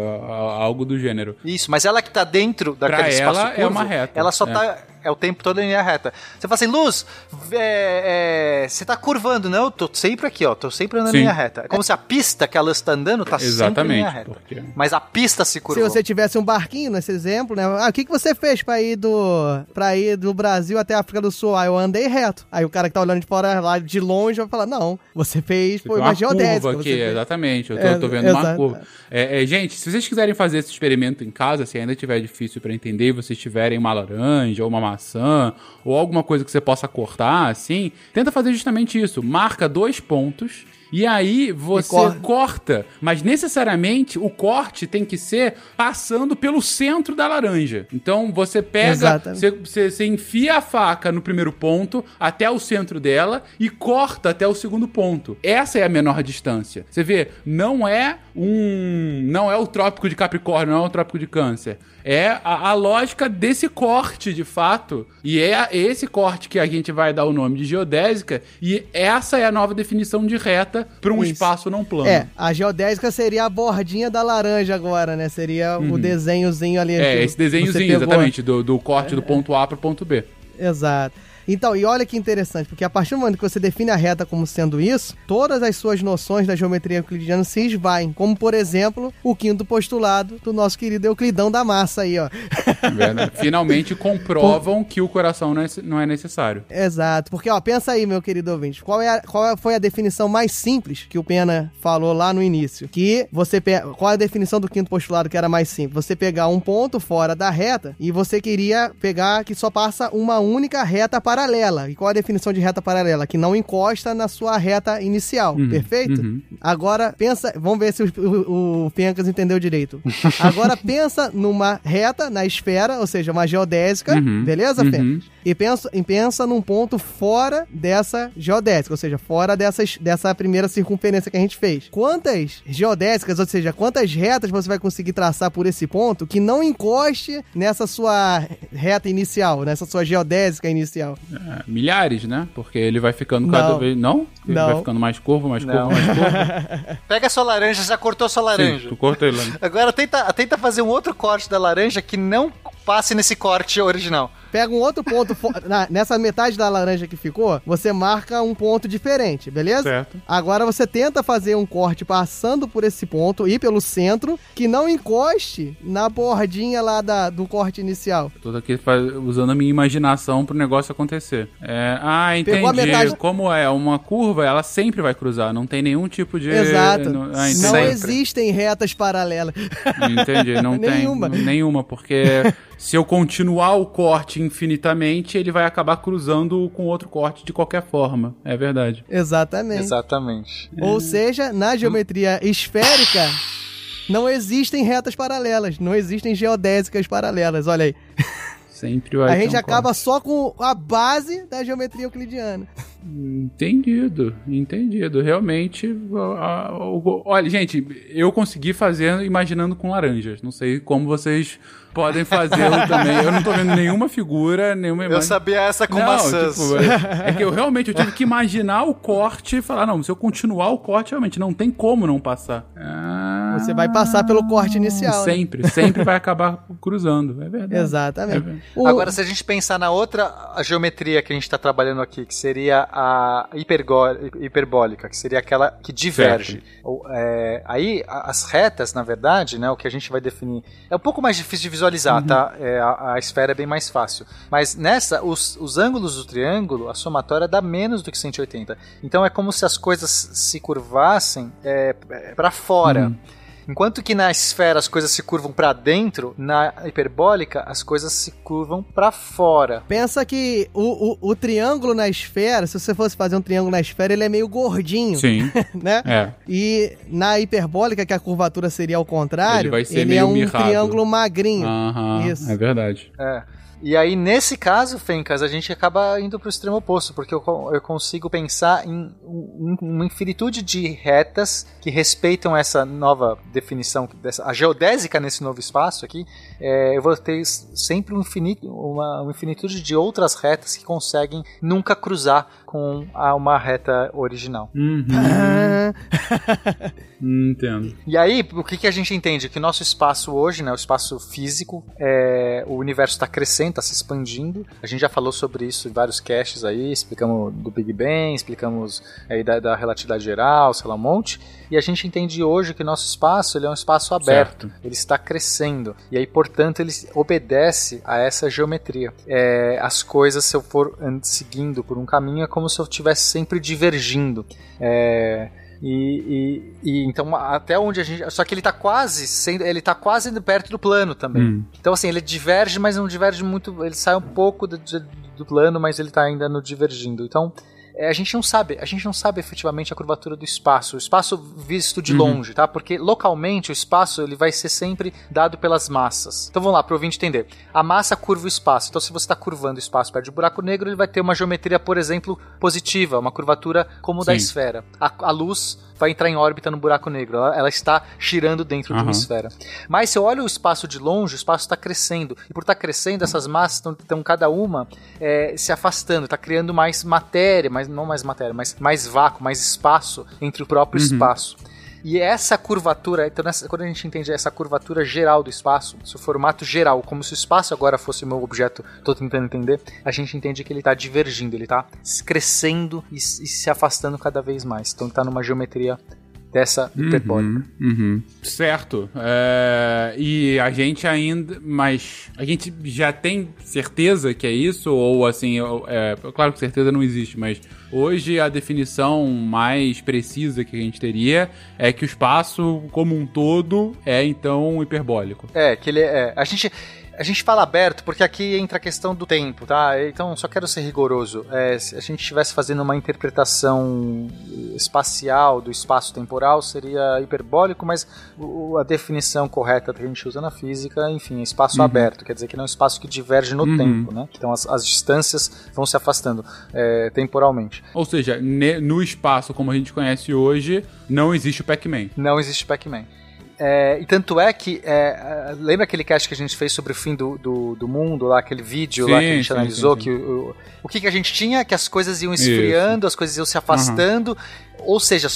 algo do gênero. Isso, mas ela que tá dentro daquele Pra espaço ela, é curvo, uma reta, Ela só é. tá é o tempo todo em linha reta. Você fala assim, Luz, é, é, você tá curvando. Não, eu tô sempre aqui, ó. Tô sempre andando Sim. em linha reta. É como se a pista que a Luz tá andando tá sempre em Exatamente. linha reta. Porque... Mas a pista se Se curvou. você tivesse um barquinho nesse exemplo, né? Ah, o que, que você fez pra ir do para ir do Brasil até a África do Sul? Ah, eu andei reto. Aí o cara que tá olhando de fora lá de longe vai falar: "Não, você fez foi Tem uma geodésica". curva você aqui, exatamente. Eu tô, É, tô vendo uma exato. curva. É, é, gente, se vocês quiserem fazer esse experimento em casa, se ainda tiver difícil pra entender e vocês tiverem uma laranja ou uma maçã ou alguma coisa que você possa cortar, assim, tenta fazer justamente isso. Marca dois pontos. E aí você corta. corta, mas necessariamente o corte tem que ser passando pelo centro da laranja. Então você pega, você, você, você enfia a faca no primeiro ponto até o centro dela e corta até o segundo ponto. Essa é a menor distância. Você vê, não é um, não é o trópico de Capricórnio, não é o trópico de Câncer. É a, a lógica desse corte, de fato. E é esse corte que a gente vai dar o nome de geodésica. E essa é a nova definição de reta para um Isso. espaço não plano. É, a geodésica seria a bordinha da laranja agora, né? Seria o desenhozinho ali. Uhum. É, esse desenhozinho, exatamente, do, do corte do ponto A pro ponto B. Exato. Então, e olha que interessante, porque a partir do momento que você define a reta como sendo isso, todas as suas noções da geometria euclidiana se esvaem. Como, por exemplo, o quinto postulado do nosso querido Euclidão da Massa aí, ó. Verdade. Finalmente comprovam que o coração não é, não é necessário. Exato. Porque, ó, pensa aí, meu querido ouvinte. Qual, é a- qual foi a definição mais simples que o Pena falou lá no início? Que você pe... Qual é a definição do quinto postulado que era mais simples? Você pegar um ponto fora da reta e você queria pegar que só passa uma única reta paralela. E qual a definição de reta paralela? Que não encosta na sua reta inicial. Perfeito? uhum. Agora, pensa... Vamos ver se o, o, o Pencas entendeu direito. Agora, pensa numa reta, na esfera, ou seja, uma geodésica. Uhum. Beleza, Uhum. Pencas? e pensa, e pensa num ponto fora dessa geodésica, ou seja, fora dessas, dessa primeira circunferência que a gente fez. Quantas geodésicas, ou seja, quantas retas você vai conseguir traçar por esse ponto que não encoste nessa sua reta inicial, nessa sua geodésica inicial? É, milhares, né? Porque ele vai ficando cada Não. vez. Não? Ele Não. vai ficando mais curvo, mais curvo, mais curvo. Pega a sua laranja, já cortou a sua Sim, laranja. tu corta ele. Agora tenta, tenta fazer um outro corte da laranja que não passe nesse corte original. Pega um outro ponto na- nessa metade da laranja que ficou, você marca um ponto diferente, beleza? Certo. Agora você tenta fazer um corte passando por esse ponto e pelo centro que não encoste na bordinha lá da, do corte inicial. Tô aqui faz- usando a minha imaginação pro negócio acontecer. É, ah, Pegou a entendi. metade- Como é uma curva, ela sempre vai cruzar. Não tem nenhum tipo de. Exato. Não, ah, Não existem retas paralelas. Entendi, não tem Nenhuma. nenhuma, porque se eu continuar o corte infinitamente, ele vai acabar cruzando com outro corte de qualquer forma. É verdade. Exatamente. Exatamente. Ou seja, na geometria esférica não existem retas paralelas, não existem geodésicas paralelas. Olha aí. Sempre vai A gente um acaba só com a base da geometria euclidiana. Entendido, entendido. Realmente, a- a- o- olha, gente, eu consegui fazer imaginando com laranjas. Não sei como vocês podem fazê-lo também. Eu não tô vendo nenhuma figura, nenhuma Eu imagem. sabia essa com Não, maçãs. tipo, é, é que eu realmente eu tive que imaginar o corte e falar, não, se eu continuar o corte, realmente não tem como não passar. Ah, Você vai passar pelo corte inicial. né? Sempre, sempre vai acabar cruzando. É verdade. Exatamente. É verdade. O- Agora, se a gente pensar na outra a geometria que a gente está trabalhando aqui, que seria a hiperbólica, que seria aquela que diverge. Ou, é, aí, as retas, na verdade, né, o que a gente vai definir, é um pouco mais difícil de visualizar, tá? É, a, a esfera é bem mais fácil. Mas nessa, os, os ângulos do triângulo, a somatória dá menos do que 180. Então é como se as coisas se curvassem é, para fora. Enquanto que na esfera as coisas se curvam para dentro, na hiperbólica as coisas se curvam para fora. Pensa que o, o, o triângulo na esfera, se você fosse fazer um triângulo na esfera, ele é meio gordinho, Sim, né? é. E na hiperbólica, que a curvatura seria ao contrário, Ele vai ser é meio um mirrado. triângulo magrinho. Aham, Isso. é verdade. É. E aí, nesse caso, Fencas, a gente acaba indo para o extremo oposto, porque eu, eu consigo pensar em um- uma infinitude de retas que respeitam essa nova definição, dessa, a geodésica nesse novo espaço aqui. É, eu vou ter sempre um infinito, uma, uma infinitude de outras retas que conseguem nunca cruzar com a, uma reta original. Uhum, entendo. E aí, o que, que a gente entende? Que o nosso espaço hoje, né, o espaço físico, é, o universo está crescendo, está se expandindo. A gente já falou sobre isso em vários caches aí, explicamos do Big Bang, explicamos aí da, da relatividade geral, sei lá, um monte. E a gente entende hoje que nosso espaço ele é um espaço aberto, Certo. ele está crescendo. E aí, portanto, ele obedece a essa geometria. É, as coisas, se eu for seguindo por um caminho, é como se eu estivesse sempre divergindo. É, e, e- e então até onde a gente. Só que ele tá quase sendo. Ele tá quase perto do plano também. Hum. Então, assim, ele diverge, mas não diverge muito. Ele sai um pouco do, do- do plano, mas ele tá ainda no divergindo. Então. É, a gente não sabe, a gente não sabe efetivamente a curvatura do espaço, o espaço visto de Uhum. longe, tá? Porque localmente o espaço ele vai ser sempre dado pelas massas. Então vamos lá, para o ouvinte entender. A massa curva o espaço. Então se você está curvando o espaço perto de um buraco negro, ele vai ter uma geometria, por exemplo, positiva, uma curvatura como da Sim. esfera. A, a luz vai entrar em órbita no buraco negro, ela, ela está girando dentro de uma esfera. Mas se eu olho o espaço de longe, o espaço está crescendo. E por estar crescendo, essas massas estão cada uma é, se afastando, está criando mais matéria, mas não mais matéria, mas mais vácuo, mais espaço entre o próprio Uhum. espaço. E essa curvatura, então nessa- quando a gente entende essa curvatura geral do espaço, seu formato geral, como se o espaço agora fosse o meu objeto, estou tentando entender, a gente entende que ele está divergindo, ele está crescendo e, e se afastando cada vez mais. Então está numa geometria dessa hiperbólica. Uhum, uhum. Certo. É, e a gente ainda. Mas a gente já tem certeza que é isso? Ou assim, é, claro que certeza não existe, mas hoje a definição mais precisa que a gente teria é que o espaço como um todo é então hiperbólico. É, que ele é. A gente. A gente fala aberto porque aqui entra a questão do tempo, tá? Então, só quero ser rigoroso. É, se a gente estivesse fazendo uma interpretação espacial do espaço temporal, seria hiperbólico, mas a definição correta que a gente usa na física, enfim, é espaço Uhum. aberto, quer dizer que não é um espaço que diverge no Uhum. tempo, né? Então, as, as distâncias vão se afastando é, temporalmente. Ou seja, no espaço como a gente conhece hoje, não existe o Pac-Man. Não existe Pac-Man. É, e tanto é que. é, lembra aquele cast que a gente fez sobre o fim do, do, do mundo, lá, aquele vídeo lá que a Sim, gente sim, analisou? sim, sim. que o, o, o que, que a gente tinha? Que as coisas iam Isso. esfriando, as coisas iam se afastando. Ou seja,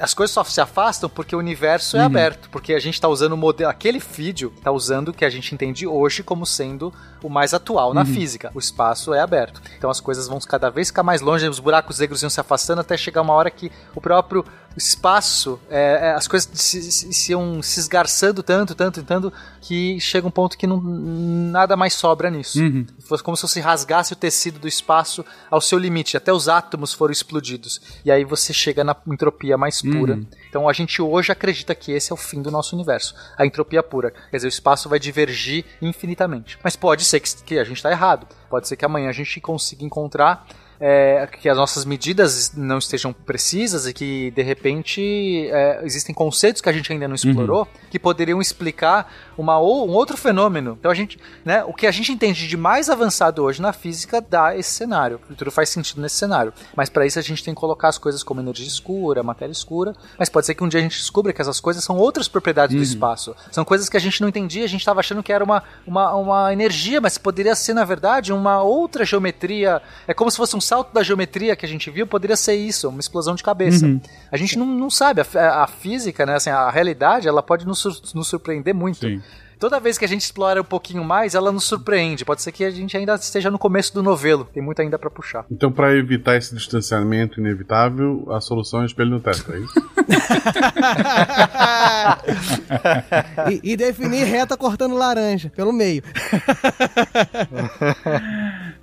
as coisas só se afastam porque o universo é Uhum. aberto. Porque a gente está usando o modelo. Aquele vídeo está usando o que a gente entende hoje como sendo o mais atual na Uhum. física. O espaço é aberto. Então as coisas vão cada vez ficar mais longe, os buracos negros iam se afastando até chegar uma hora que o próprio espaço, é, é, as coisas se, se, se iam se esgarçando tanto, tanto, tanto, que chega um ponto que não, nada mais sobra nisso. Uhum. Fosse como se você rasgasse o tecido do espaço ao seu limite, até os átomos foram explodidos. E aí você chega na entropia mais pura. Uhum. Então a gente hoje acredita que esse é o fim do nosso universo, a entropia pura. Quer dizer, o espaço vai divergir infinitamente. Mas pode ser que, que a gente está errado. Pode ser que amanhã a gente consiga encontrar é, que as nossas medidas não estejam precisas e que de repente é, existem conceitos que a gente ainda não explorou que poderiam explicar uma ou, um outro fenômeno. Então a gente, né, o que a gente entende de mais avançado hoje na física dá esse cenário. Tudo faz sentido nesse cenário. Mas para isso a gente tem que colocar as coisas como energia escura, matéria escura. Mas pode ser que um dia a gente descubra que essas coisas são outras propriedades do espaço. São coisas que a gente não entendia. A gente estava achando que era uma, uma, uma energia, mas poderia ser na verdade uma outra geometria. É como se fosse um salto da geometria que a gente viu. Poderia ser isso, uma explosão de cabeça. Uhum. A gente não, não sabe. A, a- física, né, assim, a realidade, ela pode nos, sur- nos surpreender muito. Sim. Toda vez que a gente explora um pouquinho mais, ela nos surpreende. Pode ser que a gente ainda esteja no começo do novelo. Tem muito ainda pra puxar. Então, pra evitar esse distanciamento inevitável, a solução é espelho no teto, é isso? e, e definir reta cortando laranja pelo meio.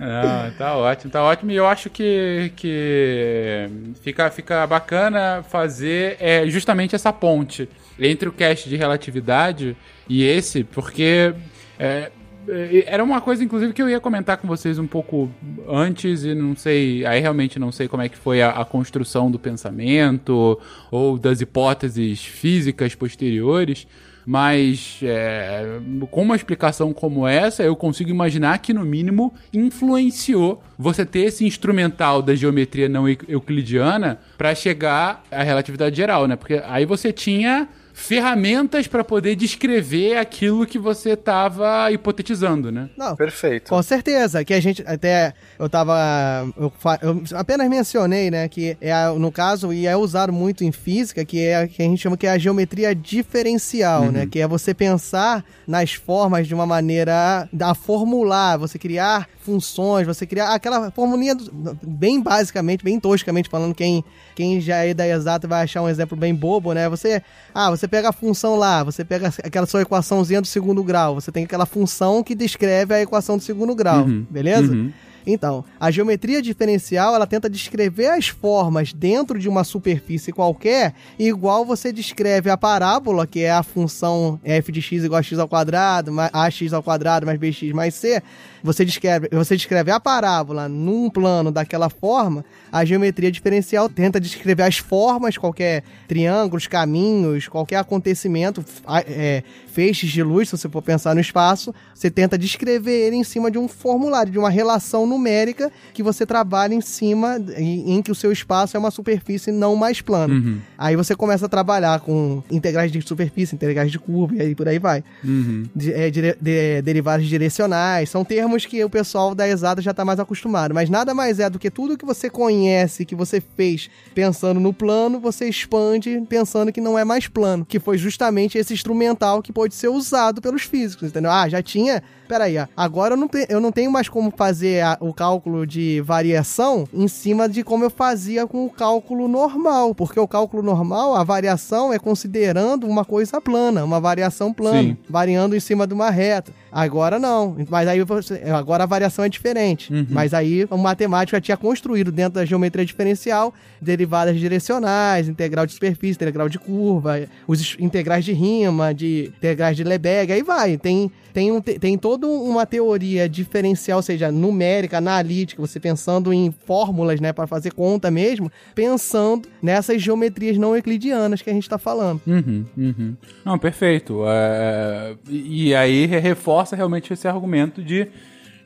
Ah, tá ótimo, tá ótimo. E eu acho que, que fica, fica bacana fazer é, justamente essa ponte entre o cast de relatividade e esse, porque é, é, era uma coisa, inclusive, que eu ia comentar com vocês um pouco antes e não sei, aí realmente não sei como é que foi a, a construção do pensamento ou das hipóteses físicas posteriores. Mas é, com uma explicação como essa, eu consigo imaginar que, no mínimo, influenciou você ter esse instrumental da geometria não eu- euclidiana para chegar à relatividade geral, né? Porque aí você tinha ferramentas para poder descrever aquilo que você estava hipotetizando, né? Não, Perfeito. Com certeza, que a gente até eu tava eu, eu apenas mencionei, né, que é no caso e é usado muito em física, que é a que a gente chama que é a geometria diferencial, né, que é você pensar nas formas de uma maneira a formular, você criar funções, você criar aquela formulinha do- bem basicamente, bem toscamente falando, quem quem já é da exata vai achar um exemplo bem bobo, né? Você, ah, você pega a função lá, você pega aquela sua equaçãozinha do segundo grau, você tem aquela função que descreve a equação do segundo grau, Uhum. beleza? Uhum. Então, a geometria diferencial, ela tenta descrever as formas dentro de uma superfície qualquer, igual você descreve a parábola, que é a função f de x igual a x ao quadrado, mais ax ao quadrado mais bx mais c. Você descreve, você descreve a parábola num plano daquela forma, a geometria diferencial tenta descrever as formas, qualquer triângulos, caminhos, qualquer acontecimento, é, feixes de luz, se você for pensar no espaço, você tenta descrever ele em cima de um formulário, de uma relação numérica que você trabalha em cima, em, em que o seu espaço é uma superfície não mais plana. Uhum. Aí você começa a trabalhar com integrais de superfície, integrais de curva, e aí por aí vai. Uhum. De- é, dire- de- derivadas direcionais, são termos que o pessoal da exata já está mais acostumado, mas nada mais é do que tudo que você conhece, que você fez pensando no plano, você expande pensando que não é mais plano, que foi justamente esse instrumental que pode ser usado pelos físicos, entendeu? Ah, já tinha. Peraí, agora eu não, te- eu não tenho mais como fazer a- o cálculo de variação em cima de como eu fazia com o cálculo normal, porque o cálculo normal, a variação é considerando uma coisa plana, uma variação plana Sim. variando em cima de uma reta. Agora não. Mas aí você, agora a variação é diferente. Uhum. Mas aí o matemático já tinha construído dentro da geometria diferencial derivadas direcionais, integral de superfície, integral de curva, os integrais de rima, de integrais de Lebesgue, aí vai. Tem tem, um, te- tem toda uma teoria diferencial, ou seja, numérica, analítica, você pensando em fórmulas, né, para fazer conta mesmo, pensando nessas geometrias não euclidianas que a gente está falando. Uhum, uhum. Não, perfeito. É, e aí re- reforça realmente esse argumento de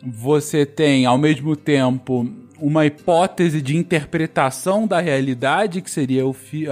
você tem, ao mesmo tempo, uma hipótese de interpretação da realidade, que seria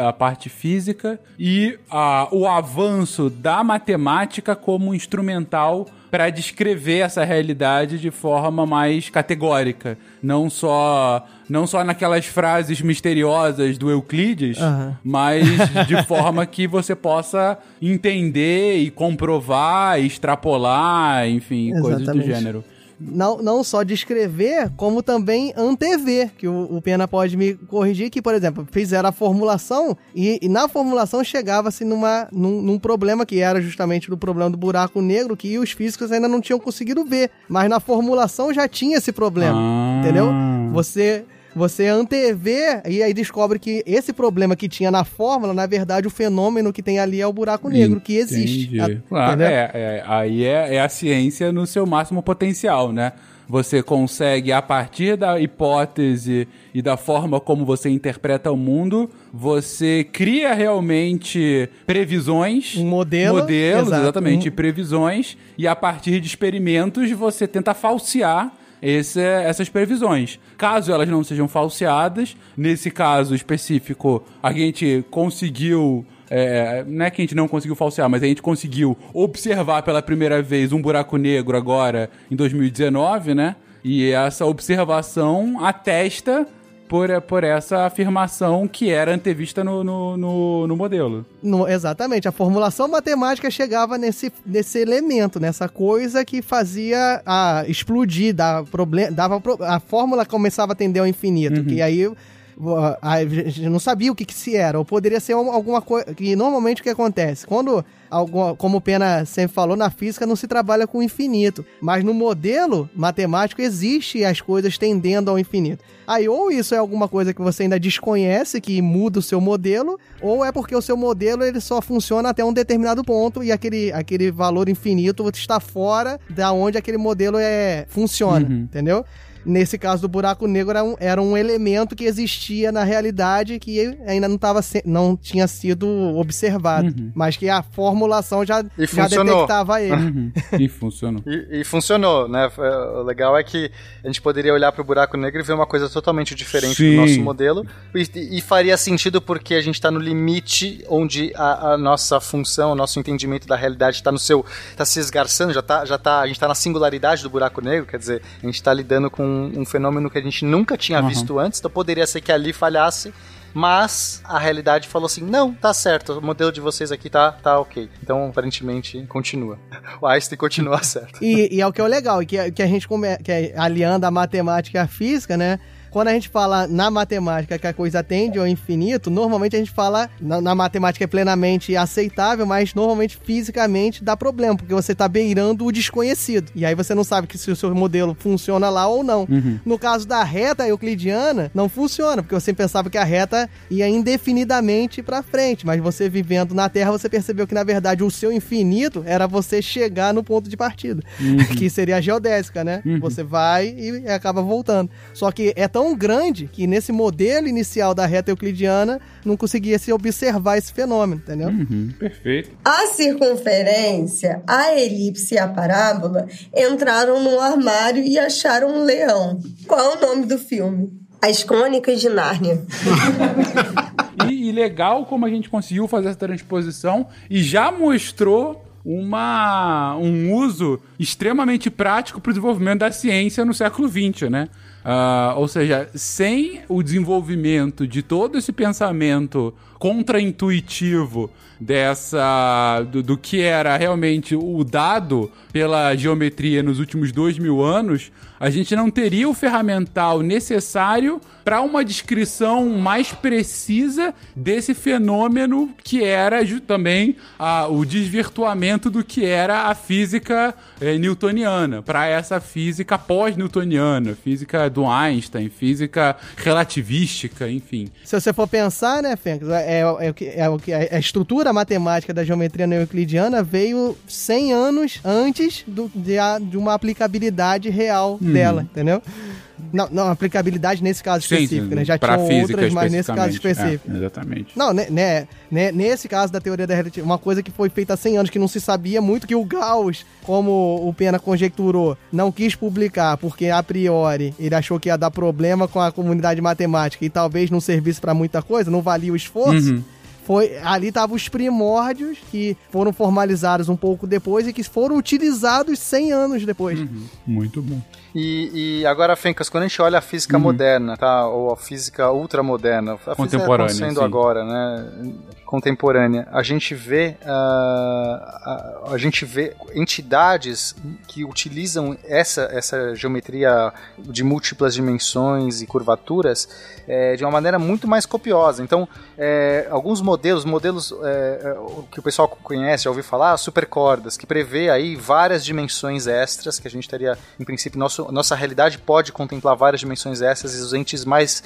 a parte física, e a- o avanço da matemática como instrumental para descrever essa realidade de forma mais categórica, não só não só naquelas frases misteriosas do Euclides, Aham. mas de forma que você possa entender e comprovar, e extrapolar, enfim, coisas do Exatamente. gênero. Não, não só descrever, como também antever, que o, o Pena pode me corrigir, que, por exemplo, fizeram a formulação e, e na formulação chegava-se numa, num, num problema que era justamente do problema do buraco negro, que os físicos ainda não tinham conseguido ver. Mas na formulação já tinha esse problema, Ah. entendeu? Você... Você antevê e aí descobre que esse problema que tinha na fórmula, na verdade, o fenômeno que tem ali é o buraco negro, que existe. A- Claro, é, é, aí é, é a ciência no seu máximo potencial, né? Você consegue, a partir da hipótese e da forma como você interpreta o mundo, você cria realmente previsões. Um modelo, Modelos, exato. exatamente, Um- previsões. E a partir de experimentos, você tenta falsear esse- essas previsões. Caso elas não sejam falseadas, nesse caso específico, a gente conseguiu. É, não é que a gente não conseguiu falsear, mas a gente conseguiu observar pela primeira vez um buraco negro agora em 2019, né? E essa observação atesta por, por essa afirmação que era antevista no, no, no, no modelo. No- exatamente, a formulação matemática chegava nesse, nesse elemento, nessa coisa que fazia a explodir, dava problema, dava a fórmula começava a tender ao infinito, que aí a gente não sabia o que, que se era, ou poderia ser um- alguma coisa que normalmente o que acontece quando alguma, como o Pena sempre falou na física não se trabalha com o infinito, mas no modelo matemático existe as coisas tendendo ao infinito. Aí ou isso é alguma coisa que você ainda desconhece que muda o seu modelo, ou é porque o seu modelo ele só funciona até um determinado ponto e aquele, aquele valor infinito está fora da onde aquele modelo é funciona, Uhum. entendeu? Nesse caso do buraco negro era um, era um elemento que existia na realidade que ainda não, tava se- não tinha sido observado, Uhum. mas que a fórmula simulação já, E já funcionou. detectava ele. Uhum. E funcionou. E, e funcionou, né? O legal é que a gente poderia olhar para o buraco negro e ver uma coisa totalmente diferente Sim. do nosso modelo. E, e faria sentido porque a gente está no limite onde a, a nossa função, o nosso entendimento da realidade está no seu. está se esgarçando, já tá, já tá. A gente está na singularidade do buraco negro, quer dizer, a gente está lidando com um, um fenômeno que a gente nunca tinha Uhum. visto antes, então poderia ser que ali falhasse. Mas a realidade falou assim: não, tá certo, o modelo de vocês aqui tá, tá ok. Então, aparentemente, continua. O Einstein continua certo. E, e é o que é o legal, que, que a gente come, que é aliando a matemática e a física, né? Quando a gente fala na matemática que a coisa tende ao infinito, normalmente a gente fala na, na matemática é plenamente aceitável, mas normalmente fisicamente dá problema, porque você está beirando o desconhecido. E aí você não sabe que se o seu modelo funciona lá ou não. Uhum. No caso da reta euclidiana, não funciona, porque você pensava que a reta ia indefinidamente para frente, mas você vivendo na Terra, você percebeu que na verdade o seu infinito era você chegar no ponto de partida, que seria a geodésica, né? Você vai e acaba voltando. Só que é tão grande que nesse modelo inicial da reta euclidiana não conseguia se observar esse fenômeno, entendeu? Uhum. Perfeito. A circunferência, a elipse e a parábola entraram no armário e acharam um leão. Qual é o nome do filme? As Crônicas de Nárnia. E, e legal como a gente conseguiu fazer essa transposição e já mostrou uma, um uso extremamente prático para o desenvolvimento da ciência no século XX, né? Ah, ou seja, sem o desenvolvimento de todo esse pensamento contraintuitivo dessa do, do que era realmente o dado pela geometria nos últimos dois mil anos, a gente não teria o ferramental necessário para uma descrição mais precisa desse fenômeno que era também ah, o desvirtuamento do que era a física eh, newtoniana para essa física pós-newtoniana, física do Einstein, física relativística, enfim. Se você for pensar, né, Fênix, é, é, é a estrutura matemática da geometria euclidiana veio 100 anos antes do- de, a- de uma aplicabilidade real Uhum. dela, entendeu? Não, não, aplicabilidade nesse caso específico, né? Já física outras, mas nesse caso específico. É, exatamente. Não, né, né, né, nesse caso da teoria da relatividade, uma coisa que foi feita há 100 anos que não se sabia muito, que o Gauss, como o Pena conjecturou, não quis publicar, porque a priori ele achou que ia dar problema com a comunidade matemática e talvez não servisse pra muita coisa, não valia o esforço. Uhum. Foi, ali estavam os primórdios que foram formalizados um pouco depois e que foram utilizados 100 anos depois. Muito bom. E, e agora, Fencas, quando a gente olha a física moderna, tá? Ou a física ultramoderna, a física Contemporânea, tá acontecendo sim. agora, né? Contemporânea, a gente vê ah, a, a gente vê entidades que utilizam essa, essa geometria de múltiplas dimensões e curvaturas eh, de uma maneira muito mais copiosa. Então, eh, alguns modelos, modelos eh, que o pessoal conhece, já ouviu falar, supercordas, que prevê aí várias dimensões extras, que a gente teria, em princípio, nosso, nossa realidade pode contemplar várias dimensões extras e os entes mais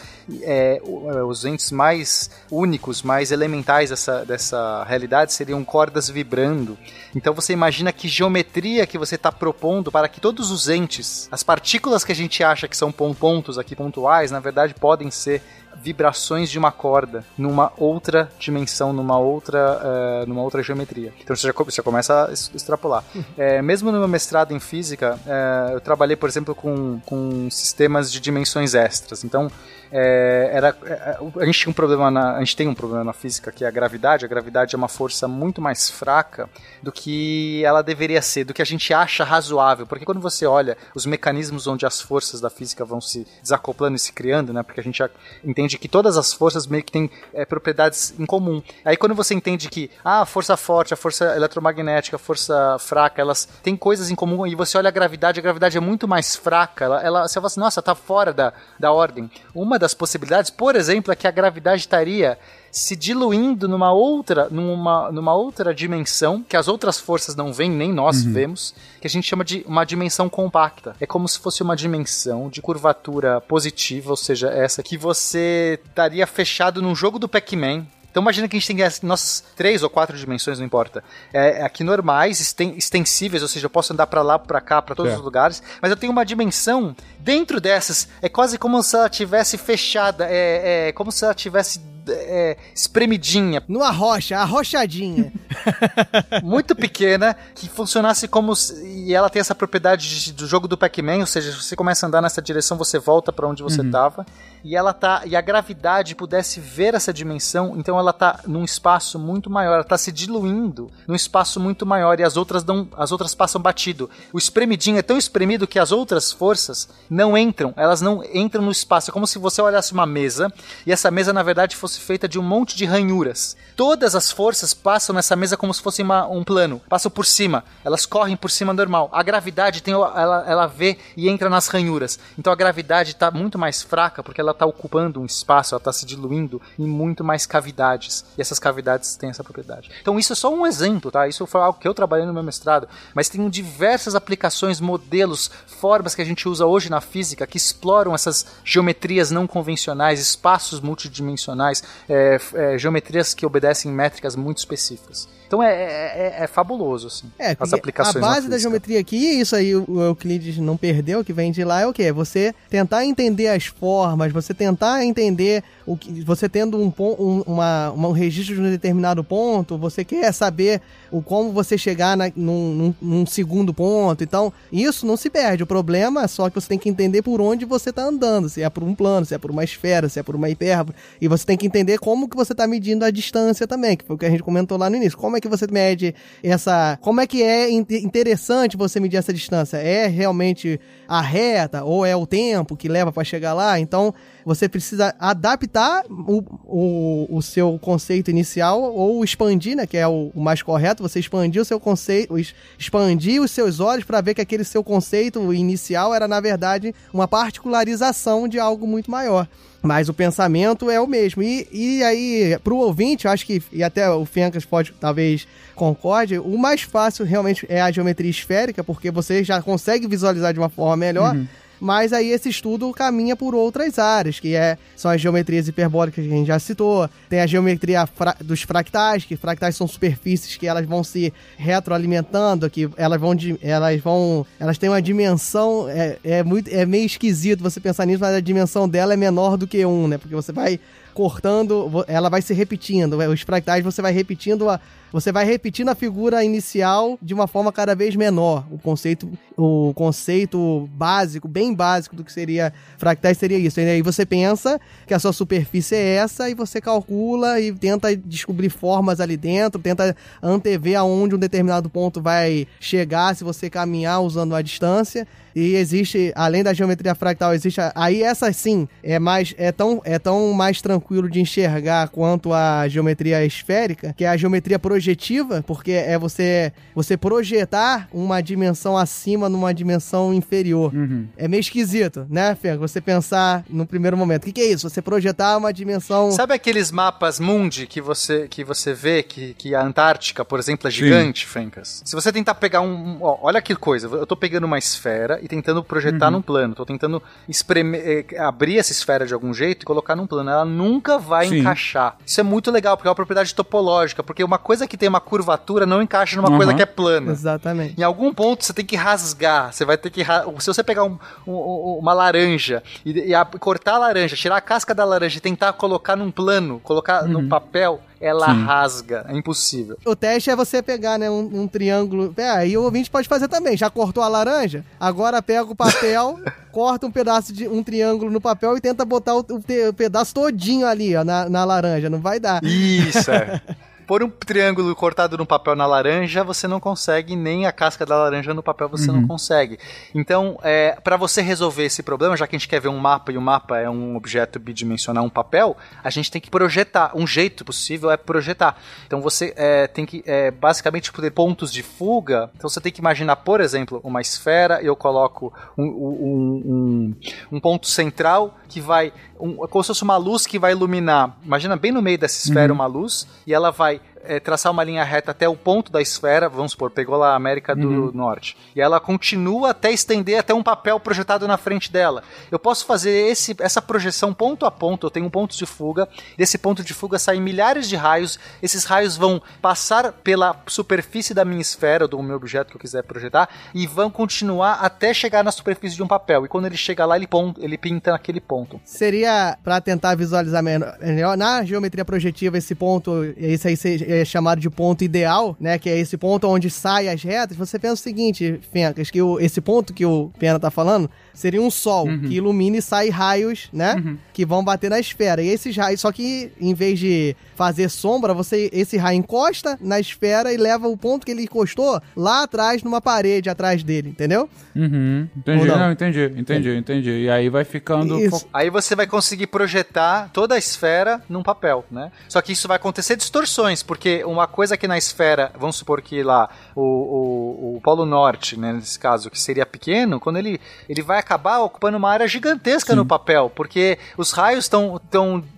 o- eh, os entes mais únicos, mais elementais dessa, dessa realidade seriam cordas vibrando. Então você imagina que geometria que você está propondo para que todos os entes, as partículas que a gente acha que são pon- pontos aqui pontuais, na verdade podem ser vibrações de uma corda numa outra dimensão, numa outra, eh, numa outra geometria. Então você já, você começa a extrapolar. Eh, mesmo no meu mestrado em física, eh, eu trabalhei, por exemplo, com, com sistemas de dimensões extras. Então é, era, é, a gente tinha um problema na, a gente tem um problema na física que é a gravidade. A gravidade é uma força muito mais fraca do que ela deveria ser, do que a gente acha razoável. Porque quando você olha os mecanismos onde as forças da física vão se desacoplando e se criando, né? Porque a gente entende que todas as forças meio que têm é, propriedades em comum. Aí quando você entende que ah, a força forte, a força eletromagnética, a força fraca, elas têm coisas em comum e você olha a gravidade, a gravidade é muito mais fraca. Ela, ela você fala assim, nossa, tá fora da, da ordem. Uma das possibilidades, por exemplo, é que a gravidade estaria se diluindo numa outra, numa, numa outra dimensão que as outras forças não veem, nem nós vemos, que a gente chama de uma dimensão compacta. É como se fosse uma dimensão de curvatura positiva, ou seja, essa que você estaria fechado num jogo do Pac-Man, então imagina que a gente tem as nossas três ou quatro dimensões, não importa. É, aqui normais, extensíveis, ou seja, eu posso andar para lá, para cá, para todos Certo. os lugares, mas eu tenho uma dimensão dentro dessas, é quase como se ela tivesse fechada, é, é como se ela tivesse é, espremidinha, Numa rocha, arrochadinha. muito pequena, que funcionasse como. se- E ela tem essa propriedade de- do jogo do Pac-Man, ou seja, se você começa a andar nessa direção, você volta pra onde você tava. E ela tá. E a gravidade pudesse ver essa dimensão, então ela tá num espaço muito maior, ela tá se diluindo num espaço muito maior e as outras não. As outras passam batido. O espremidinho é tão espremido que as outras forças não entram, elas não entram no espaço. É como se você olhasse uma mesa e essa mesa, na verdade, fosse feita de um monte de ranhuras. Todas as forças passam nessa mesa como se fosse uma- um plano, passam por cima, elas correm por cima normal. A gravidade tem, ela, ela vê e entra nas ranhuras. Então a gravidade está muito mais fraca porque ela está ocupando um espaço, ela está se diluindo em muito mais cavidades. E essas cavidades têm essa propriedade. Então isso é só um exemplo, tá? Isso foi algo que eu trabalhei no meu mestrado, mas tem diversas aplicações, modelos, formas que a gente usa hoje na física que exploram essas geometrias não convencionais, espaços multidimensionais, é, é, geometrias que obedecem métricas muito específicas. Então é, é- é- é fabuloso, assim, É, as aplicações a base da geometria aqui, isso aí o Euclides não perdeu, que vem de lá, é o quê? É Você tentar entender as formas, você tentar entender o que. Você tendo um, um, uma, um registro de um determinado ponto, você quer saber o como você chegar na- num, num- num segundo ponto. Então, isso não se perde. O problema é só que você tem que entender por onde você está andando. Se é por um plano, se é por uma esfera, se é por uma hipérbole. E você tem que entender como que você está medindo a distância também, que foi o que a gente comentou lá no início. Como é que você mede essa. Como é que é in- interessante você medir essa distância? É realmente a reta ou é o tempo que leva para chegar lá? Então você precisa adaptar o, o, o seu conceito inicial ou expandir, né? Que é o, o mais correto. Você expandir o seu conceito, expandir os seus olhos para ver que aquele seu conceito inicial era na verdade uma particularização de algo muito maior. Mas o pensamento é o mesmo. E, e aí, pro ouvinte, eu acho que, e até o Fencas pode talvez concorde, o mais fácil realmente é a geometria esférica, porque você já consegue visualizar de uma forma melhor. Mas aí esse estudo caminha por outras áreas, que é, são as geometrias hiperbólicas que a gente já citou, tem a geometria fra- dos fractais, que fractais são superfícies que elas vão se retroalimentando, que elas vão, elas vão, elas têm uma dimensão, é, é muito, é meio esquisito você pensar nisso, mas a dimensão dela é menor do que um, né? Porque você vai cortando, ela vai se repetindo, os fractais você vai repetindo a, você vai repetindo a figura inicial de uma forma cada vez menor. O conceito, o conceito básico, bem básico do que seria fractais seria isso. E aí você pensa que a sua superfície é essa e você calcula e tenta descobrir formas ali dentro, tenta antever aonde um determinado ponto vai chegar se você caminhar usando a distância. E existe, além da geometria fractal, existe a- aí essa sim é mais é tão é tão mais tranquilo de enxergar quanto a geometria esférica, que é a geometria projetiva, porque é você você projetar uma dimensão acima numa dimensão inferior. É meio esquisito, né, Fê? Você pensar no primeiro momento. O que, que é isso? Você projetar uma dimensão Sabe aqueles mapas mundi que você, que você vê que, que a Antártica, por exemplo, é gigante, Fencas? Se você tentar pegar um. ó, olha que coisa, eu tô pegando uma esfera e tentando projetar num plano. Tô tentando espremer, eh, abrir essa esfera de algum jeito e colocar num plano. Ela nunca vai Sim. encaixar. Isso é muito legal, porque é uma propriedade topológica. Porque uma coisa que tem uma curvatura não encaixa numa Uhum. coisa que é plana. Exatamente. Em algum ponto você tem que rasgar. Você vai ter que. Se você pegar um- um- uma laranja e, e a- cortar a laranja, tirar a casca da laranja e tentar colocar num plano, colocar Uhum. no papel, ela rasga. É impossível. O teste é você pegar, né, um, um triângulo. É, aí o ouvinte pode fazer também. Já cortou a laranja? Agora pega o papel, corta um pedaço de um triângulo no papel e tenta botar o, o o pedaço todinho ali, ó, na, na laranja. Não vai dar. Isso, é. Pôr um triângulo cortado no papel na laranja, você não consegue, nem a casca da laranja no papel você não consegue. Então, é, para você resolver esse problema, já que a gente quer ver um mapa e o mapa é um objeto bidimensional, um papel, a gente tem que projetar. Um jeito possível é projetar. Então você é, tem que é, basicamente poder pontos de fuga. Então você tem que imaginar, por exemplo, uma esfera, eu coloco um, um- um- um ponto central que vai. Um, como se fosse uma luz que vai iluminar. Imagina bem no meio dessa esfera uma luz, e ela vai é, traçar uma linha reta até o ponto da esfera, vamos supor, pegou lá a América do Uhum. Norte, e ela continua até estender até um papel projetado na frente dela. Eu posso fazer esse, essa projeção ponto a ponto, eu tenho um ponto de fuga, desse ponto de fuga saem milhares de raios, esses raios vão passar pela superfície da minha esfera, do meu objeto que eu quiser projetar, e vão continuar até chegar na superfície de um papel. E quando ele chega lá, ele, pon- ele pinta naquele ponto. Seria, pra tentar visualizar melhor, na geometria projetiva, esse ponto, esse aí se- é chamado de ponto ideal, né? Que é esse ponto onde saem as retas. Você pensa o seguinte, Fencas, que o- esse ponto que o Pena tá falando seria um sol Uhum. que ilumina e sai raios, né? Que vão bater na esfera. E esses raios, só que em vez de fazer sombra, você esse raio encosta na esfera e leva o ponto que ele encostou lá atrás, numa parede atrás dele, entendeu? Uhum. Entendi, não? não, entendi, entendi, entendi. E aí vai ficando. Fo- Aí você vai conseguir projetar toda a esfera num papel, né? Só que isso vai acontecer distorções, porque uma coisa que na esfera, vamos supor que lá o, o, o Polo Norte, né, nesse caso, que seria pequeno, quando ele, ele vai acabar ocupando uma área gigantesca no papel, porque os raios estão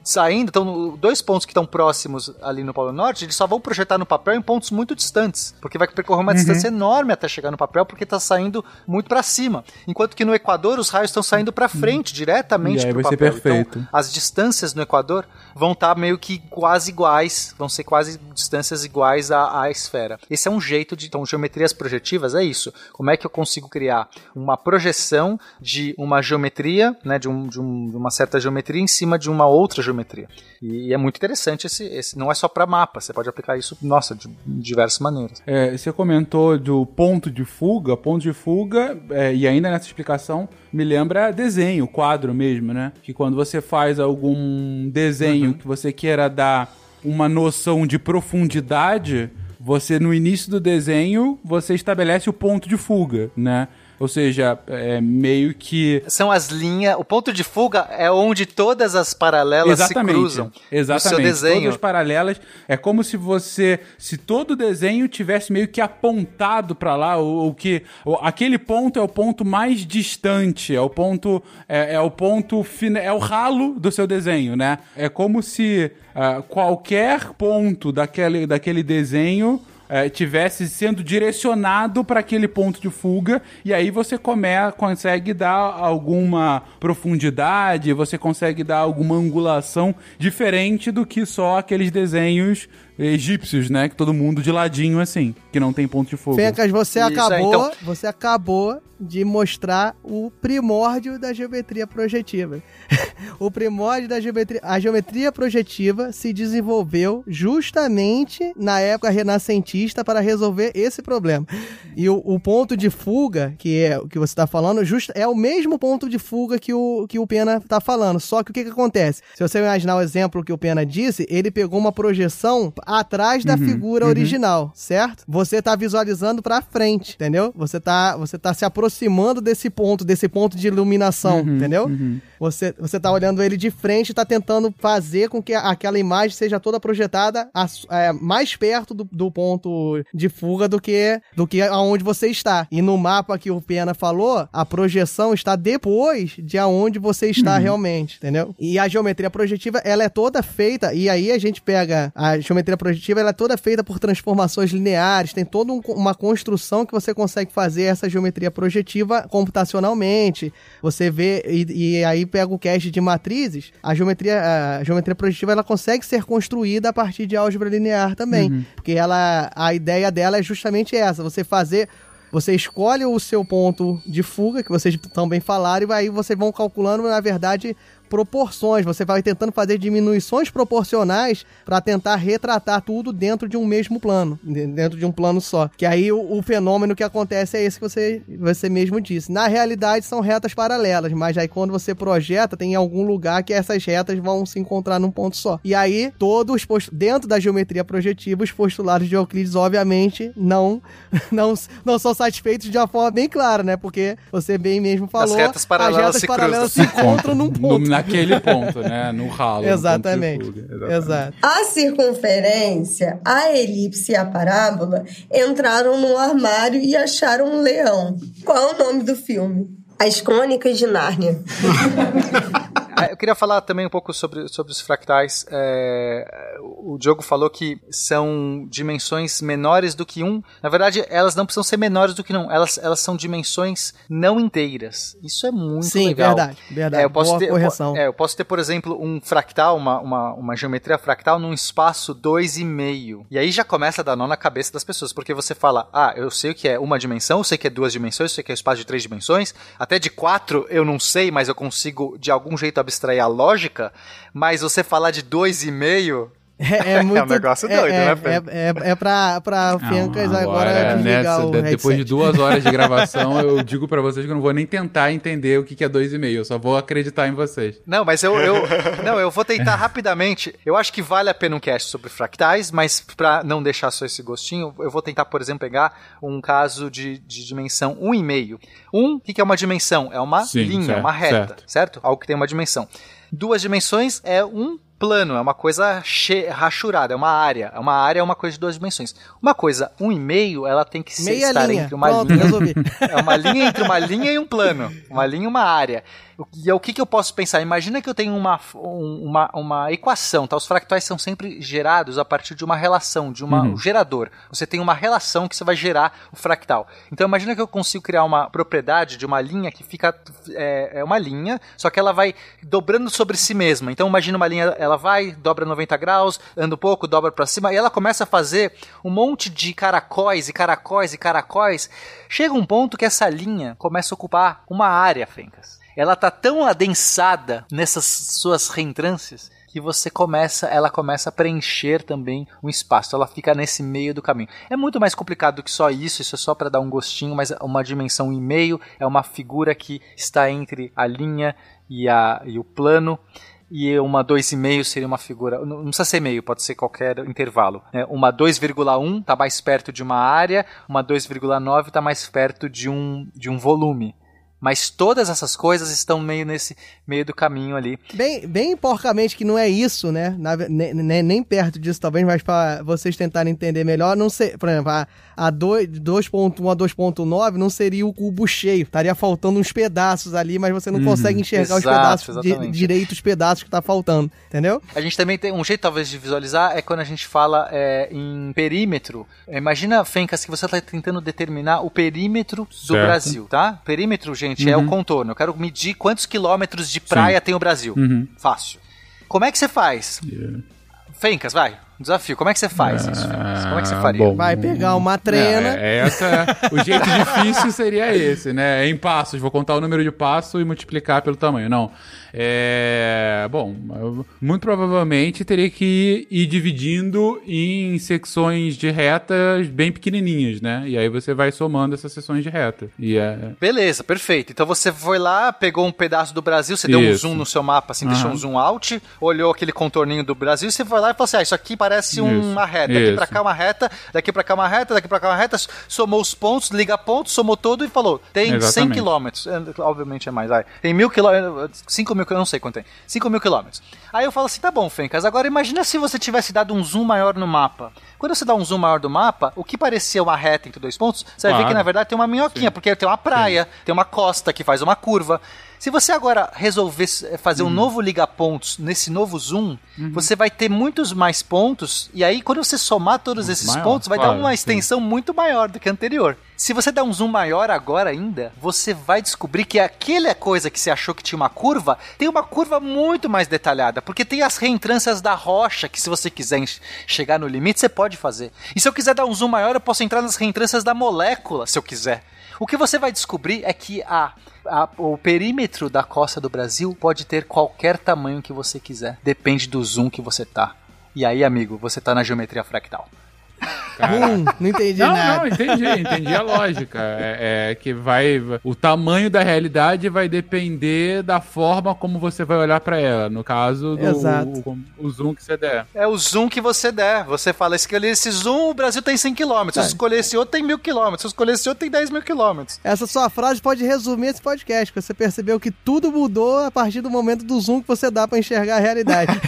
saindo, estão dois pontos que estão próximos ali no Polo Norte, eles só vão projetar no papel em pontos muito distantes, porque vai percorrer uma Uhum. distância enorme até chegar no papel, porque está saindo muito para cima. Enquanto que no Equador os raios estão saindo para frente, diretamente E aí pro vai ser papel. perfeito. Então, as distâncias no Equador vão estar meio que quase iguais, vão ser quase distâncias iguais à, à esfera. Esse é um jeito de. Então, geometrias projetivas é isso. Como é que eu consigo criar uma projeção de uma geometria, né, de, um, de, um- de uma certa geometria em cima de uma outra geometria? E, é muito interessante esse, esse. Não é só para mapa, você pode aplicar isso, nossa, de, de diversas maneiras. É, você comentou do ponto de fuga, ponto de fuga, é, e ainda nessa explicação, me lembra desenho, quadro mesmo, né? Que quando você faz algum desenho que você queira dar uma noção de profundidade, você no início do desenho, você estabelece o ponto de fuga, né? Ou seja, é meio que São as linhas. O ponto de fuga é onde todas as paralelas se cruzam. Exatamente. No seu desenho. Todas as paralelas. É como se você. Se todo o desenho tivesse meio que apontado pra lá, ou, ou que. ou aquele ponto é o ponto mais distante, é o ponto. É, é o ponto. fina- É o ralo do seu desenho, né? É como se ah, qualquer ponto daquele, daquele desenho. Eh, tivesse sendo direcionado para aquele ponto de fuga e aí você come, consegue dar alguma profundidade, você consegue dar alguma angulação diferente do que só aqueles desenhos egípcios, né? Que todo mundo de ladinho assim, que não tem ponto de fuga. Fencas, você Isso, acabou, é, então- você acabou de mostrar o primórdio da geometria projetiva. o primórdio da geometria, a geometria projetiva se desenvolveu justamente na época renascentista para resolver esse problema. E o, o ponto de fuga, que é o que você está falando, justa, é o mesmo ponto de fuga que o, que o Pena está falando. Só que o que, que acontece? Se você imaginar o exemplo que o Pena disse, ele pegou uma projeção atrás da figura original, certo? Você tá visualizando pra frente, entendeu? Você tá, você tá se aproximando desse ponto, desse ponto de iluminação, entendeu? Você, você tá olhando ele de frente e tá tentando fazer com que aquela imagem seja toda projetada a- é, mais perto do, do ponto de fuga do que, do que aonde você está. E no mapa que o Pena falou, a projeção está depois de aonde você está realmente, entendeu? E a geometria projetiva, ela é toda feita, e aí a gente pega a geometria projetiva, ela é toda feita por transformações lineares, tem toda um- uma construção que você consegue fazer essa geometria projetiva computacionalmente. Você vê, e, e aí pega o cast de matrizes, a geometria, a geometria projetiva, ela consegue ser construída a partir de álgebra linear também. Porque ela, a ideia dela é justamente essa, você fazer você escolhe o seu ponto de fuga, que vocês também falaram, e aí vocês vão calculando, na verdade, proporções. Você vai tentando fazer diminuições proporcionais para tentar retratar tudo dentro de um mesmo plano, de- dentro de um plano só. Que aí o, o fenômeno que acontece é esse que você, você mesmo disse. Na realidade, são retas paralelas, mas aí quando você projeta, tem algum lugar que essas retas vão se encontrar num ponto só. E aí, todos dentro da geometria projetiva, os postulados de Euclides, obviamente, não, não, não são satisfeitos de uma forma bem clara, né? Porque você bem mesmo falou, retas paralelas as retas se paralelas se encontram num ponto. No- naquele ponto, né? No ralo. no Exatamente. fuga. Exatamente. Exato. A circunferência, a elipse e a parábola entraram num armário e acharam um leão. Qual é o nome do filme? As Crônicas de Nárnia. É, Eu queria falar também um pouco sobre, sobre os fractais. É, o Diogo falou que são dimensões menores do que um. Na verdade, elas não precisam ser menores do que um. Elas, elas são dimensões não inteiras. Isso é muito Sim, legal. verdade, verdade. É, eu posso Boa ter, correção. é, eu posso ter, por exemplo, um fractal, uma, uma, uma geometria fractal num espaço 2,5. E aí já começa a dar nó na cabeça das pessoas, porque você fala, ah, eu sei o que é uma dimensão, eu sei que é duas dimensões, eu sei que é um espaço de três dimensões, até de quatro eu não sei, mas eu consigo de algum jeito abstrair a lógica, mas você falar de 2,5 É, é muito. um negócio é- doido, é, né, Fê? É, é, é pra, pra Fencas Não, agora, desligar nessa, o de- headset. depois de duas horas de gravação, eu digo pra vocês que eu não vou nem tentar entender o que que é dois e meio. Eu só vou acreditar em vocês. Não, mas eu, eu não, eu vou tentar rapidamente. Eu acho que vale a pena um cast sobre fractais, mas pra não deixar só esse gostinho, eu vou tentar, por exemplo, pegar um caso de, de dimensão 1,5. Um, o que que é uma dimensão? É uma Sim, linha, certo, uma reta, certo. certo. Algo que tem uma dimensão. Duas dimensões é um plano, é uma coisa rachurada, é uma área. É uma área é uma coisa de duas dimensões. Uma coisa 1,5, ela tem que ser, Meia estar linha. entre uma Pronto, linha resolvi. é uma linha entre uma linha e um plano. Uma linha e uma área. E é o que, que eu posso pensar? Imagina que eu tenho uma, um- uma, uma equação, tá? Os fractais são sempre gerados a partir de uma relação, de uma, Uhum. um gerador. Você tem uma relação que você vai gerar o fractal. Então imagina que eu consigo criar uma propriedade de uma linha que fica. É, é uma linha, só que ela vai dobrando sobre si mesma. Então imagina uma linha, ela vai, dobra 90 graus, anda um pouco, dobra pra cima, e ela começa a fazer um monte de caracóis e caracóis e caracóis. Chega um ponto que essa linha começa a ocupar uma área, Fencas. Ela tá tão adensada nessas suas reentrâncias que você começa, ela começa a preencher também um espaço. Ela fica nesse meio do caminho. É muito mais complicado do que só isso, isso é só para dar um gostinho, mas uma dimensão e meio é uma figura que está entre a linha e, a, e o plano. E uma 2,5 seria uma figura. Não precisa ser meio, pode ser qualquer intervalo. né? Uma 2,1 está mais perto de uma área, uma 2,9 está mais perto de um, de um volume. Mas todas essas coisas estão meio nesse meio do caminho ali. Bem, bem porcamente que não é isso, né? Na ne- ne- nem perto disso, talvez, mas para vocês tentarem entender melhor, não sei. Por exemplo, a, a dois- 2.1 a 2.9 não seria o cubo cheio. Estaria faltando uns pedaços ali, mas você não Uhum. consegue enxergar os Exato, pedaços di- direito, os pedaços que tá faltando. Entendeu? A gente também tem um jeito, talvez, de visualizar é quando a gente fala é, em perímetro. Imagina, Fencas, que você está tentando determinar o perímetro do Certo. Brasil, tá? Perímetro, gente, é o contorno. Eu quero medir quantos quilômetros de praia tem o Brasil. Uhum. Fácil. Como é que você faz? Fencas, vai. Desafio. Como é que você faz isso? Fencas? Como é que você Ah, faria? bom. Vai pegar uma trena. É, é essa, o jeito difícil seria esse, né? É em passos. Vou contar o número de passo e multiplicar pelo tamanho. Não. É. Bom, muito provavelmente teria que ir dividindo em secções de retas bem pequenininhas, né? E aí você vai somando essas seções de reta. E é. Beleza, perfeito. Então você foi lá, pegou um pedaço do Brasil, você deu um Isso. zoom no seu mapa, assim, deixou Aham. um zoom out, olhou aquele contorninho do Brasil, e você foi lá e falou assim: ah, isso aqui parece Isso, uma reta. Daqui pra isso. cá uma reta, daqui pra cá uma reta, daqui pra cá uma reta, somou os pontos, liga pontos, somou todo e falou: tem 100 Exatamente. quilômetros. É, Obviamente é mais, vai. Tem mil quilômetros, 5 mil, eu não sei quanto tem. 5 mil quilômetros. Aí eu falo assim: tá bom, Fencas, agora imagina se você tivesse dado um zoom maior no mapa. Quando você dá um zoom maior do mapa, o que parecia uma reta entre dois pontos, você vai ver Claro. que na verdade tem uma minhoquinha, Sim. porque tem uma praia, tem uma costa que faz uma curva. Se você agora resolver s- fazer Uhum. um novo liga-pontos nesse novo zoom, você vai ter muitos mais pontos, e aí quando você somar todos esses maior, pontos, vai claro, dar uma sim. extensão muito maior do que a anterior. Se você der um zoom maior agora ainda, você vai descobrir que aquela coisa que você achou que tinha uma curva, tem uma curva muito mais detalhada, porque tem as reentrâncias da rocha, que se você quiser chegar no limite, você pode fazer. E se eu quiser dar um zoom maior, eu posso entrar nas reentrâncias da molécula, se eu quiser. O que você vai descobrir é que a, a- o perímetro da costa do Brasil pode ter qualquer tamanho que você quiser. Depende do zoom que você tá. E aí, amigo, você tá na geometria fractal. Hum, não entendi Não, nada. não, entendi, entendi a lógica. É, é que vai. O tamanho da realidade vai depender da forma como você vai olhar pra ela. No caso, do Exato. o, o zoom que você der. É o zoom que você der. Você fala, escolher esse zoom, o Brasil tem 100 km. Se eu escolher esse outro, tem 1000 km. Se eu escolher esse outro, tem 10 mil km. Essa sua frase pode resumir esse podcast. Você percebeu que tudo mudou a partir do momento do zoom que você dá pra enxergar a realidade.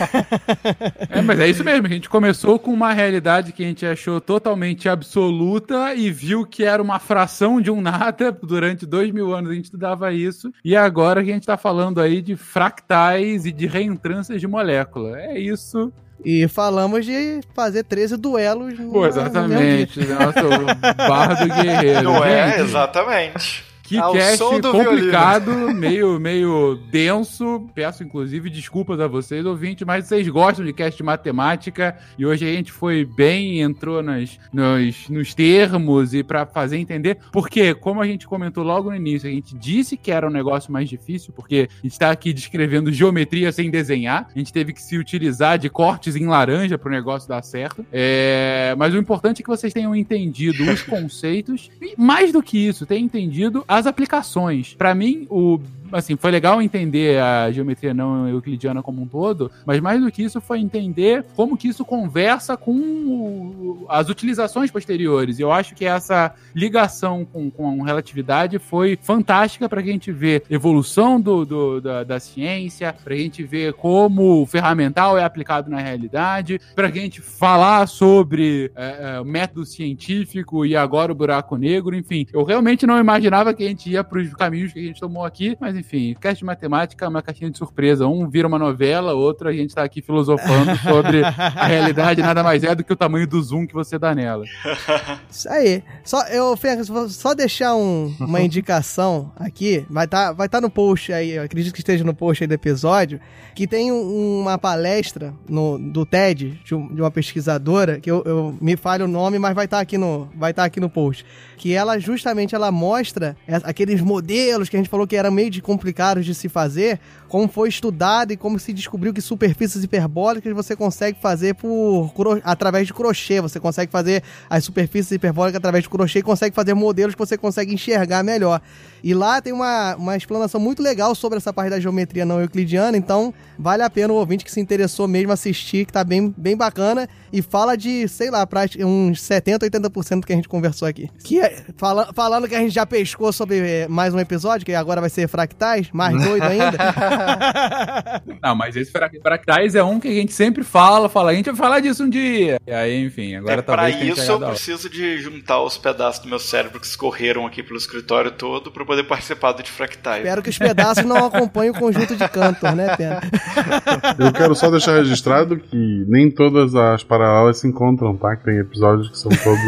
É, mas é isso mesmo. A gente começou com uma realidade que a gente achou totalmente absoluta e viu que era uma fração de um nada. Durante dois mil anos a gente estudava isso. E agora que a gente está falando aí de fractais e de reentrâncias de molécula. É isso. E falamos de fazer 13 duelos. Pô, exatamente. Nossa, barra do guerreiro. Não é? Gente, Exatamente. Que Ao cast complicado, meio, meio denso. Peço, inclusive, desculpas a vocês, ouvintes, mas vocês gostam de cast de matemática e hoje a gente foi bem, entrou nas, nos, nos termos e para fazer entender. Porque, como a gente comentou logo no início, a gente disse que era um negócio mais difícil, porque a gente está aqui descrevendo geometria sem desenhar. A gente teve que se utilizar de cortes em laranja para o negócio dar certo. É, mas o importante é que vocês tenham entendido os conceitos e, mais do que isso, tenham entendido as aplicações. Para mim, o assim, foi legal entender a geometria não euclidiana como um todo, mas mais do que isso foi entender como que isso conversa com o- as utilizações posteriores. Eu acho que essa ligação com, com relatividade foi fantástica para a gente ver evolução do, do- da, da ciência, para a gente ver como o ferramental é aplicado na realidade, para a gente falar sobre é, é, método científico e agora o buraco negro, enfim. Eu realmente não imaginava que a gente ia para os caminhos que a gente tomou aqui, mas enfim, cast de matemática é uma caixinha de surpresa. Um vira uma novela, outro a gente tá aqui filosofando sobre a realidade nada mais é do que o tamanho do zoom que você dá nela. Isso aí. Só, eu, Fergus, vou só deixar um- uma indicação aqui. Vai estar vai tá no post aí, eu acredito que esteja no post aí do episódio, que tem um- uma palestra no, do TED, de, um- de uma pesquisadora, que eu, eu me falho o nome, mas vai estar aqui no vai tá aqui no post. Que ela justamente ela mostra es- aqueles modelos que a gente falou que eram meio de complicados de se fazer, como foi estudado e como se descobriu que superfícies hiperbólicas você consegue fazer por através de crochê. Você consegue fazer as superfícies hiperbólicas através de crochê e consegue fazer modelos que você consegue enxergar melhor. E lá tem uma, uma explanação muito legal sobre essa parte da geometria não euclidiana, então vale a pena o ouvinte que se interessou mesmo assistir, que tá bem, bem bacana, e fala de, sei lá, uns 70, 80% do que a gente conversou aqui. Que é, fala- falando que a gente já pescou sobre eh, mais um episódio, que agora vai ser fractais, mais doido ainda. Não, mas esse fra- fractais é um que a gente sempre fala, fala, a gente vai falar disso um dia. E aí, enfim, agora é, pra talvez tenha isso eu preciso de juntar os pedaços do meu cérebro que escorreram aqui pelo escritório todo pra poder participar do de fractais. Espero que os pedaços não acompanhem o conjunto de cantos, né, Pena? Eu quero só deixar registrado que nem todas as paralelas se encontram, tá? Que tem episódios que são todos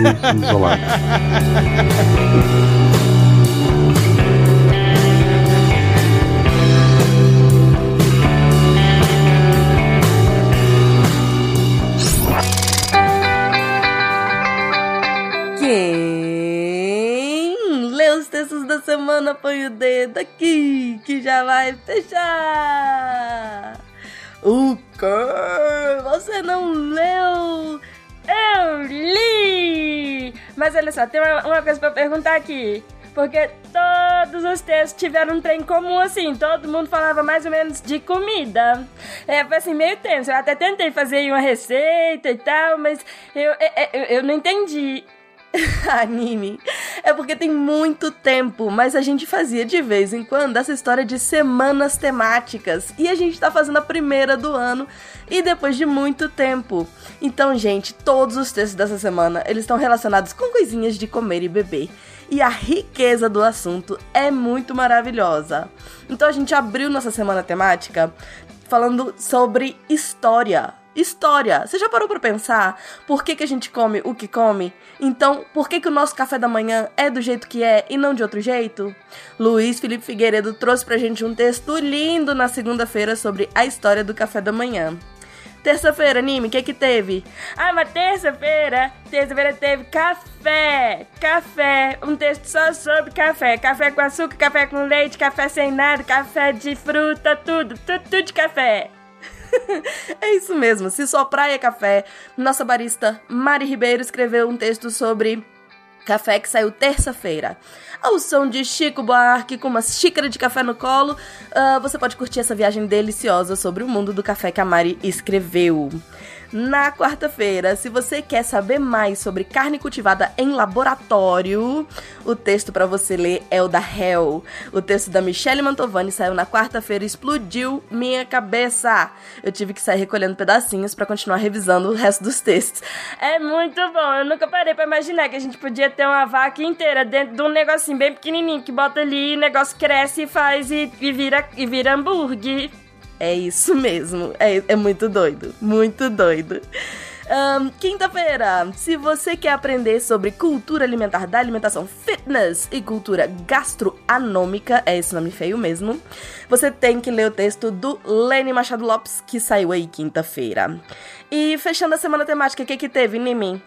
isolados. Os textos da semana põe o dedo aqui, que já vai fechar. O que? Você não leu? Eu li! Mas olha só, tem uma, uma coisa pra perguntar aqui. Porque todos os textos tiveram um trem comum assim, todo mundo falava mais ou menos de comida. É, foi assim, meio tenso. Eu até tentei fazer uma receita e tal, mas eu, eu, eu, eu não entendi. Anime. É porque tem muito tempo, mas a gente fazia de vez em quando essa história de semanas temáticas. E a gente tá fazendo a primeira do ano e depois de muito tempo. Então, gente, todos os textos dessa semana, eles estão relacionados com coisinhas de comer e beber. E a riqueza do assunto é muito maravilhosa. Então a gente abriu nossa semana temática falando sobre história. História. Você já parou pra pensar por que, que a gente come o que come? Então, por que, que o nosso café da manhã é do jeito que é e não de outro jeito? Luiz Felipe Figueiredo trouxe pra gente um texto lindo na segunda-feira sobre a história do café da manhã. Terça-feira, anime, o que que teve? Ah, mas terça-feira, terça-feira teve café, café, um texto só sobre café, café com açúcar, café com leite, café sem nada, café de fruta, tudo, tudo, tudo de café. é isso mesmo, se sua praia é café, nossa barista Mari Ribeiro escreveu um texto sobre café que saiu terça-feira. Ao som de Chico Buarque com uma xícara de café no colo, uh, você pode curtir essa viagem deliciosa sobre o mundo do café que a Mari escreveu. Na quarta-feira. Se você quer saber mais sobre carne cultivada em laboratório, o texto para você ler é o da Hell. O texto da Michelle Mantovani saiu na quarta-feira e explodiu minha cabeça. Eu tive que sair recolhendo pedacinhos para continuar revisando o resto dos textos. É muito bom. Eu nunca parei pra imaginar que a gente podia ter uma vaca inteira dentro de um negocinho bem pequenininho que bota ali, o negócio cresce e faz e, e vira, e vira hambúrguer. É isso mesmo. É, é muito doido. Muito doido. Um, Quinta-feira, se você quer aprender sobre cultura alimentar da alimentação fitness e cultura gastroanômica, é esse nome feio mesmo, você tem que ler o texto do Lenny Machado Lopes, que saiu aí quinta-feira. E fechando a semana temática, o que que teve, Nimi?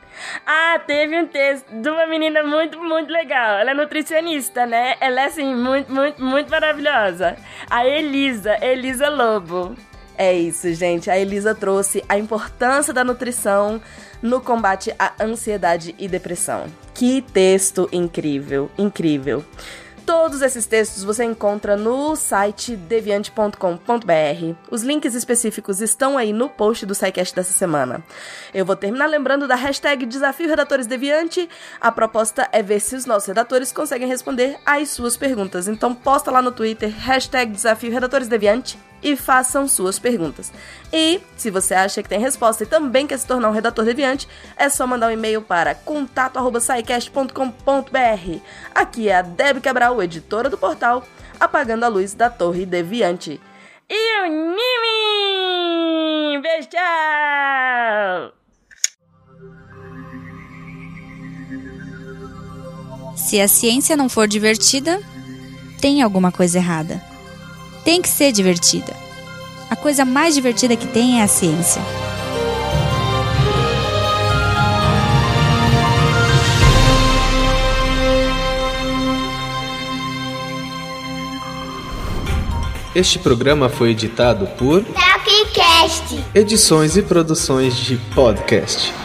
Ah, teve um texto de uma menina muito, muito legal. Ela é nutricionista, né? Ela é, assim, muito, muito, muito maravilhosa. A Elisa, Elisa Lobo. É isso, gente. A Elisa trouxe a importância da nutrição no combate à ansiedade e depressão. Que texto incrível, incrível. Todos esses textos você encontra no site deviante.com.br. Os links específicos estão aí no post do SciCast dessa semana. Eu vou terminar lembrando da hashtag Desafio Redatores Deviante. A proposta é ver se os nossos redatores conseguem responder às suas perguntas. Então posta lá no Twitter, hashtag Desafio Redatores Deviante e façam suas perguntas. E, se você acha que tem resposta e também quer se tornar um redator deviante, é só mandar um e-mail para contato@saicast.com.br. Aqui é a Deb Cabral, editora do portal Apagando a Luz da Torre Deviante. E o Nimi! Beijo, tchau! Se a ciência não for divertida, tem alguma coisa errada. Tem que ser divertida. A coisa mais divertida que tem é a ciência. Este programa foi editado por Tapcast. Edições e Produções de Podcast.